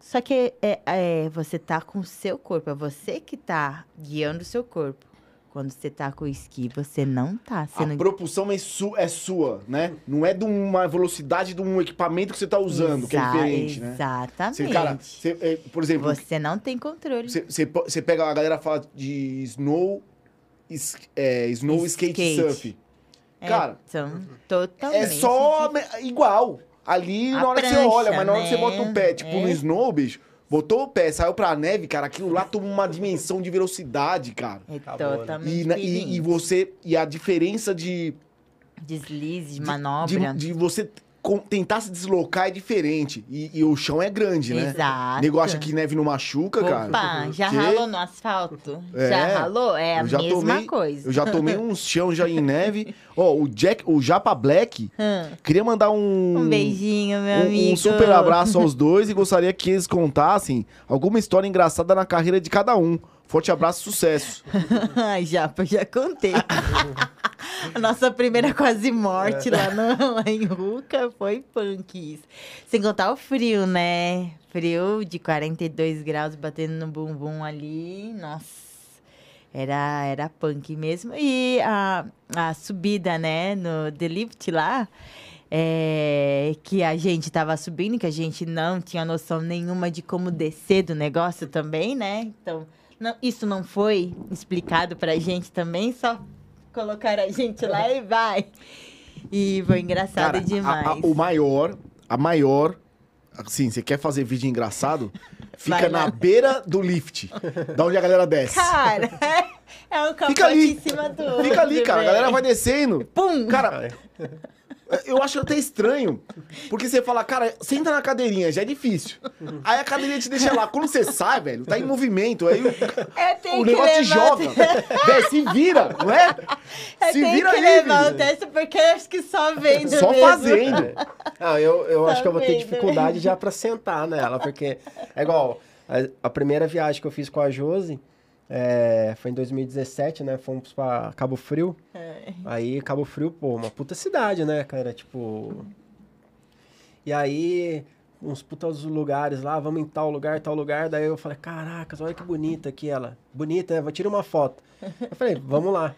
Só que é, é, você tá com o seu corpo, é você que tá guiando o seu corpo. Quando você tá com o esqui, você não tá A sendo propulsão é, su- é sua, né? Não é de uma velocidade de um equipamento que você tá usando, que é Exa- diferente, né? Exatamente. Você, cara, você, é, por exemplo, Você não tem controle. você, você, você pega a galera fala de snow, is- é, snow skate, Skate. surf. É, cara, são totalmente. É só igual. Ali, A na hora que você prancha, olha, mas na hora que você né? bota o pé, tipo, É. no snow, bicho, botou o pé, saiu pra neve, cara, aquilo lá toma uma dimensão de velocidade, cara. É Acabou, né? totalmente. E, na- e, e você. E a diferença de. Deslize, de de- manobra. De, de você com- tentar se deslocar é diferente. E, e o chão é grande, né? Exato. O nego acha que neve não machuca, cara. Opa, já Que? ralou no asfalto? É. Já ralou? É a mesma tomei- coisa. Eu já tomei uns chão já em neve. Ó, o Jack, o Japa Black, queria mandar um. Um beijinho, meu um, amigo. um super abraço aos dois e gostaria que eles contassem alguma história engraçada na carreira de cada um. Forte abraço sucesso. Ai, Japa, já contei. A nossa primeira quase morte lá, no, lá em Ruca foi punk isso. Sem contar o frio, né? Frio de 42 graus batendo no bumbum ali. Nossa. Era, era punk mesmo. E a, a subida, né, no The Lift lá, é, que a gente tava subindo, que a gente não tinha noção nenhuma de como descer do negócio também, né? Então, não- isso não foi explicado pra gente também, só colocar a gente lá e vai. E foi engraçado Cara, a- demais. a- o maior, a maior, assim, você quer fazer vídeo engraçado? Fica na beira do lift, da onde a galera desce. Cara, é um capote Fica ali. em cima do Fica ali, cara. A galera vai descendo. Pum! Cara, Eu acho até estranho. Porque você fala, cara, senta na cadeirinha, já é difícil. Aí a cadeirinha te deixa lá. Quando você sai, velho, tá em movimento. Aí o, tenho o que negócio te joga. Velho, se vira, não é? Eu Se vira que aí, o teste porque eu acho que só vendo Só mesmo. fazendo. Ah, eu, eu acho que eu vou ter dificuldade já pra sentar nela, porque é igual a, a primeira viagem que eu fiz com a Josi é, foi em 2017, né? Fomos pra Cabo Frio. É. Aí Cabo Frio, pô, uma puta cidade, né, cara? Tipo. E aí, uns putas lugares lá, vamos em tal lugar, tal lugar. Daí eu falei, caracas, olha que bonita aqui ela. Bonita, né? Vou tirar uma foto. Eu falei, vamos lá.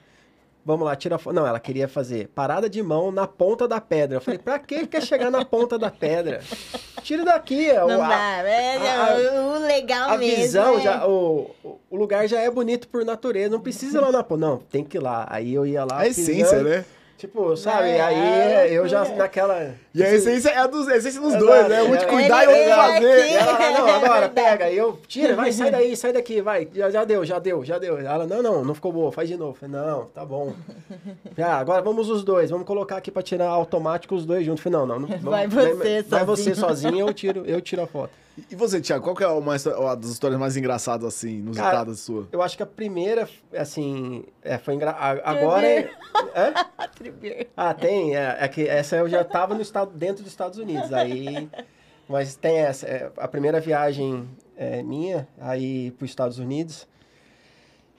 Vamos lá, tira a foto. Não, ela queria fazer parada de mão na ponta da pedra. Eu falei, pra que quer chegar na ponta da pedra? Tira daqui. ó, Não a- dá, é, a- o legal a mesmo. visão, é- já, o, o lugar já é bonito por natureza. Não precisa ir lá na ponta. Não, tem que ir lá. Aí eu ia lá. A essência, né? Tipo, sabe? É, aí é eu já naquela. E a essência é a, dos, a essência dos dois, né? Um de é. cuidar e outro de ele fazer. ela não, É agora, pega. E eu, tira, vai, sai daí, sai daqui, vai. Já, já deu, já deu, já deu. Ela, não, não, não ficou boa, faz de novo. Falei, não, tá bom. Já, agora vamos os dois, vamos colocar aqui pra tirar automático os dois juntos. Falei, não, não, não. vamos- Vai você Vai você sozinho. sozinho, eu tiro, eu tiro a foto. E você, Thiago, qual que é uma, das histórias mais engraçadas, assim, inusitadas sua? Eu acho que a primeira, assim, é, foi engra... a- Agora. é- Hã? Atribuir. Ah, tem. É, é que essa eu já tava no estado, dentro dos Estados Unidos. Aí. Mas tem essa. é, a primeira viagem é, minha, aí para os Estados Unidos.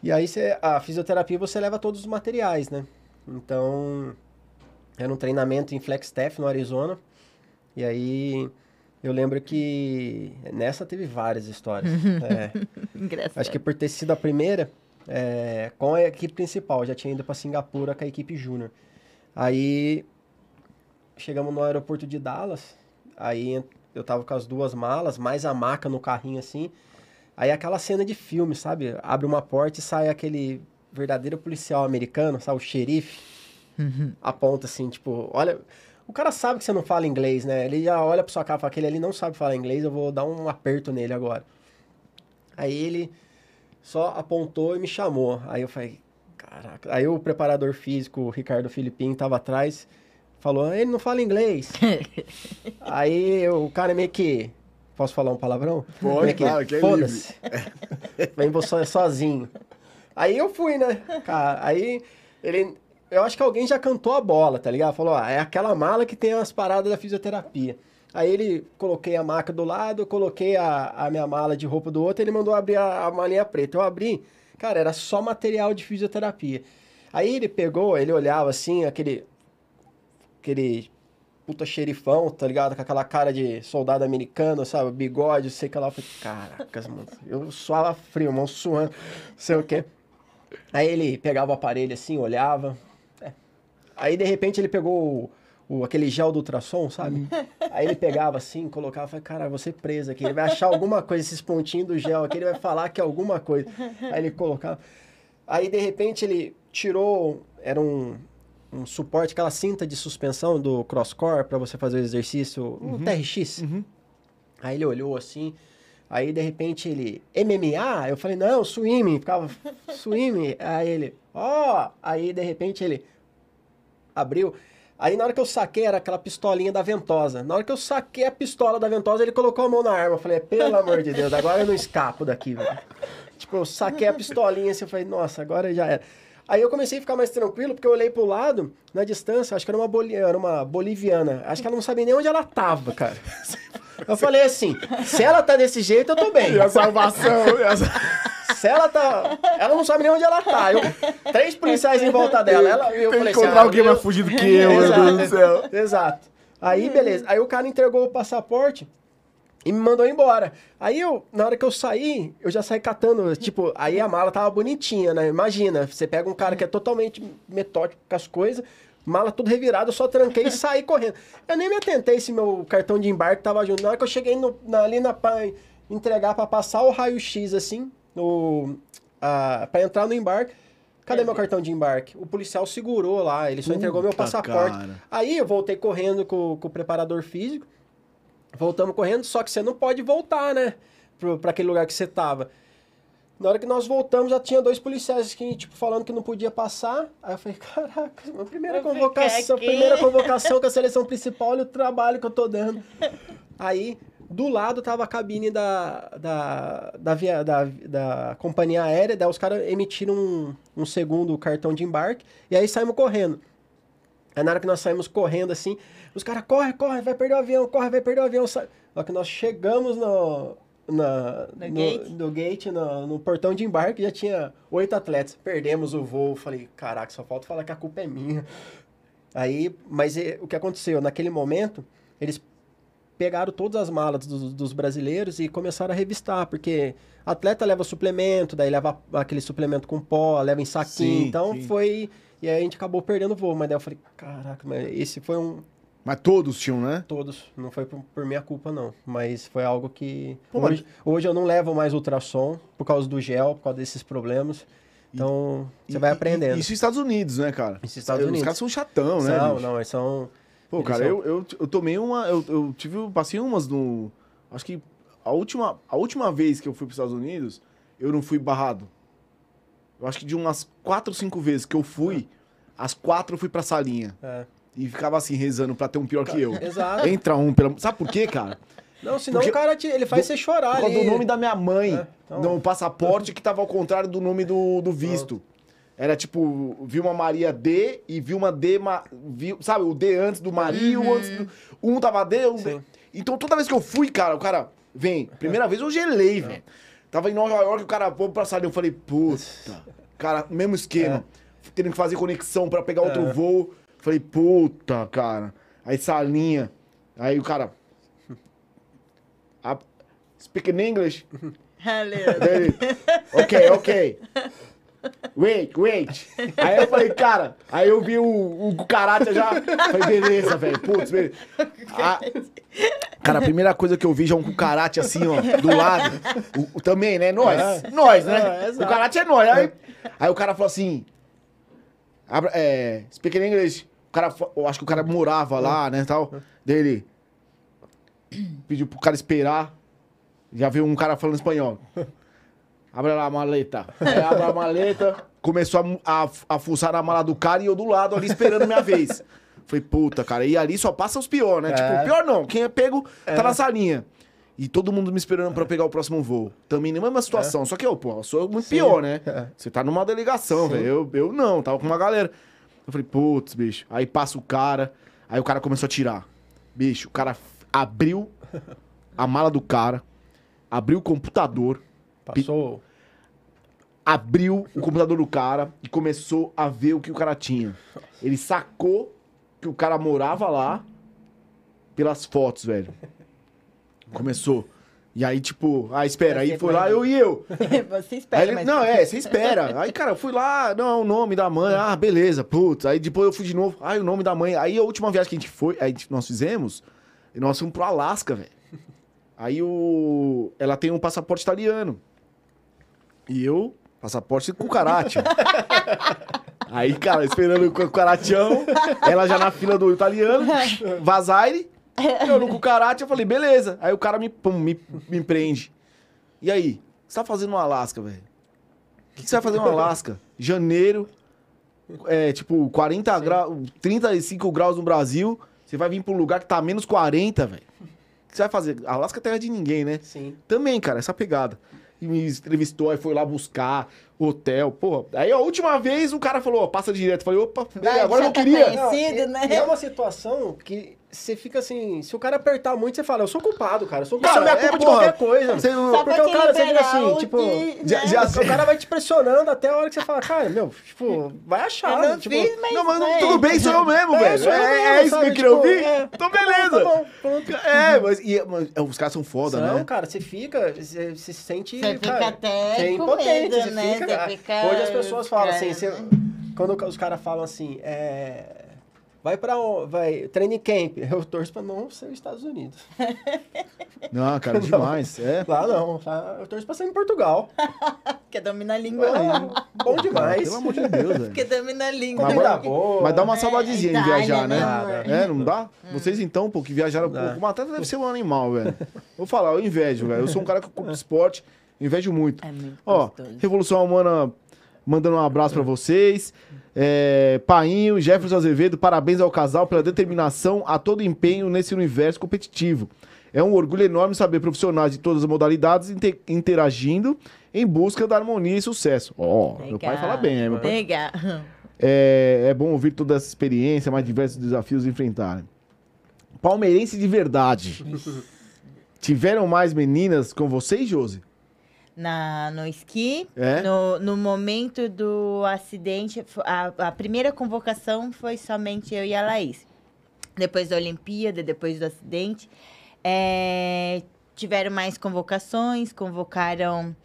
E aí você, a fisioterapia você leva todos os materiais, né? Então. Era um treinamento em Flagstaff, no Arizona. E aí. Eu lembro que nessa teve várias histórias. É, Engraçado. Acho que por ter sido a primeira, é, com a equipe principal, já tinha ido para Singapura com a equipe júnior. Aí chegamos no aeroporto de Dallas, aí eu tava com as duas malas, mais a maca no carrinho assim. Aí aquela cena de filme, sabe? Abre uma porta e sai aquele verdadeiro policial americano, sabe? O xerife. Aponta assim, tipo, olha. O cara sabe que você não fala inglês, né? Ele já olha pra sua cara e fala, aquele ali não sabe falar inglês, eu vou dar um aperto nele agora. Aí ele só apontou e me chamou. Aí eu falei, caraca. Aí o preparador físico, o Ricardo Filipim, tava atrás, falou, ele não fala inglês. Aí o cara meio que. Posso falar um palavrão? Pode, que, claro, que é Foda-se. Vem você sozinho. Aí eu fui, né? Cara, aí ele. Eu acho que alguém já cantou a bola, tá ligado? Falou, ó, é aquela mala que tem as paradas da fisioterapia. Aí ele coloquei a maca do lado, coloquei a, a minha mala de roupa do outro, ele mandou abrir a, a malinha preta. Eu abri, cara, era só material de fisioterapia. Aí ele pegou, ele olhava assim, aquele. Aquele puta xerifão, tá ligado? Com aquela cara de soldado americano, sabe? Bigode, sei que lá. Eu falei, caracas, mano. Eu suava frio, mão suando, sei o quê. Aí ele pegava o aparelho assim, olhava. É. Aí de repente ele pegou o, o- aquele gel do ultrassom, sabe? Aí ele pegava assim, colocava, falei, cara, você preso aqui. Ele vai achar alguma coisa, esses pontinhos do gel aqui, ele vai falar que é alguma coisa. Aí ele colocava. Aí de repente ele tirou, era um, um suporte, aquela cinta de suspensão do crosscore para você fazer o exercício, um TRX. Aí ele olhou assim, aí de repente ele, MMA? Eu falei, não, swimming, ficava swimming. Aí ele, ó, aí de repente ele abriu. Aí na hora que eu saquei era aquela pistolinha da ventosa. Na hora que eu saquei a pistola da ventosa, ele colocou a mão na arma. Eu falei, pelo amor de Deus, agora eu não escapo daqui, velho. Tipo, eu saquei a pistolinha assim, eu falei, nossa, agora já era. Aí eu comecei a ficar mais tranquilo, porque eu olhei pro lado, na distância, acho que era uma, boli- era uma boliviana. Acho que ela não sabia nem onde ela tava, cara. Eu falei assim, se ela tá desse jeito, eu tô bem. E a salvação. e a- Se ela tá. Ela não sabe nem onde ela tá. Eu- três policiais em volta dela. Ela, eu Tem falei assim, encontrar ah, alguém eu- mais fugido que eu, meu. Deus do céu. Exato. Aí, beleza. Aí o cara entregou o passaporte e me mandou embora. Aí eu, na hora que eu saí, eu já saí catando, tipo, aí a mala tava bonitinha, né? Imagina, você pega um cara que é totalmente metódico com as coisas, mala tudo revirada, eu só tranquei e saí correndo. Eu nem me atentei se meu cartão de embarque tava junto. Na hora que eu cheguei no- na- ali na pra entregar pra passar o raio-x assim, no, a, pra entrar no embarque. Cadê meu cartão de embarque? O policial segurou lá, ele só entregou meu Puta, passaporte. cara. Aí eu voltei correndo com, com o preparador físico. Voltamos correndo, só que você não pode voltar, né? Pro, pra aquele lugar que você tava. Na hora que nós voltamos, já tinha dois policiais que, tipo, falando que não podia passar. Aí eu falei, caraca, minha primeira Vou convocação, primeira convocação com a seleção principal, olha o trabalho que eu tô dando. Aí, do lado tava a cabine da, da, da, via, da, da companhia aérea, daí os caras emitiram um, um segundo cartão de embarque, e aí saímos correndo. Aí na hora que nós saímos correndo assim, os caras, corre, corre, vai perder o avião, corre, vai perder o avião. Hora que nós chegamos no, na, No no, gate? no gate, no, no portão de embarque, já tinha oito atletas. Perdemos o voo. Falei, caraca, só falta falar que a culpa é minha. Aí, mas eh, o que aconteceu? Naquele momento, eles pegaram todas as malas dos, dos brasileiros e começaram a revistar, porque atleta leva suplemento, daí leva aquele suplemento com pó, leva em saquinho, Sim, então sim. foi... E aí a gente acabou perdendo o voo, mas daí eu falei, caraca, mas esse foi um... Mas todos tinham, né? Todos, não foi por, por minha culpa não, mas foi algo que... Pô, mas- hoje, hoje eu não levo mais ultrassom, por causa do gel, por causa desses problemas, então você E- vai e- aprendendo. Isso nos Estados Unidos, né, cara? Isso nos Estados Os Unidos. caras são chatão, né? não, bicho? não, eles são... Pô, Eles cara, são- eu, eu, eu tomei uma. Eu, eu tive. Passei umas no. Acho que a última, a última vez que eu fui para os Estados Unidos, eu não fui barrado. Eu acho que de umas quatro, cinco vezes que eu fui, as quatro eu fui pra salinha. É. E ficava assim, rezando pra ter um pior que eu. Exato. Entra um, pelo... sabe por quê, cara? Não, senão Porque- o cara te- ele faz do- você chorar Por causa ali. do nome da minha mãe, É, então- no passaporte, que tava ao contrário do nome do, do visto. Era tipo, Vilma Maria D e Vilma D, Ma... Sabe, o D antes do Maria, o antes do... Um tava D, um D. Então toda vez que eu fui, cara, o cara, vem, primeira vez eu gelei, velho. Tava em Nova York, o cara, vamos pra salinha, eu falei, puta. Cara, mesmo esquema. Tendo que fazer conexão pra pegar outro É. voo. Falei, puta, cara. Aí salinha. Aí o cara. "Ah, Speak in English? Ele, ok, ok. Wait, wait. Aí eu falei, cara, aí eu vi o, o Cucaracha já. Falei, beleza, velho. Putz, beleza. Ah, cara, a primeira coisa que eu vi já um Cucaracha assim, ó, do lado. O- o- também, né? Nós. É. Nós, né? É, o. Cucaracha é nós. Aí, aí o cara falou assim. Abra, é, speak in English. O cara, eu acho que o cara morava lá, né, tal. Dele pediu pro cara esperar. Já veio um cara falando espanhol. Abre lá a maleta. Aí abre a maleta, começou a, a, a fuçar na mala do cara e eu do lado ali esperando minha vez. Falei, puta, cara, e ali só passa os pior, né? É. Tipo, pior não, quem é pego tá na salinha. E todo mundo me esperando pra eu pegar o próximo voo. Também na mesma situação, só que eu, pô, eu sou muito pior, né? É. Você tá numa delegação, velho. Eu, eu não, tava com uma galera. Eu falei, putz, bicho. Aí passa o cara, aí o cara começou a tirar. Bicho, o cara abriu a mala do cara, abriu o computador, Passou. abriu o computador do cara e começou a ver o que o cara tinha. Ele sacou que o cara morava lá pelas fotos, velho. Começou. E aí, tipo, ah, espera, aí foi lá, eu e eu. Você Aí espera, ele, mas... não, é, você espera. Aí, cara, eu fui lá, não, o nome da mãe, ah, beleza, putz. Aí depois eu fui de novo, ai, o nome da mãe. Aí a última viagem que a gente foi, aí nós fizemos, nós fomos pro Alasca, velho. Aí o. Ela tem um passaporte italiano. E eu, passaporte com karate. Aí, cara, esperando o cucarachão, ela já na fila do italiano, vazaire, eu no cucaracha, eu falei, beleza. Aí o cara me, pum, me, me prende. E aí? O que você tá fazendo no Alasca, velho? O que que você vai fazer no Alasca? Janeiro, é, tipo, 40 graus, 35 graus no Brasil, você vai vir pra um lugar que tá menos 40, velho. O que você vai fazer? Alasca é terra de ninguém, né? Sim. Também, cara, essa pegada. E me entrevistou, aí foi lá buscar hotel, porra. Aí a última vez o cara falou, ó, passa direto. Eu falei, opa, beleza, Vai, agora eu não tá queria. e- né? é uma situação que você fica assim, se o cara apertar muito, você fala, eu sou culpado, cara. Eu sou Cara, culpado. Isso é minha é, culpa de porra, qualquer coisa. você não- Só Porque o cara, você liberar assim, tipo, de- já- né? já- o cara vai te pressionando até a hora que você fala, cara, meu, tipo, vai achar. Eu não tipo, fiz, mas... Não, mas não- tudo bem, sou eu mesmo, É, velho. sou eu É, mesmo, é isso que eu queria Tipo, ouvir? é. Então, beleza. Tá bom, pronto. É, mas, e- mas, é, os caras são foda, Não, né? cara, você fica, você, você se sente. Você fica cara, até você é impotente, medo, você né? fica, fica Hoje as pessoas falam assim, você- né? quando os caras falam assim, é, vai pra onde? Vai, training camp. Eu torço pra não ser os Estados Unidos. Não, cara, demais. É. Lá não, lá eu torço pra ser em Portugal. Quer dominar a língua. Ah, bom demais. Pelo amor de Deus, velho. Quer dominar a língua. Mas, agora- boa. mas dá uma É, saudadezinha de viajar, né? né, amor? É, não dá? Vocês então, pô, que viajaram pouco. Mas até deve ser um animal, velho. Vou falar, eu invejo, velho. Eu sou um cara que curto esporte. Invejo muito. É muito Ó, gostoso. Revolução Humana mandando um abraço pra vocês. É, Painho, Jefferson Azevedo, parabéns ao casal pela determinação a todo empenho nesse universo competitivo. É um orgulho enorme saber profissionais de todas as modalidades inte- interagindo em busca da harmonia e sucesso. Ó, meu pai fala bem, né? Meu pai Legal. é, é bom ouvir toda essa experiência, mais diversos desafios enfrentarem. Palmeirense de verdade. Tiveram mais meninas com vocês, Josi? Na, no esqui, É? no, no momento do acidente, a, a primeira convocação foi somente eu e a Laís. Depois da Olimpíada, depois do acidente, é, tiveram mais convocações, convocaram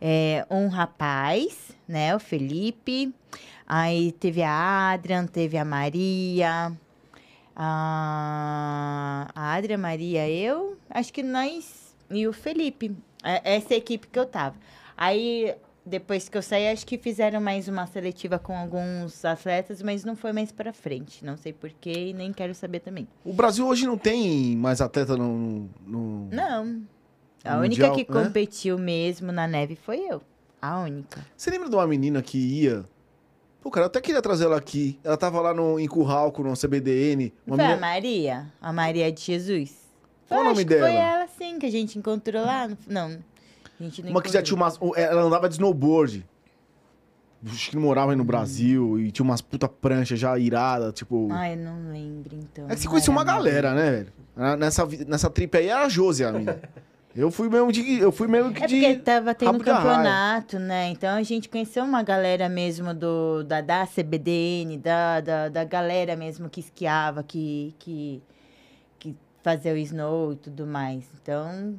é, um rapaz, né, o Felipe, aí teve a Adrian, teve a Maria, a, a Adrian, Maria, eu, acho que nós e o Felipe, é- essa equipe que eu tava. Aí, depois que eu saí, acho que fizeram mais uma seletiva com alguns atletas, mas não foi mais pra frente. Não sei porquê e nem quero saber também. O Brasil hoje não tem mais atleta no. no- Não. A No única Mundial, que né? competiu mesmo na neve foi eu. A única. Você lembra de uma menina que ia. Pô, cara, eu até queria trazer ela aqui. Ela tava lá no, em Curralco, no CBDN. Uma foi a menina... Maria? A Maria de Jesus? Qual o Eu nome acho que Foi dela? ela, sim, que a gente encontrou lá. no- Não. A gente não Uma que já tinha umas. Ela andava de snowboard. Acho que morava aí no Brasil e tinha umas puta pranchas já irada, tipo. Ai, eu não lembro, então. É que você conhecia uma galera, né, velho? Nessa, nessa trip aí era a Josi, a minha. Eu fui mesmo de. Eu fui mesmo que É porque de. tava tendo arraia. campeonato, né? Então a gente conheceu uma galera mesmo do, da, da CBDN, da, da, da galera mesmo que esquiava, que, que, fazia o snow e tudo mais. Então,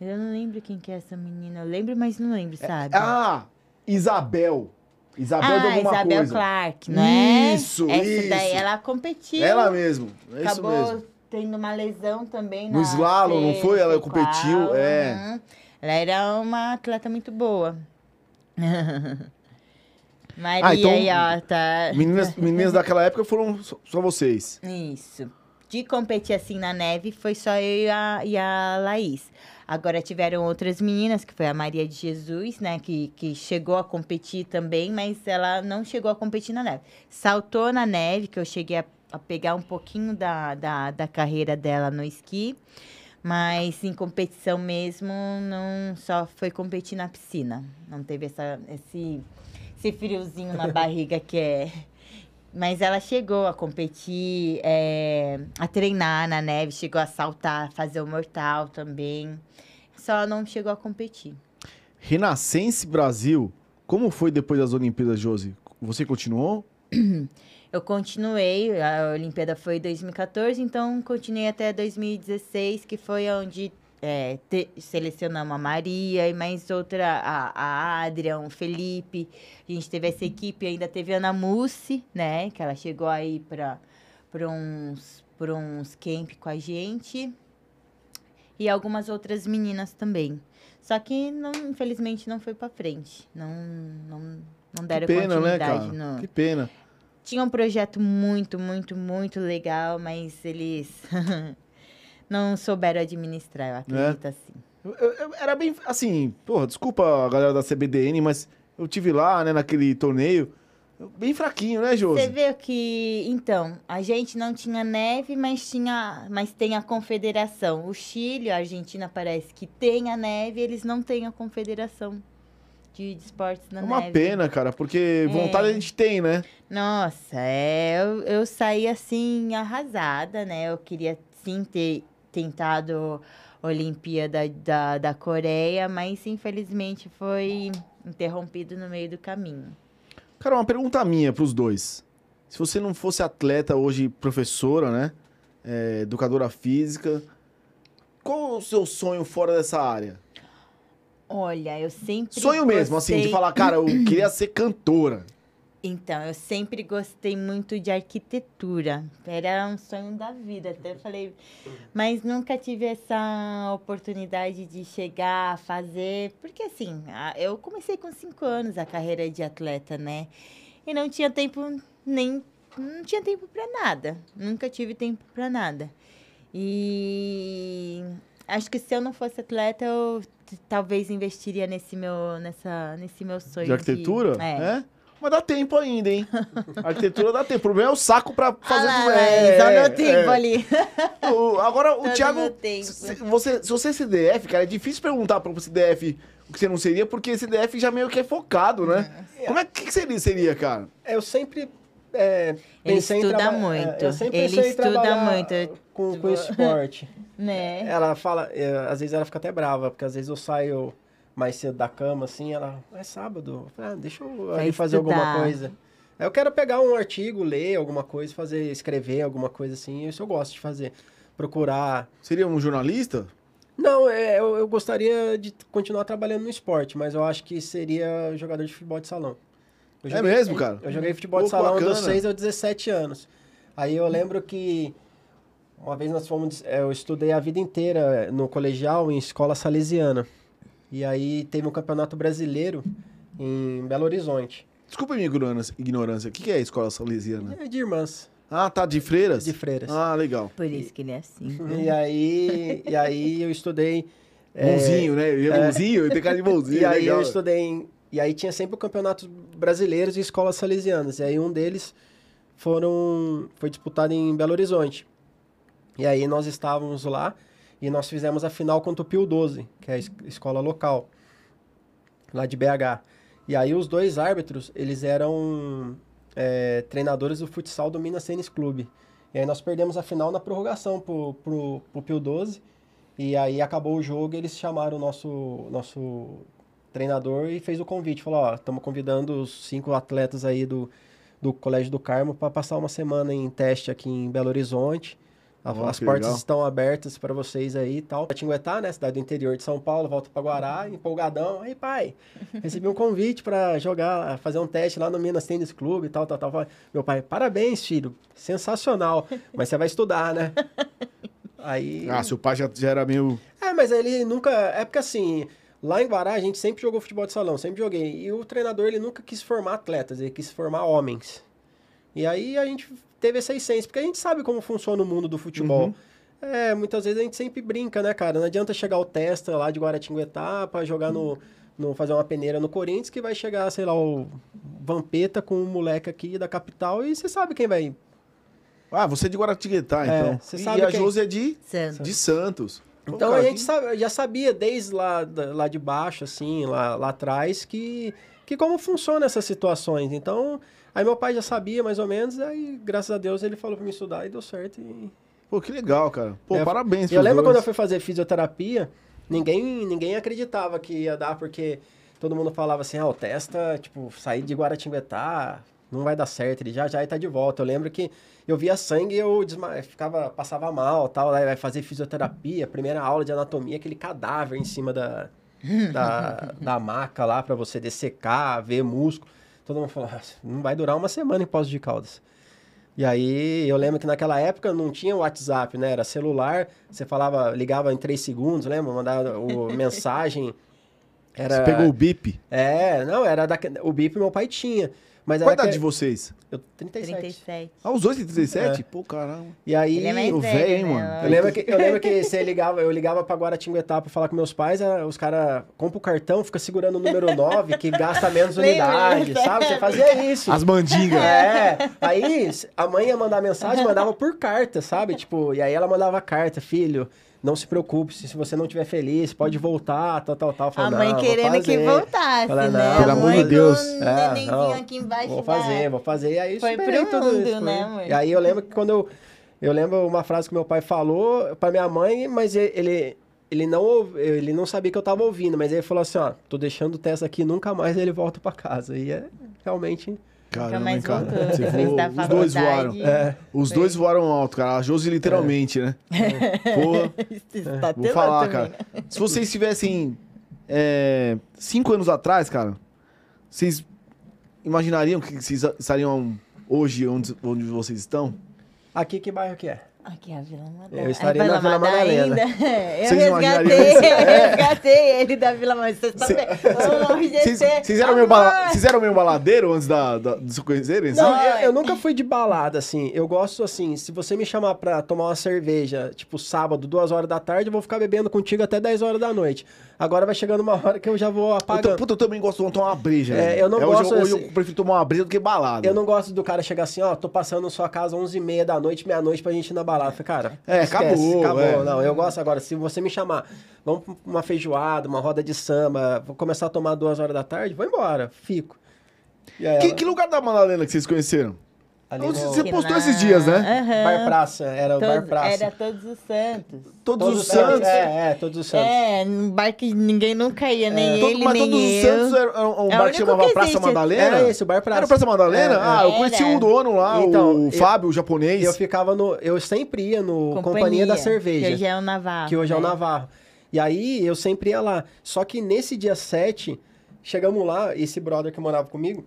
eu não lembro quem que é essa menina. Eu lembro, mas não lembro, sabe? Ah! Isabel. Isabel de ah, alguma Isabel coisa. Clark, não é? Isso, Essa daí, isso. ela competiu. Ela mesmo. É isso acabou mesmo. tendo uma lesão também No slalom, não foi? Ela competiu, qual, é. uhum. Ela era uma atleta muito boa. Maria Ah, então, ó, tá... Meninas, meninas daquela época foram só, só vocês. Isso. De competir assim na neve, foi só eu e a, e a Laís. Agora tiveram outras meninas, que foi a Maria de Jesus, né? Que, que chegou a competir também, mas ela não chegou a competir na neve. Saltou na neve, que eu cheguei a, a pegar um pouquinho da, da, da carreira dela no esqui. Mas em competição mesmo, não só foi competir na piscina. Não teve essa, esse, esse friozinho na barriga que é. Mas ela chegou a competir, é, a treinar na neve, chegou a saltar, fazer o mortal também. Só não chegou a competir. Renascense Brasil, como foi depois das Olimpíadas, Josi? Você continuou? Eu continuei, a Olimpíada foi em 2014, então continuei até 2016, que foi onde é, te- selecionamos a Maria e mais outra, a, a Adrian, o Felipe. A gente teve essa equipe, ainda teve a Ana Mussi, né? Que ela chegou aí para uns, pra uns camp com a gente. E algumas outras meninas também. Só que, não, infelizmente, não foi para frente. Não, não, não deram que pena, né, continuidade cara? no, Que pena. tinha um projeto muito, muito, muito legal, mas eles não souberam administrar, eu acredito assim. Eu- eu- era bem assim, porra, desculpa a galera da CBDN, mas eu tive lá, né, naquele torneio, bem fraquinho, né, Você Josi? vê que, então, a gente não tinha neve, mas tinha, mas tem a confederação. O Chile, a Argentina parece que tem a neve, eles não têm a confederação de, de esportes na É uma neve. pena, cara, porque vontade É. a gente tem, né? Nossa, é, eu, eu saí assim arrasada, né? Eu queria sim ter tentado a Olimpíada da, da Coreia, mas infelizmente foi interrompido no meio do caminho. Cara, uma pergunta minha pros dois. Se você não fosse atleta, hoje professora, né, é, educadora física, qual o seu sonho fora dessa área? Olha, eu sempre Sonho mesmo, assim, de falar, cara, eu queria ser cantora. Então, eu sempre gostei muito de arquitetura. Era um sonho da vida, até falei. Mas nunca tive essa oportunidade de chegar a fazer. Porque, assim, eu comecei com cinco anos a carreira de atleta, né? E não tinha tempo nem. Não tinha tempo para nada. Nunca tive tempo para nada. E Acho que se eu não fosse atleta, eu talvez investiria nesse meu, nessa, nesse meu sonho. De arquitetura? É. Mas dá tempo ainda, hein? arquitetura dá tempo. O problema é o saco pra fazer... Ah lá, de- lá, é, só é, meu tempo é. ali. O- agora, o Thiago... Se você, se você é CDF, cara, é difícil perguntar pra um CDF o que você não seria, porque CDF já meio que é focado, né? Como é que, seria, seria, cara? Eu sempre é, Ele pensei em estuda traba- muito. é, Eu sempre Ele estuda muito. Com, com esporte. né? Ela fala, é, às vezes ela fica até brava, porque às vezes eu saio mais cedo da cama, assim, ela, é sábado, Eu falei, ah, deixa eu ali fazer alguma coisa. Eu quero pegar um artigo, ler alguma coisa, fazer, escrever alguma coisa assim, isso eu gosto de fazer. Procurar. Seria um jornalista? Não, é, eu, eu gostaria de continuar trabalhando no esporte, mas eu acho que seria jogador de futebol de salão. Eu É mesmo, cara? Eu joguei futebol Pô, de salão bacana. dos 6 aos 17 anos. Aí eu lembro que uma vez nós fomos. eh, Eu estudei a vida inteira no colegial em escola salesiana. E aí teve um campeonato brasileiro em Belo Horizonte. Desculpa a minha ignorância. O que que é a escola salesiana? É de irmãs, Ah, tá, de freiras? de freiras. Ah, legal. Por isso que ele é assim. E aí, e aí eu estudei. Bonzinho, né? Ele é bonzinho, ele tem cara de bonzinho. E aí legal. eu estudei em, E aí tinha sempre o campeonatos brasileiros e escolas salesianas. E aí um deles foram foi disputado em Belo Horizonte. E aí nós estávamos lá e nós fizemos a final contra o Pio 12, que é a es- escola local lá de BH. E aí os dois árbitros, eles eram é, treinadores do futsal do Minas Tênis Clube. E aí nós perdemos a final na prorrogação pro, pro, pro Pio 12. E aí acabou o jogo e eles chamaram o nosso, nosso treinador e fez o convite. Falou, ó, estamos convidando os cinco atletas aí do, do Colégio do Carmo para passar uma semana em teste aqui em Belo Horizonte. A- Ó, As portas legal. estão abertas para vocês aí e tal. Tinguetá, né? Cidade do interior de São Paulo, volta para Guará, empolgadão. Aí, pai, recebi um convite para jogar, fazer um teste lá no Minas Tênis Clube e tal, tal, tal. Meu pai, parabéns, filho. Sensacional. Mas você vai estudar, né? Aí. Ah, seu pai já, já era meio. É, mas ele nunca. É porque assim, lá em Guará a gente sempre jogou futebol de salão, sempre joguei. E o treinador ele nunca quis formar atletas, ele quis formar homens. E aí a gente teve essa essência, porque a gente sabe como funciona o mundo do futebol. É, muitas vezes a gente sempre brinca, né, cara? Não adianta chegar o Testa lá de Guaratinguetá pra jogar no, no. fazer uma peneira no Corinthians, que vai chegar, sei lá, o Vampeta com um moleque aqui da capital e você sabe quem vai. Ah, você é de Guaratinguetá, É, então. você e sabe a quem- Josi é de, Santos. de Santos. Então cara, a gente sabe- já sabia desde lá, lá de baixo, assim, lá, lá atrás, que, que como funcionam essas situações. Então, aí meu pai já sabia mais ou menos, aí graças a Deus ele falou pra me estudar e deu certo. E... Pô, que legal, cara. Pô, É, parabéns eu lembro dois. quando eu fui fazer fisioterapia, ninguém, ninguém acreditava que ia dar, porque todo mundo falava assim, ah, o Testa, tipo, sair de Guaratinguetá, não vai dar certo, ele já já tá de volta. Eu lembro que eu via sangue e eu desma... ficava, passava mal, tal, aí vai fazer fisioterapia, primeira aula de anatomia, aquele cadáver em cima da, da, da maca lá pra você dessecar, ver músculo. Todo mundo falou, "Ah, não vai durar uma semana em Poços de Caldas. E aí, eu lembro que naquela época não tinha WhatsApp, né? Era celular, você falava, ligava em três segundos, lembra? Mandava o mensagem. Era... Você pegou o bip. É, não, era da... o BIP meu pai tinha. Mas Qual a idade que- de vocês? Eu, 37. 37. Ah, os dois têm 37? É. Pô, caramba. E aí, Ele é mais o velho, hein, né? mano? eu lembro que, eu lembro que você ligava, eu ligava pra Guaratinguetá pra falar com meus pais, os caras compram o cartão, fica segurando o número 9, que gasta menos unidade, sabe? Você fazia isso. As mandingas. É, aí a mãe ia mandar mensagem, mandava por carta, sabe? Tipo, e aí ela mandava carta, filho, não se preocupe, se se você não estiver feliz, pode voltar, tal, tal, tal. Eu A falei, mãe "Não, vou querendo que voltasse, Falei, né? não, Pelo amor mãe de Deus. É, não, aqui embaixo Vou da- fazer, vou fazer. E aí Foi pro tudo mundo, isso, né, amor? E aí eu lembro que quando eu... Eu lembro uma frase que meu pai falou pra minha mãe, mas ele... Ele não, ele não sabia que eu tava ouvindo, mas ele falou assim, ó, tô deixando o Tessa aqui, nunca mais ele volta pra casa. E é realmente... Caramba, mais cara. voltou. Você voou, da os dois voaram. É, Os Foi. dois voaram alto, cara. A Josi literalmente, né? Porra. Isso tá Vou falar, também. cara. Se vocês tivessem é, cinco anos atrás, cara, vocês imaginariam que vocês estariam hoje onde, onde vocês estão? aqui que bairro que é? Aqui é a Vila Madalena. Eu estaria Ah, na Vila Madalena. ainda. Eu Vocês resgatei, eu resgatei ele da Vila Madalena. Vocês estão Cê- vendo? Ô, Vocês GC, vocês eram, meio bala- eram meio baladeiro antes da, da, de se conhecerem? Não, assim? eu, eu nunca fui de balada, assim. Eu gosto, assim, se você me chamar pra tomar uma cerveja, tipo, sábado, duas horas da tarde, eu vou ficar bebendo contigo até 10 horas da noite. Agora vai chegando uma hora que eu já vou Eu, tô- apagando. puta, eu também gosto de tomar uma breja. É, eu não hoje, gosto Hoje assim- eu prefiro tomar uma breja do que balada. Eu não gosto do cara chegar assim, ó, tô passando na sua casa 11h30 da noite, meia-noite pra gente ir na balada. Eu Falei, cara, É, acabou, acabou. é. Não, eu gosto agora, se você me chamar, vamos pra uma feijoada, uma roda de samba, vou começar a tomar duas horas da tarde, vou embora, fico. Aí Que, ela- que lugar da Madalena que vocês conheceram? Ali no você postou na- esses dias, né? Aham. Bar Praça, era o Bar Praça. Era Todos os Santos. Todos, Todos os Santos. É, é, todos os Santos. É, num bar que ninguém nunca ia, nem Todo- ele, mas nem todos os eu. Santos era um, um É bar que chamava que Praça. Madalena? Era esse, o Bar Praça. Era Praça Madalena? É, ah, eu conheci o dono lá, Então, o eu- Fábio, o japonês. Eu ficava no. Eu sempre ia no Companhia, da Cerveja. Que hoje é o Navarro. que hoje é o né? Navarro. E aí eu sempre ia lá. Só que nesse dia 7, chegamos lá, esse brother que morava comigo,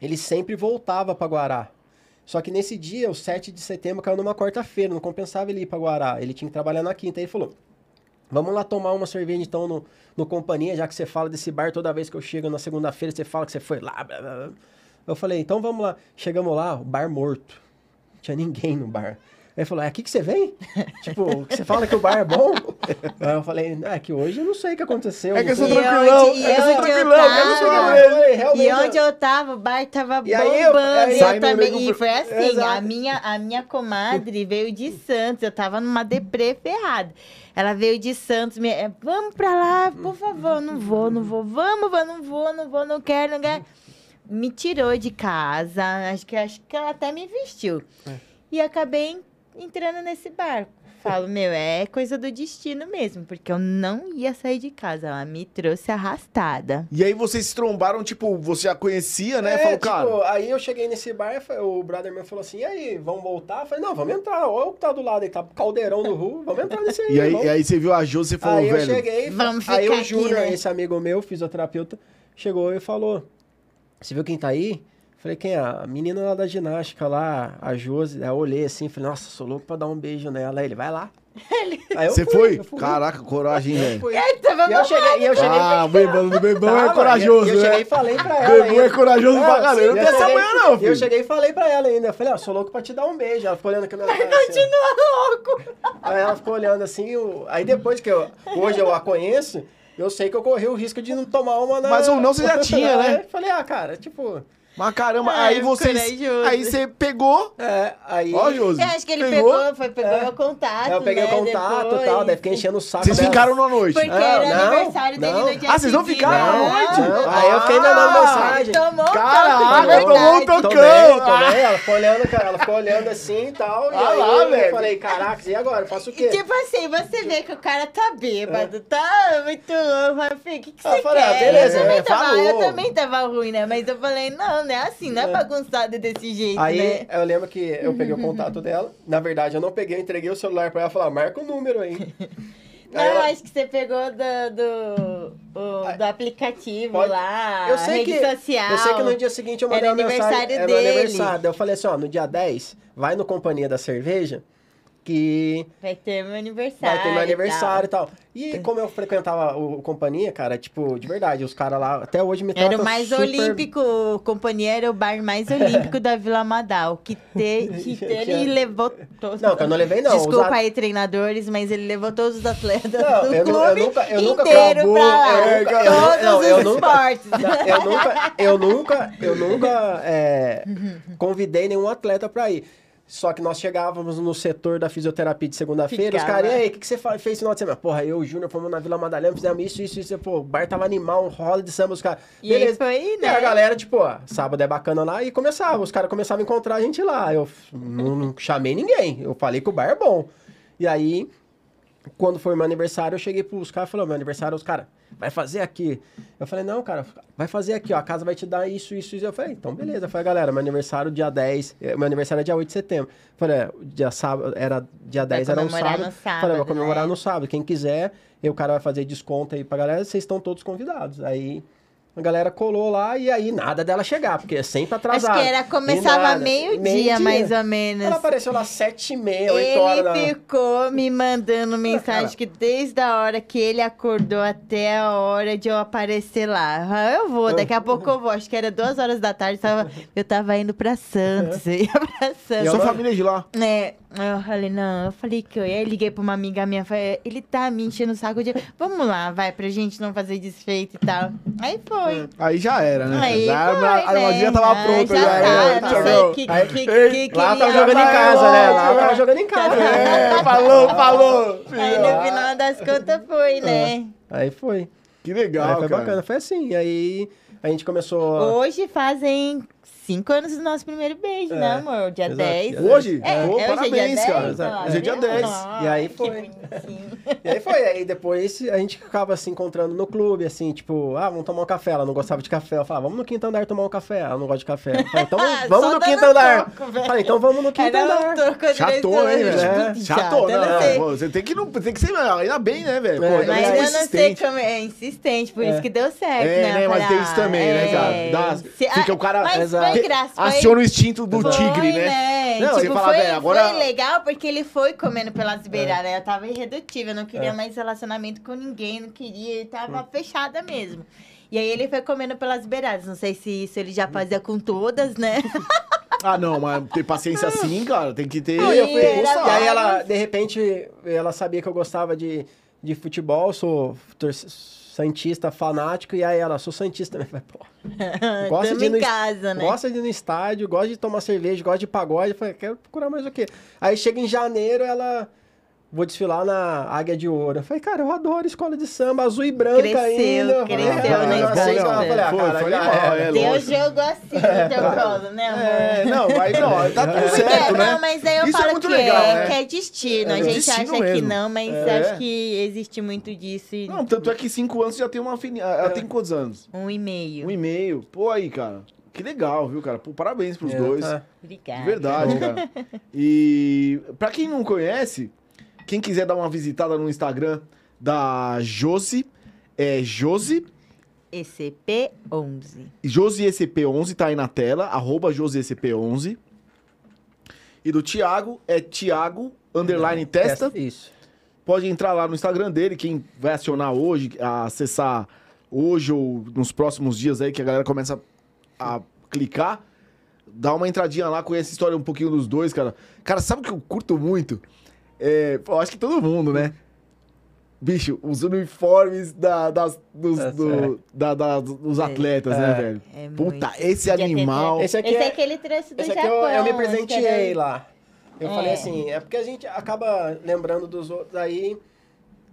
ele sempre voltava pra Guará. Só que nesse dia, o 7 de setembro, caiu numa quarta-feira, não compensava ele ir pra Guará. Ele tinha que trabalhar na quinta. Aí ele falou: Vamos lá tomar uma cerveja então no, no companhia, já que você fala desse bar toda vez que eu chego na segunda-feira, você fala que você foi lá. blá, blá. Eu falei, então vamos lá. Chegamos lá, o bar morto. Não tinha ninguém no bar. Aí ele falou, é aqui que você vem? tipo, que você fala que o bar é bom? Aí eu falei, é que hoje eu não sei o que aconteceu. É que eu sou sei." E tranquilão, onde- é que eu sou e tranquilão, eu não E onde eu tava, o bar tava E aí eu- bombando. aí- e eu também. E foi assim, Exato. a minha, a minha comadre veio de Santos. Eu tava numa deprê ferrada. Ela veio de Santos, me, é, vamos pra lá, por favor. Não vou, não vou, vamos, vou, não vou, não vou, não quero, não quero. Me tirou de casa. Acho que, acho que ela até me vestiu. É. E acabei entrando nesse barco. Falo, meu, é coisa do destino mesmo, porque eu não ia sair de casa. Ela me trouxe arrastada. E aí vocês se trombaram, tipo, você já conhecia, né? É, Falou, tipo, cara. aí eu cheguei nesse bar, o brother meu falou assim, e aí, vamos voltar? Eu falei, não, vamos entrar, olha o que tá do lado aí, tá caldeirão do Ru, vamos entrar nesse aí, E aí, e aí você viu a Jo, você falou, aí eu velho. cheguei, Vamos aí ficar o aqui, Júnior, né? esse amigo meu, fisioterapeuta, chegou e falou, você viu quem tá aí? Falei, quem é? A menina lá da ginástica lá, a Josi. Aí eu olhei assim, falei, nossa, sou louco pra dar um beijo nela. Aí ele, vai lá. Aí eu Você fui, foi? eu fui. Caraca, coragem, Eu velho. fui. Tava E eu cheguei, e eu cheguei Ah, o bebão do bebão é corajoso, e eu, eu cheguei né? e falei pra ela. Bebão é corajoso pra. Eu não tenho essa cheguei- manhã, não, e Eu filho. cheguei e falei pra ela ainda. Eu falei, ó, sou louco pra te dar um beijo. Ela ficou olhando aqui na minha cara. assim, ó. louco. Aí ela ficou olhando assim. eu- Aí depois que eu, hoje eu a conheço, eu sei que eu corri o risco de não tomar uma na. Mas ou não, você já tinha, né? Falei, ah, cara, tipo. Mas caramba, Ai, aí vocês. corajoso. Aí você pegou. É, aí. Ó, Josi. Eu acho que ele Pegou? pegou, foi, pegou É. meu contato. Aí eu peguei né, o contato e tal, daí fiquei enchendo o saco. Vocês dela. ficaram na noite. Porque Não, era não, aniversário dele não. no dia Ah, vocês não ficaram Não, noite? não. Aí eu fiquei mandando Ah, mensagem. Tomou Caraca, tomou um verdade. toque. Tomei, Tocão. tomei. Ela ficou olhando, cara, ela ficou olhando assim e tal. e Ah aí lá, eu velho. falei, caraca, e agora? Eu faço o quê? Tipo assim, você vê que o cara tá bêbado, tá muito louco. Mas, filho, o que, que Ah, eu você falei, ah, quer? beleza, eu, também é, tava, falou. eu também tava ruim, né? Mas eu falei, não, não é assim, não é, bagunçado desse jeito, Aí né? eu lembro que eu peguei o contato dela. Na verdade, eu não peguei, eu entreguei o celular pra ela e falei, ah, marca o número aí. Não, ela- acho que você pegou do, do, o- do aplicativo Pode- lá, eu sei rede que, social. Eu sei que no dia seguinte eu mandei Era uma mensagem. aniversário Era meu dele. aniversário. Daí eu falei assim, ó, no dia 10, vai no Companhia da Cerveja, que Vai ter meu aniversário. vai ter meu aniversário e tal. E como eu frequentava o, o Companhia, cara, tipo, de verdade, os caras lá, até hoje me tal. Era tratam o mais super... olímpico, o companhia era o bar mais olímpico da Vila Madal. Que, te, que ele levou todos. Não, que eu não levei, não. Desculpa at- aí, treinadores, mas ele levou todos os atletas Não, do eu nu- eu clube nunca- eu nunca inteiro acabou, pra lá. é, eu- todos não, eu os nunca- esportes. Eu nunca, eu nunca, eu nunca é, convidei nenhum atleta pra ir. Só que nós chegávamos no setor da fisioterapia de segunda-feira, os caras, e aí, o que, que você fez final de semana? Porra, eu e o Júnior fomos na Vila Madalena, fizemos isso, isso, isso. Pô, o bar tava animal, um rola de samba, os caras. E aí Beleza. foi, E né? a galera, tipo, ó, sábado é bacana lá, e começava, os caras começavam a encontrar a gente lá. Eu não, não chamei ninguém, eu falei que o bar é bom. E aí, quando foi meu aniversário, eu cheguei pros caras e falei, meu aniversário, os caras, vai fazer aqui. Eu falei, não, cara, vai fazer aqui, ó, a casa vai te dar isso, isso, isso. Eu falei, então beleza. Eu falei, galera, meu aniversário dia 10, eh, meu aniversário é dia 8 de setembro. Eu falei, é, dia sábado, era dia Vai 10, era um sábado. no sábado, falei, vou comemorar né? no sábado. Quem quiser, e o cara vai fazer desconto aí pra galera, vocês estão todos convidados. Aí A galera colou lá e aí nada dela chegar, porque é sempre Acho atrasado. que era, começava meio-dia, Meio-dia. mais ou menos. Ela apareceu lá sete e meia, oito horas da... Ele ficou me mandando mensagem Cara. que desde a hora que ele acordou até a hora de eu aparecer lá. Ah, Eu vou, daqui a pouco eu vou. Acho que era duas horas da tarde, tava, eu tava indo pra Santos. Eu ia pra Santos. Sua família é de lá. É, eu falei, não, eu falei que eu ia. Aí liguei pra uma amiga minha, falei, ele tá me enchendo o saco de. Vamos lá, vai, pra gente não fazer desfeito e tal. Aí foi. Aí já era, né? Aí já, foi, a armadilha né? tava pronta. já Já, tá, era. não Thiagão. sei que, Aí- que, Ei, que, que Lá tava jogando em casa, né? Lá tava jogando em casa. É, falou, falou. Aí no final das contas foi, né? Aí foi. Que Aí legal, foi cara. bacana. Foi assim. Aí a gente começou... Hoje fazem cinco anos do nosso primeiro beijo, né, É, amor? Dia exato. 10. Hoje? É, Pô, é, hoje é parabéns, dia 10, cara. Hoje é dia viu? 10. Nossa, E aí foi. E aí foi, aí depois a gente ficava se encontrando no clube, assim, tipo, ah, vamos tomar um café. Ela não gostava de café. Eu falava, vamos no quinto andar tomar um café. Ela não gosta de café. Falei, então Só vamos no quinto andar. toco. Falei, então vamos no quinto andar. Chatou, hein, velho? tipo, Chatou, não. sei. pô, Você tem que, não, tem que ser. Ainda bem, né, velho? É, Mas eu não sei insistente. como é insistente, por É. isso que deu certo, É, né? né, mas tem isso também, né, cara? Fica o cara- Exato. Foi graça, foi... Aciona o instinto do Foi, tigre, né? né? Não, tipo, você fala, foi, velho, agora- foi legal porque ele foi comendo pelas beiradas. Eu tava irredutível, eu não queria É. mais relacionamento com ninguém, não queria, ele tava fechada mesmo. E aí ele foi comendo pelas beiradas. Não sei se isso ele já fazia com todas, né? Ah, não, mas ter paciência assim, cara, tem que ter. E e aí ela, de repente, ela sabia que eu gostava de, de futebol, sou santista fanático, e aí ela, sou santista também. Pô, Gosta de ir no- casa, né? gosta de ir no estádio, gosta de tomar cerveja, gosta de pagode. Eu falei, quero procurar mais o quê? Aí chega em janeiro, ela. Vou desfilar na Águia de Ouro. Eu falei, cara, eu adoro escola de samba, azul e branca Cresceu, ainda. Eu falei, cresceu ah, de eu samba. falei, ah, Foi, cara, foi já animal, era. é, Deu lógico. jogo assim no teu colo, né, amor? É, não, vai, não, tá tudo certo, né? Não, mas aí eu Isso é falo muito que, legal, é, né? que é destino. a É gente destino acha que mesmo. não, mas É. acho que existe muito disso. E Não, tanto é que cinco anos já tem uma afinidade. Ela tem quantos anos? Um e meio. Um e meio. Pô, aí, cara. Que legal, viu, cara? Pô, parabéns pros É, dois. tá. Obrigada. De verdade, cara. E pra quem não conhece, quem quiser dar uma visitada no Instagram da Josi, é Josi, ECP11. JosiECP11, tá aí na tela, arroba JosiECP11. E do Thiago é Thiago, underline testa. Isso. Pode entrar lá no Instagram dele, quem vai acionar hoje, a acessar hoje ou nos próximos dias aí, que a galera começa a clicar. Dá uma entradinha lá, conhece a história um pouquinho dos dois, cara. Cara, sabe o que eu curto muito? É, pô, acho que todo mundo, né? Bicho, os uniformes da, das, dos, É, do- da- da- dos atletas, né, É. velho? É Puta, esse animal. Esse aqui Esse é- é aquele trecho do Esse aqui Japão. eu, eu me que presenteei lá. Eu É. falei assim, é porque a gente acaba lembrando dos outros. Aí,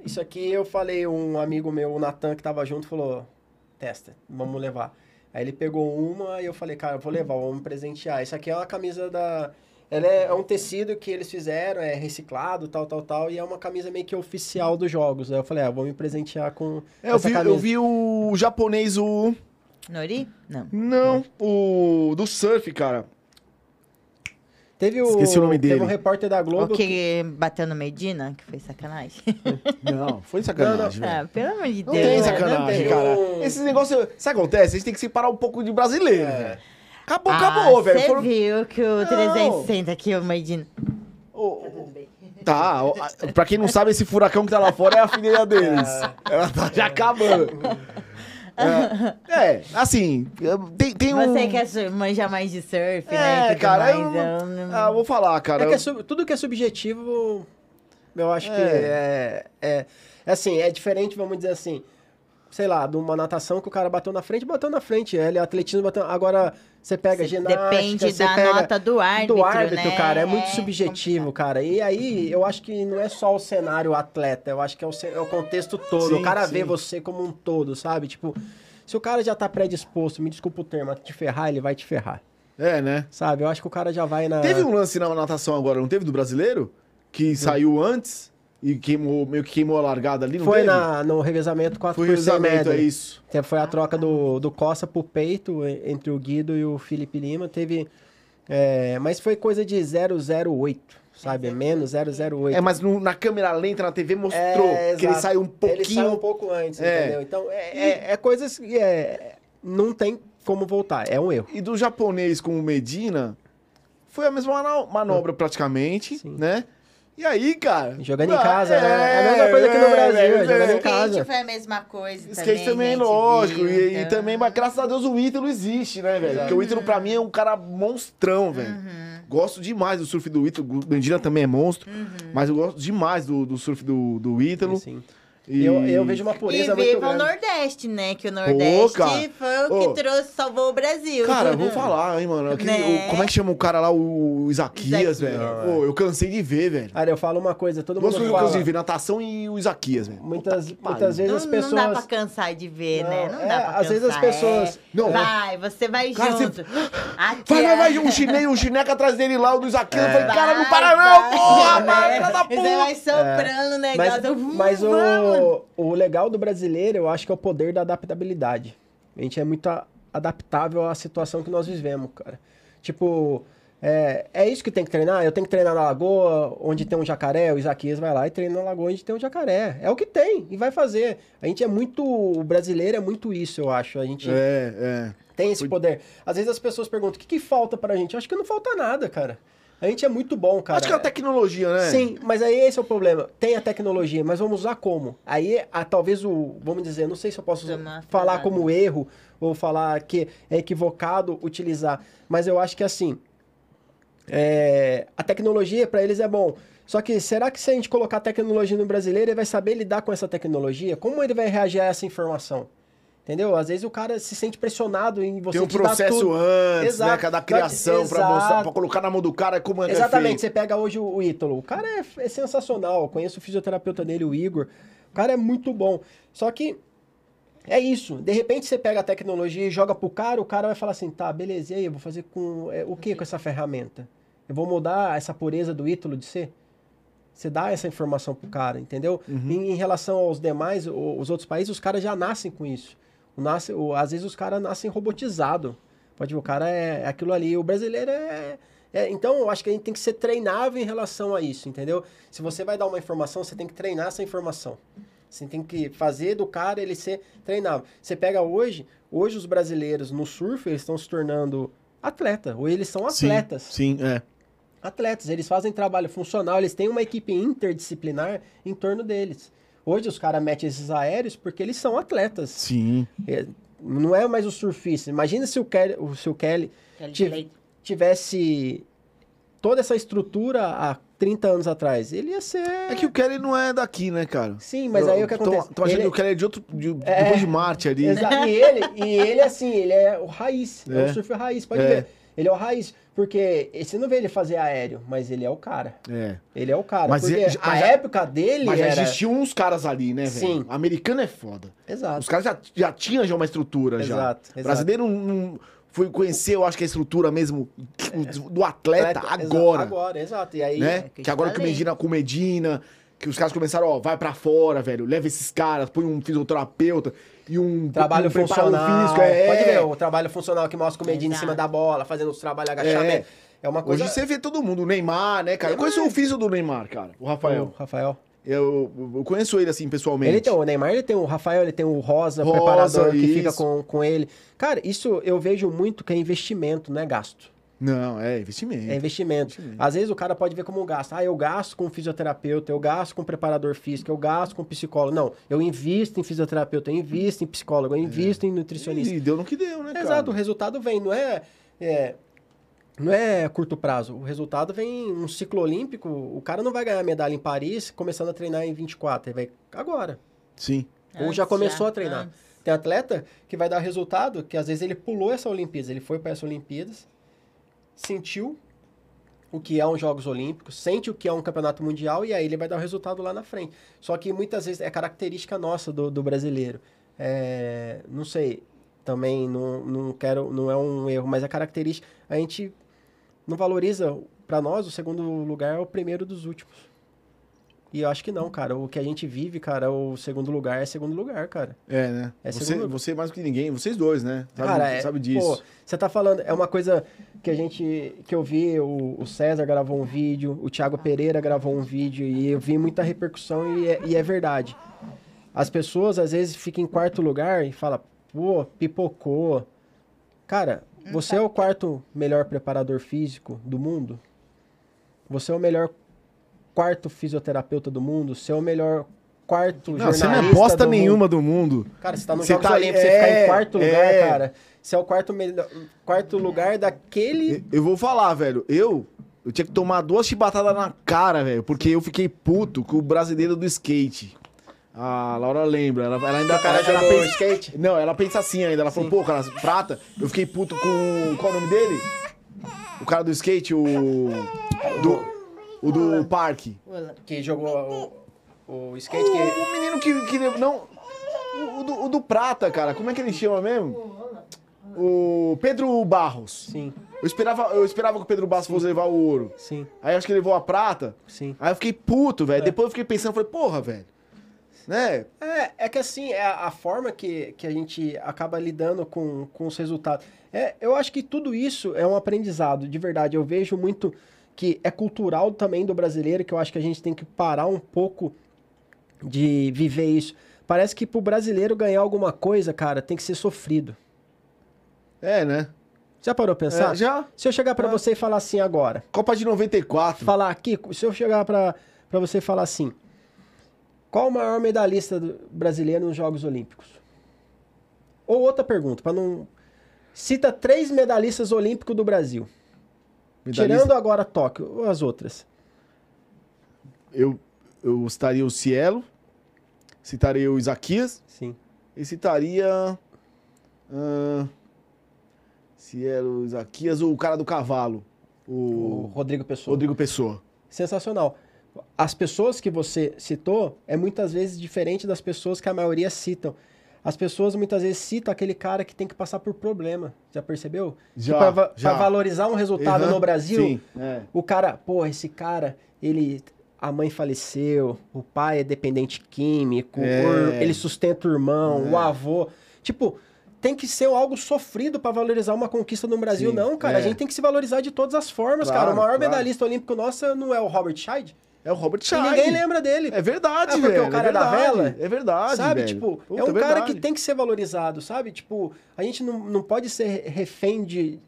isso aqui eu falei, um amigo meu, o Natan, que tava junto, falou: testa, vamos levar. Aí ele pegou uma e eu falei, cara, eu vou levar, vamos me presentear. Isso aqui é uma camisa da. Ela é, é um tecido que eles fizeram, é reciclado, tal, tal, tal, e é uma camisa meio que oficial dos jogos. Aí eu falei, ah, vou me presentear com É, eu, vi, camisa. eu vi o japonês, o. Nori? Não. Não, o. Do surf, cara. Teve o, Esqueci o nome Teve dele. um repórter da Globo. O que bateu no Medina, que foi sacanagem. Não, foi sacanagem, velho. ah, pelo amor de Não Deus. tem né? sacanagem, tem. cara. Esses negócios. Sabe o que acontece? A gente tem que separar um pouco de brasileiro, É. velho. Acabou, Ah, acabou, velho. Você Foram- viu que o Não. 360 aqui, o Medina. Ô, Tá, ó, a- pra quem não sabe, esse furacão que tá lá fora é a filha deles. Ela tá já acabando. É, é, assim, tem, tem um. Você quer manjar mais de surf, né? É, e tudo cara, mais, eu, ah, vou falar, cara. É que é sub- tudo que é subjetivo, eu acho que é, é, é assim, é diferente, vamos dizer assim, sei lá, de uma natação que o cara bateu na frente, bateu na frente, ele atletismo bateu, agora você pega Cê- ginástica, Depende você da pega nota do árbitro, do árbitro, né? cara, é muito subjetivo, cara. E aí, eu acho que não é só o cenário atleta, eu acho que é o, é o contexto todo. Sim, o cara sim. vê você como um todo, sabe? Tipo, se o cara já tá predisposto, me desculpa o termo, a te ferrar, ele vai te ferrar. É, né? Sabe? Eu acho que o cara já vai na. Teve um lance na natação agora, não teve do brasileiro? Que saiu antes e queimou, meio que queimou a largada ali, não Foi teve? na, no revezamento 4 Foi por o 100 revezamento, é isso. Foi a troca do, do Costa pro peito entre o Guido e o Felipe Lima. Teve. é, mas foi coisa de 008, sabe? Menos 008. É, mas no- na câmera lenta na TV mostrou É, que ele saiu um pouquinho. Ele saiu um pouco antes, É. entendeu? Então, é, é, é coisas que. É, não tem como voltar. É um erro. E do japonês com o Medina, foi a mesma mano- manobra praticamente, Sim. né? E aí, cara. Jogando em ah, casa, né? É a mesma coisa que no Brasil, é, jogando em é. casa. Skate foi a mesma coisa Skate também, também, gente, lógico. viu? E, e Então, também, mas graças a Deus o Ítalo existe, né, velho? Porque o Ítalo pra mim é um cara monstrão, velho. Uhum. Gosto demais do surf do Ítalo. O Bandina também é monstro. Uhum. Mas eu gosto demais do, do surf do, do Ítalo. Sim. E... Eu, eu vejo uma E pureza muito viva o grande. Não né? Que o Nordeste cara. foi o que Ô. trouxe, salvou o Brasil. Cara, vou falar, hein, mano. Aquele- Né? o- como é que chama o cara lá, o Isaquias, Isaquias. velho? Pô, eu cansei de ver, velho. Cara, eu falo uma coisa, todo Duas mundo que eu fala. cansei de ver, natação e o Isaquias, velho. Muitas, Puta muitas vezes Não, as pessoas... não dá pra cansar de ver, né? Não, Não é, dá pra às vezes as cansar, pessoas- é. Não, vai, você vai Cara, junto. Aqui, Vai, vai, é- vai, um chinês, um chineca atrás dele lá, o do Isaquias. Eu falei, cara, não para não, porra, né? da Você vai puta. soprando o Mas, negócio. eu, mas vamos. O, o legal do brasileiro, eu acho que é o poder da adaptabilidade. A gente é muito a- adaptável à situação que nós vivemos, cara. Tipo, é, é isso que tem que treinar? Eu tenho que treinar na lagoa, onde tem um jacaré, o Isaquias vai lá e treina na lagoa onde tem um jacaré. É o que tem, e vai fazer. A gente é muito. O brasileiro é muito isso, eu acho. A gente É, é. tem esse poder. Às vezes as pessoas perguntam: o que, que falta pra gente? Eu acho que não falta nada, cara. A gente é muito bom, cara. Acho que é a tecnologia, né? Sim, mas aí esse é o problema. Tem a tecnologia, mas vamos usar como? Aí, a, talvez o, vamos dizer, não sei se eu posso Tomar falar como erro ou falar que é equivocado utilizar, mas eu acho que assim, é, a tecnologia para eles é bom. Só que será que se a gente colocar tecnologia no brasileiro, ele vai saber lidar com essa tecnologia? Como ele vai reagir a essa informação? Entendeu? Às vezes o cara se sente pressionado em você Tem um processo tudo. antes, Exato. né? Cada criação pra Exato. mostrar, pra colocar na mão do cara como é que é Exatamente, você pega hoje o, o Ítalo. O cara é, é sensacional. Eu conheço o fisioterapeuta dele, o Igor. O cara é muito bom. Só que é isso. De repente você pega a tecnologia e joga pro cara, o cara vai falar assim: tá, beleza, e aí? Eu vou fazer com é, o que com essa ferramenta? Eu vou mudar essa pureza do Ítalo de ser? Você dá essa informação pro cara, entendeu? Em, em relação aos demais, os outros países, os caras já nascem com isso. Nasce, o- às vezes os caras nascem robotizados. Pode ver, o cara é, é aquilo ali. O brasileiro é, é- Então, eu acho que a gente tem que ser treinável em relação a isso, entendeu? Se você vai dar uma informação, você tem que treinar essa informação. Você tem que fazer do cara ele ser treinável. Você pega hoje, hoje os brasileiros no surf, eles estão se tornando atleta. Ou eles são Sim, atletas Sim, é. atletas, eles fazem trabalho funcional, eles têm uma equipe interdisciplinar em torno deles. Hoje os caras metem esses aéreos porque eles são atletas. Sim. É, não é mais o surfista. Imagina se o Kelly, o, se o Kelly Kelly tivesse toda essa estrutura há 30 anos atrás. Ele ia ser. É que o Kelly não é daqui, né, cara? Sim, mas aí o que Tô- acontece? Tô achando Ele- que o Kelly é de outro. de- É. Depois de Marte ali. Exa- E ele, e ele, assim, ele é o raiz. É, É. o surf raiz, pode É. ver. Ele é o raiz. Porque você não vê ele fazer aéreo, mas ele é o cara. É. Ele é o cara. Mas porque ele- a mas já- época dele Mas já era... existiam uns caras ali, né, velho? Sim. Americano é foda. Exato. Os caras já, já tinham já uma estrutura já. Exato, exato. Brasileiro não, foi conhecer, eu acho que a estrutura mesmo do atleta, Atleta, agora. Exato, agora, exato. E aí, né? É, que que agora que o. Medina com Medina, que os caras começaram, ó, vai pra fora, velho, leva esses caras, põe um fisioterapeuta e um trabalho um funcional. físico, é. Pode ver, o trabalho funcional que mostra o Medina em cima da bola, fazendo os trabalhos agachamento. É, uma coisa... Hoje você vê todo mundo, o Neymar, né, cara? Eu conheço o físio do Neymar, cara, o Rafael. O Rafael. Eu, eu conheço ele assim pessoalmente. Ele tem o Neymar, ele tem o Rafael, ele tem o Rosa, o Rosa, preparador que isso. fica com, com ele. Cara, isso eu vejo muito que é investimento, não é gasto. Não, é investimento. É investimento. Investimento. Às vezes o cara pode ver como um gasto. Ah, eu gasto com fisioterapeuta, eu gasto com preparador físico, eu gasto com psicólogo. Não, eu invisto em fisioterapeuta, eu invisto em psicólogo, eu invisto em nutricionista. E deu no que deu, né, cara? Exato, o resultado vem, não é, é, não é curto prazo. O resultado vem um ciclo olímpico. O cara não vai ganhar medalha em Paris começando a treinar em 24, ele vai agora. Sim. Ou já começou a treinar. Tem atleta que vai dar resultado que às vezes ele pulou essa Olimpíadas, ele foi para essa Olimpíadas, sentiu o que é um Jogos Olímpicos, sente o que é um campeonato mundial e aí ele vai dar o resultado lá na frente. Só que muitas vezes é característica nossa do, do brasileiro. É, não sei, também não, não quero, não é um erro, mas é característica. A gente não valoriza, para nós, o segundo lugar é o primeiro dos últimos. E eu acho que não, cara. O que a gente vive, cara, o segundo lugar é segundo lugar, cara. É, né? É você, segundo- você mais do que ninguém, vocês dois, né? Sabe, Cara, é, sabe disso. Pô, você tá falando, é uma coisa que a gente, que eu vi, o, o César gravou um vídeo, o Thiago Pereira gravou um vídeo e eu vi muita repercussão e é, e é verdade. As pessoas às vezes ficam em quarto lugar e falam, pô, pipocou. Cara, você é o quarto melhor preparador físico do mundo? Você é o melhor quarto fisioterapeuta do mundo? Você é o melhor quarto Não, jornalista você não é bosta nenhuma mundo? do mundo. Cara, você tá no Você Jogos tá- Olímpicos, você é, ficar em quarto lugar, é. cara. Você é o quarto, melhor, quarto lugar daquele... Eu vou falar, velho. Eu, eu tinha que tomar duas chibatadas na cara, velho, porque eu fiquei puto com o brasileiro do skate. A Laura lembra, ela, ela ainda O cara ela, pensa- skate? Não, ela pensa assim ainda. Ela falou, pô, cara, prata. Eu fiquei puto com. Qual o nome dele? O cara do skate, o. Do, o do parque. Que jogou o, o skate que... O menino que. que não. O, o do, o do Prata, cara. Como é que ele chama mesmo? O Pedro Barros. Sim, Eu esperava, eu esperava que o Pedro Barros fosse levar o ouro. sim, Aí acho que ele levou a prata. sim. Aí eu fiquei puto, velho. Depois eu fiquei pensando, falei, porra, velho. Né? É, é que assim, é a, a forma que, que a gente acaba lidando com, com os resultados. É, eu acho que tudo isso é um aprendizado, de verdade. Eu vejo muito que é cultural também do brasileiro, que eu acho que a gente tem que parar um pouco de viver isso. Parece que pro brasileiro ganhar alguma coisa, cara, tem que ser sofrido. É, né? Já parou pra pensar? É, já. Se eu chegar pra É. você e falar assim agora, Copa de 94. falar aqui, se eu chegar pra, pra você e falar assim, qual o maior medalhista brasileiro nos Jogos Olímpicos? Ou outra pergunta, para não cita três medalhistas olímpicos do Brasil, Medalhista. tirando agora Tóquio, ou as outras. Eu, eu citaria o Cielo, citaria o Isaquias Sim. e citaria. Ah, Cielo, Isaquias, o cara do cavalo. O O Rodrigo Pessoa. Rodrigo Pessoa. Sensacional. As pessoas que você citou é muitas vezes diferente das pessoas que a maioria citam. As pessoas muitas vezes citam aquele cara que tem que passar por problema. Já percebeu? Já, pra valorizar um resultado Aham, no Brasil, Sim, é. O cara, pô, esse cara, ele. A mãe faleceu, o pai é dependente químico, É. o- ele sustenta o irmão, É. o avô. Tipo, tem que ser algo sofrido pra valorizar uma conquista no Brasil, Sim, não, cara. A é. gente tem que se valorizar de todas as formas, Claro, cara. O maior claro. medalhista olímpico nosso não é o Robert Scheid? É o Robert E Scheid. ninguém lembra dele. É verdade, Ah, porque velho. o cara é é da verdade. vela? É verdade, sabe? velho. Tipo, Puta, é um cara verdade. que tem que ser valorizado, sabe? Tipo, a gente não, não pode ser refém de.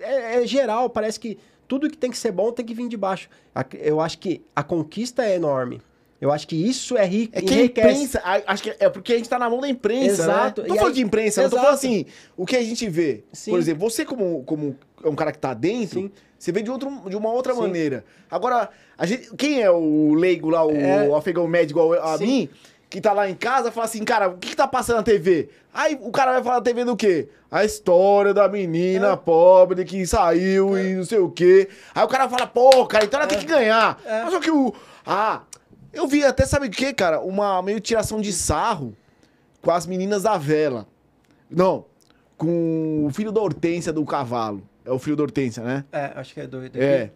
É, é geral, parece que tudo que tem que ser bom tem que vir de baixo. A- Eu acho que a conquista é enorme. Eu acho que isso é rico. É que a imprensa, acho que é porque a gente tá na mão da imprensa, Exato. né? Não tô falando aí- de imprensa, eu tô Exato. falando assim, o que a gente vê. Sim. Por exemplo, você como, como é um cara que tá dentro, Sim. você vê de, outro, de uma outra Sim. maneira. Agora, a gente, quem é o leigo lá, o É. afegão médio igual a Sim. mim, que tá lá em casa, fala assim, cara, o que, que tá passando na TV? Aí o cara vai falar na TV do quê? A história da menina É. pobre que saiu e não sei o quê. Aí o cara fala, pô, cara, então ela tem que ganhar. É. Mas só que o. Ah, eu vi até, sabe o quê, cara? Uma meio tiração de sarro com as meninas da vela. Não, com o filho da Hortência do cavalo. É o filho da Hortência, né? É, acho que é doido. É.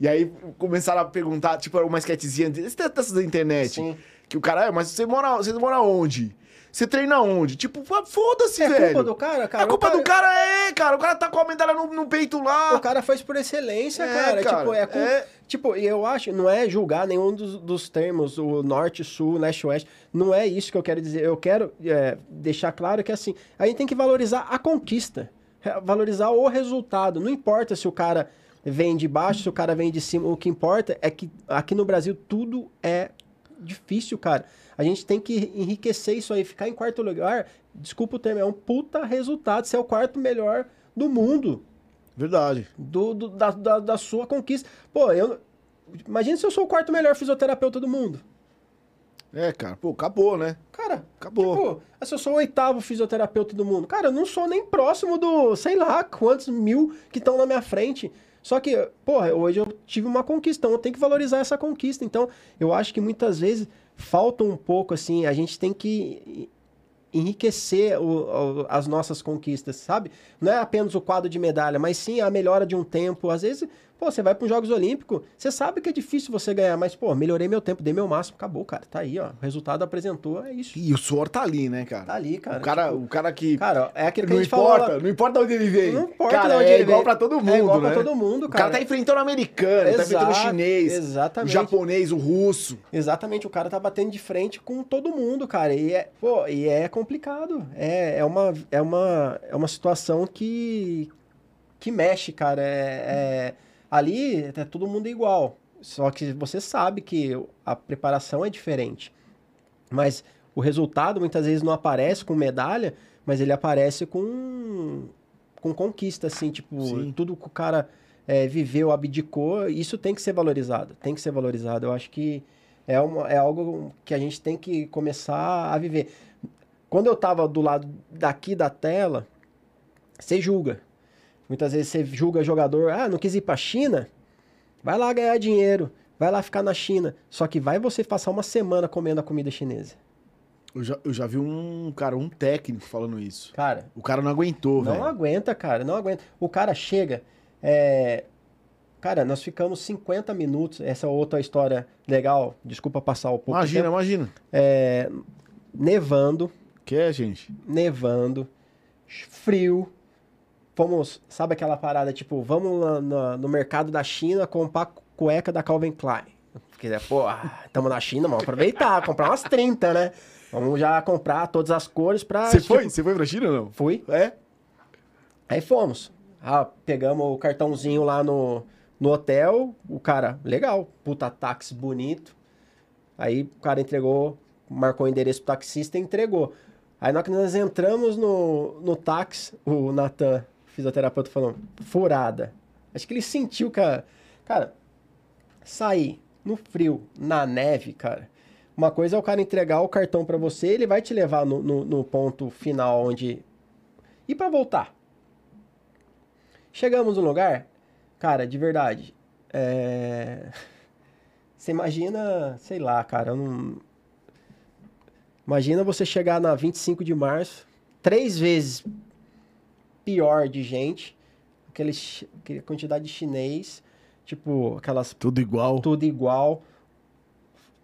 E aí começaram a perguntar, tipo, uma esquetezinha dessas da internet. Sim. Que o cara, é, mas você mora, você mora onde? Você treina onde? Tipo, foda-se, É velho. culpa do cara, cara. A culpa cara, do cara é, cara. O cara tá com a medalha no, no peito lá. O cara faz por excelência, É, cara. cara, Tipo, é, cul- é. Tipo, e eu acho, não é julgar nenhum dos, dos termos, o norte, sul, leste, oeste. Não é isso que eu quero dizer. Eu quero é, deixar claro que, assim, a gente tem que valorizar a conquista. Valorizar o resultado. Não importa se o cara vem de baixo, se o cara vem de cima. O que importa é que aqui no Brasil tudo é difícil, cara. A gente tem que enriquecer isso aí. Ficar em quarto lugar, desculpa o termo, é um puta resultado. Ser o quarto melhor do mundo Verdade. do, do- da, da, da sua conquista. Pô, eu. Imagina se eu sou o quarto melhor fisioterapeuta do mundo. É, cara. Pô, acabou, né? Cara, Acabou. tipo, se eu sou o oitavo fisioterapeuta do mundo, cara, eu não sou nem próximo do, sei lá, quantos mil que estão na minha frente. Só que, porra, hoje eu tive uma conquista, então eu tenho que valorizar essa conquista. Então, eu acho que muitas vezes falta um pouco, assim, a gente tem que enriquecer o- o- as nossas conquistas, sabe? Não é apenas o quadro de medalha, mas sim a melhora de um tempo. Às vezes, Pô, você vai para os Jogos Olímpicos, você sabe que é difícil você ganhar, mas, pô, melhorei meu tempo, dei meu máximo, acabou, cara. Tá aí, ó. O resultado apresentou, é isso. E o suor tá ali, né, cara? Tá ali, cara. O cara, Tipo, o cara que. cara, é aquilo que não a gente falou importa, lá- não importa onde ele veio. Não importa cara, de onde é ele igual veio. pra todo mundo, É igual né? pra todo mundo, O cara cara. tá enfrentando o americano, tá enfrentando o Exato, chinês, o exatamente. japonês, o russo. Exatamente, o cara tá batendo de frente com todo mundo, cara. E é, pô, e é complicado. É, é, uma, é, uma, é uma situação que, que mexe, cara. É, é- ali é todo mundo igual. Só que você sabe que a preparação é diferente. Mas o resultado muitas vezes não aparece com medalha, mas ele aparece com, com conquista, assim, tipo, Sim. tudo que o cara é, viveu, abdicou, isso tem que ser valorizado. Tem que ser valorizado. Eu acho que é, uma, é algo que a gente tem que começar a viver. Quando eu tava do lado daqui da tela, você julga. Muitas vezes você julga jogador, ah, não quis ir pra China? Vai lá ganhar dinheiro, vai lá ficar na China. Só que vai você passar uma semana comendo a comida chinesa. Eu já, eu já vi um, cara, um técnico falando isso. Cara, O cara não aguentou, não velho. aguenta, cara, não aguenta. O cara chega, é... Cara, nós ficamos 50 minutos, essa é outra história legal, desculpa passar um pouco Imagina, tempo. imagina. É, nevando, Que é, gente? nevando, frio. Fomos, sabe aquela parada, tipo, vamos lá na- no mercado da China comprar cueca da Calvin Klein. Porque, pô, estamos na China, vamos aproveitar, comprar umas 30, né? Vamos já comprar todas as cores pra... Você tipo, foi? Você foi pra China ou não? Fui. É? Aí fomos. Ah, pegamos o cartãozinho lá no, no hotel. O cara, legal, puta táxi bonito. Aí o cara entregou, marcou o endereço pro taxista e entregou. Aí na hora que nós entramos no, no táxi, o Natan, fisioterapeuta, falou, furada. Acho que ele sentiu que a... Cara, sair no frio, na neve, cara. Uma coisa é o cara entregar o cartão pra você, ele vai te levar no, no, no ponto final onde... E pra voltar? Chegamos no lugar, cara, de verdade. É... Você imagina, sei lá, cara, não... Imagina você chegar na 25 de março, três vezes pior de gente, aquele, chi- aquela quantidade de chinês, tipo, aquelas Tudo igual. tudo igual,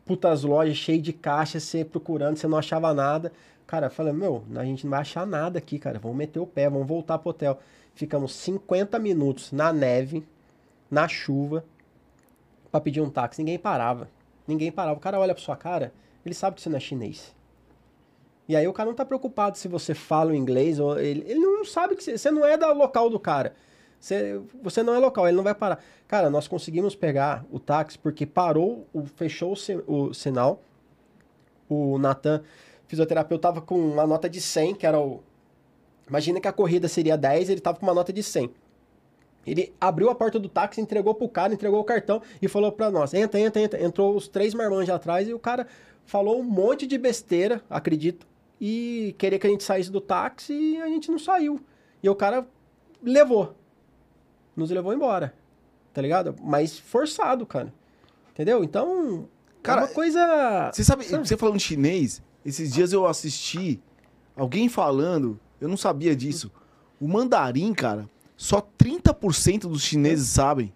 putas lojas cheias de caixa, você procurando, você não achava nada. Cara, eu falei, meu, a gente não vai achar nada aqui, cara, vamos meter o pé, vamos voltar pro hotel. Ficamos 50 minutos na neve, na chuva, pra pedir um táxi. Ninguém parava. Ninguém parava. O cara olha pra sua cara, ele sabe que você não é chinês. E aí o cara não tá preocupado se você fala inglês ou ele, ele não sabe que você, não é da local do cara. Você, você não é local, ele não vai parar. Cara, nós conseguimos pegar o táxi porque parou, o, fechou o, o sinal. O Natan, fisioterapeuta, tava com uma nota de 100, que era o. Imagina que a corrida seria 10, ele tava com uma nota de 100. Ele abriu a porta do táxi, entregou pro cara, entregou o cartão e falou pra nós: entra, entra, entra. Entrou os três marmanjos atrás e o cara falou um monte de besteira, acredito, e queria que a gente saísse do táxi e a gente não saiu. E o cara levou. Nos levou embora. Tá ligado? Mas forçado, cara. Entendeu? Então, Cara, é uma coisa. Você sabe, você falando chinês, esses dias eu assisti alguém falando, eu não sabia disso. O mandarim, cara, só 30% dos chineses sabem.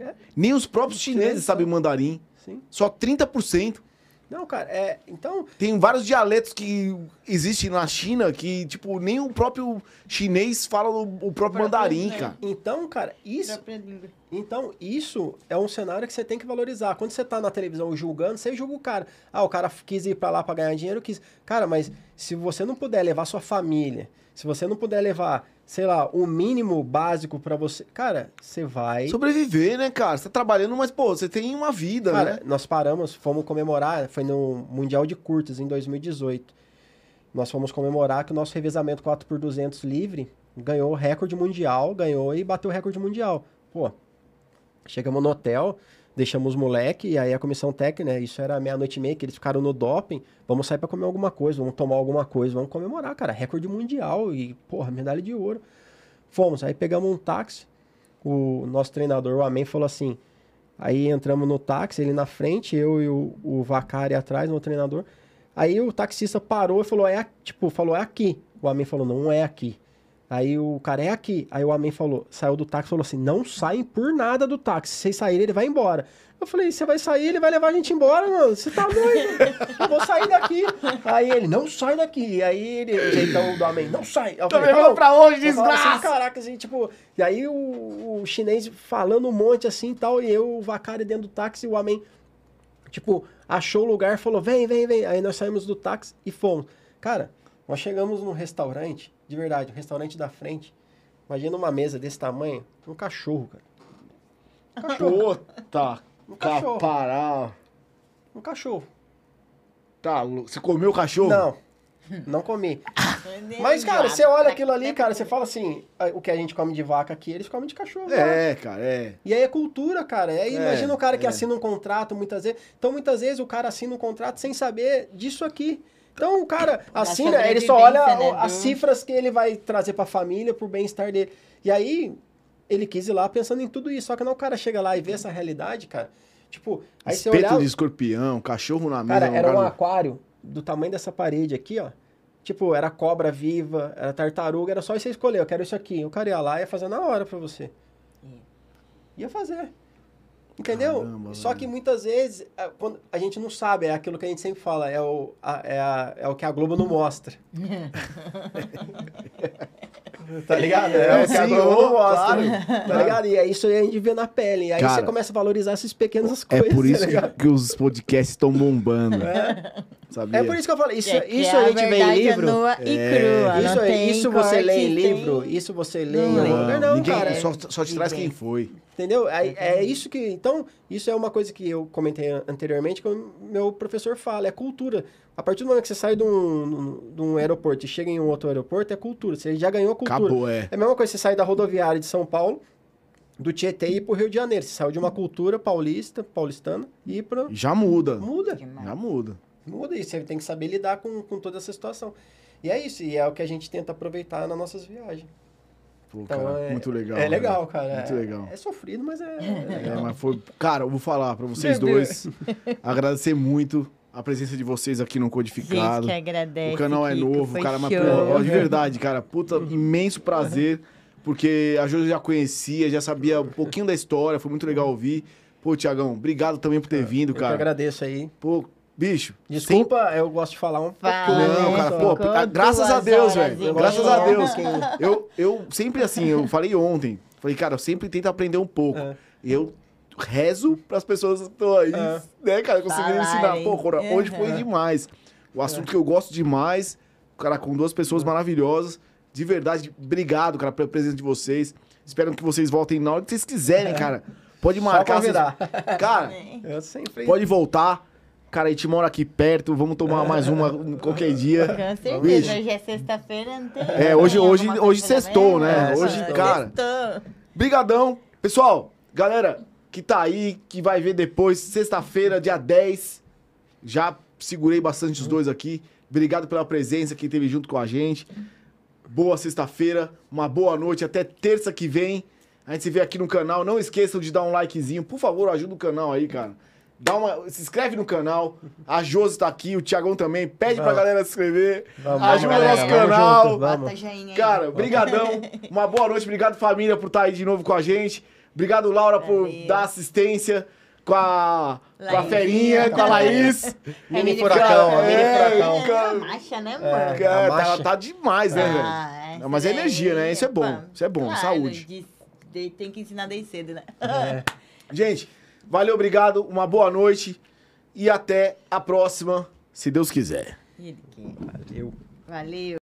É. Nem os próprios Os chineses sabem. mandarim. Sim. Só 30%. Não, cara, é. Então, Tem vários dialetos que existem na China que, tipo, nem o próprio chinês fala o, o próprio mandarim, cara. então, cara, isso. Então, isso é um cenário que você tem que valorizar. Quando você tá na televisão julgando, você julga o cara. Ah, o cara quis ir pra lá pra ganhar dinheiro, quis. Cara, mas se você não puder levar sua família, se você não puder levar, sei lá, o mínimo básico pra você. Cara, você vai. Sobreviver, né, cara? Você tá trabalhando, mas, pô, você tem uma vida, Cara, né? nós paramos, fomos comemorar, foi no Mundial de Curtas em 2018. Nós fomos comemorar que o nosso revezamento 4x200 livre ganhou o recorde mundial, ganhou e bateu o recorde mundial. Pô, chegamos no hotel, deixamos os moleque, e aí a comissão técnica, né, isso era meia-noite e meia, que eles ficaram no doping, vamos sair pra comer alguma coisa, vamos tomar alguma coisa, vamos comemorar, cara, recorde mundial e, porra, medalha de ouro. Fomos, aí pegamos um táxi, o nosso treinador, o Amém, falou assim, Aí entramos no táxi, ele na frente, eu e o, o Vacari atrás, no treinador. Aí o taxista parou e falou, é, tipo, falou, é aqui. O Amém falou, não é aqui. Aí o cara é aqui. Aí o Amém falou, saiu do táxi falou assim: não saem por nada do táxi. Se vocês saírem, ele vai embora. Eu falei, você vai sair, ele vai levar a gente embora, mano. Você tá doido? Eu vou sair daqui. Aí ele, não sai daqui. Aí ele, o jeitão do Amém, não sai. Eu Tô falei, levando "Tá pra onde, falava desgraça? Assim, Caraca, assim, tipo. E aí o, o chinês falando um monte assim e tal. E eu, o Vacari dentro do táxi, o Amém, tipo, achou o lugar, falou: vem, vem, vem. Aí nós saímos do táxi e fomos. Cara, nós chegamos num restaurante, de verdade, um restaurante da frente. Imagina uma mesa desse tamanho, um cachorro, cara. Puta, Um cachorro. capará. Um cachorro. Tá, louco. você comeu o cachorro? Não, não comi. Mas, cara, você olha aquilo ali, cara, você fala assim, o que a gente come de vaca aqui, eles comem de cachorro. É, cara, é. E aí é cultura, cara. É, imagina o cara que é. assina um contrato muitas vezes. Então, muitas vezes, o cara assina um contrato sem saber disso aqui. Então, o cara assina, ele só olha né, as cifras que ele vai trazer pra família, pro bem-estar dele. E aí, ele quis ir lá pensando em tudo isso. Só que não o cara chega lá e vê essa realidade, cara. Tipo, aí você Espeto olhar... de escorpião, cachorro na mesa. Cara, era um lugar aquário do tamanho dessa parede aqui, ó. Tipo, era cobra viva, era tartaruga, era só você escolher, eu quero isso aqui. O cara ia lá e ia fazer na hora pra você. Ia fazer. Entendeu? Caramba, Só velho. que muitas vezes a, quando a gente não sabe, é aquilo que a gente sempre fala, é o, a- é, a- é o que a Globo não mostra. tá ligado? É, o que a Globo não mostra. claro. Tá ligado? E é isso aí a gente vê na pele. E aí Cara, você começa a valorizar essas pequenas É coisas. por isso tá que, que os podcasts estão bombando. Sabia? É por isso que eu falei, isso, É isso a a gente vê em verdade é livro. nua e É. crua. Isso, não é- tem isso você lê em livro, tem- isso você lê Não em lugar. Não, ninguém, cara. só, só te traz quem foi. Entendeu? É, é isso que. Então, isso é uma coisa que eu comentei an- anteriormente, que o meu professor fala, é cultura. A partir do momento que você sai de um, de um aeroporto e chega em um outro aeroporto, é cultura. Você já ganhou a cultura. Acabou, é. É a mesma coisa que você sai da rodoviária de São Paulo, do Tietê e ir pro Rio de Janeiro. Você saiu de uma cultura paulista, paulistana, e ir pra. Já muda. Muda. Demais. Já muda. Muda e você tem que saber lidar com, com toda essa situação. E é isso, e é o que a gente tenta aproveitar nas nossas viagens. Pô, Então, cara, é, muito legal. É legal, cara. Muito é, legal. É sofrido, mas é, é É, legal. mas foi. Cara, eu vou falar pra vocês Meu dois. agradecer muito a presença de vocês aqui no Gente Codificado. que agradece. O canal é Kiko, novo, cara, mas pô, de verdade, cara, puta, imenso prazer, porque a Josi já conhecia, já sabia um pouquinho da história, foi muito legal ouvir. Pô, Tiagão, obrigado também por ter vindo, Eu que cara. agradeço aí. Pô, bicho, Desculpa, eu gosto de falar um Fala, pouquinho. Não, cara, pô, graças a Deus, velho. Graças a. Deus. Eu, eu sempre assim, eu falei ontem, falei, cara, eu sempre tento aprender um pouco. É. E eu rezo pras pessoas que estão aí, É. né, cara, conseguirem ensinar. Pô, Cora, hoje foi Uhum. demais. O assunto que eu gosto demais, cara, com duas pessoas maravilhosas. De verdade, obrigado, cara, pela presença de vocês. Espero que vocês voltem na hora que vocês quiserem, cara. Pode Só marcar. vocês- convidar. Cara, Eu sempre... pode voltar. Cara, a gente mora aqui perto, vamos tomar mais uma qualquer dia. Com certeza, Bicho. hoje é sexta-feira, não tem. É, hoje, hoje, hoje sextou, né? É, hoje, sextou. cara, Sextou. brigadão. Pessoal, galera que tá aí, que vai ver depois, sexta-feira, dia 10. Já segurei bastante os dois aqui. Obrigado pela presença, quem esteve junto com a gente. Boa sexta-feira, uma boa noite, até terça que vem. A gente se vê aqui no canal. Não esqueçam de dar um likezinho. Por favor, ajuda o canal aí, cara. Dá uma, se inscreve no canal. A Josi tá aqui, o Tiagão também. Pede pra Vamos. galera se inscrever. Vamos, ajuda galera, o nosso canal. junto, vamos. Cara, brigadão. Uma boa noite. Obrigado, família, por estar aí de novo com a gente. Obrigado, Laura, por Valeu. dar assistência com a, com a ferinha, com a Laís. Mini Mini furacão, furacão. mini É, furacão. É cara. uma marcha, né, É. amor? Cara, a tá, tá demais, né, velho? Ah, Não, mas é essa energia, né? Isso é bom, isso é bom, claro, saúde. de- de- tem que ensinar desde cedo, né? É. Gente, valeu, obrigado. Uma boa noite. E até a próxima, se Deus quiser. Valeu. Valeu.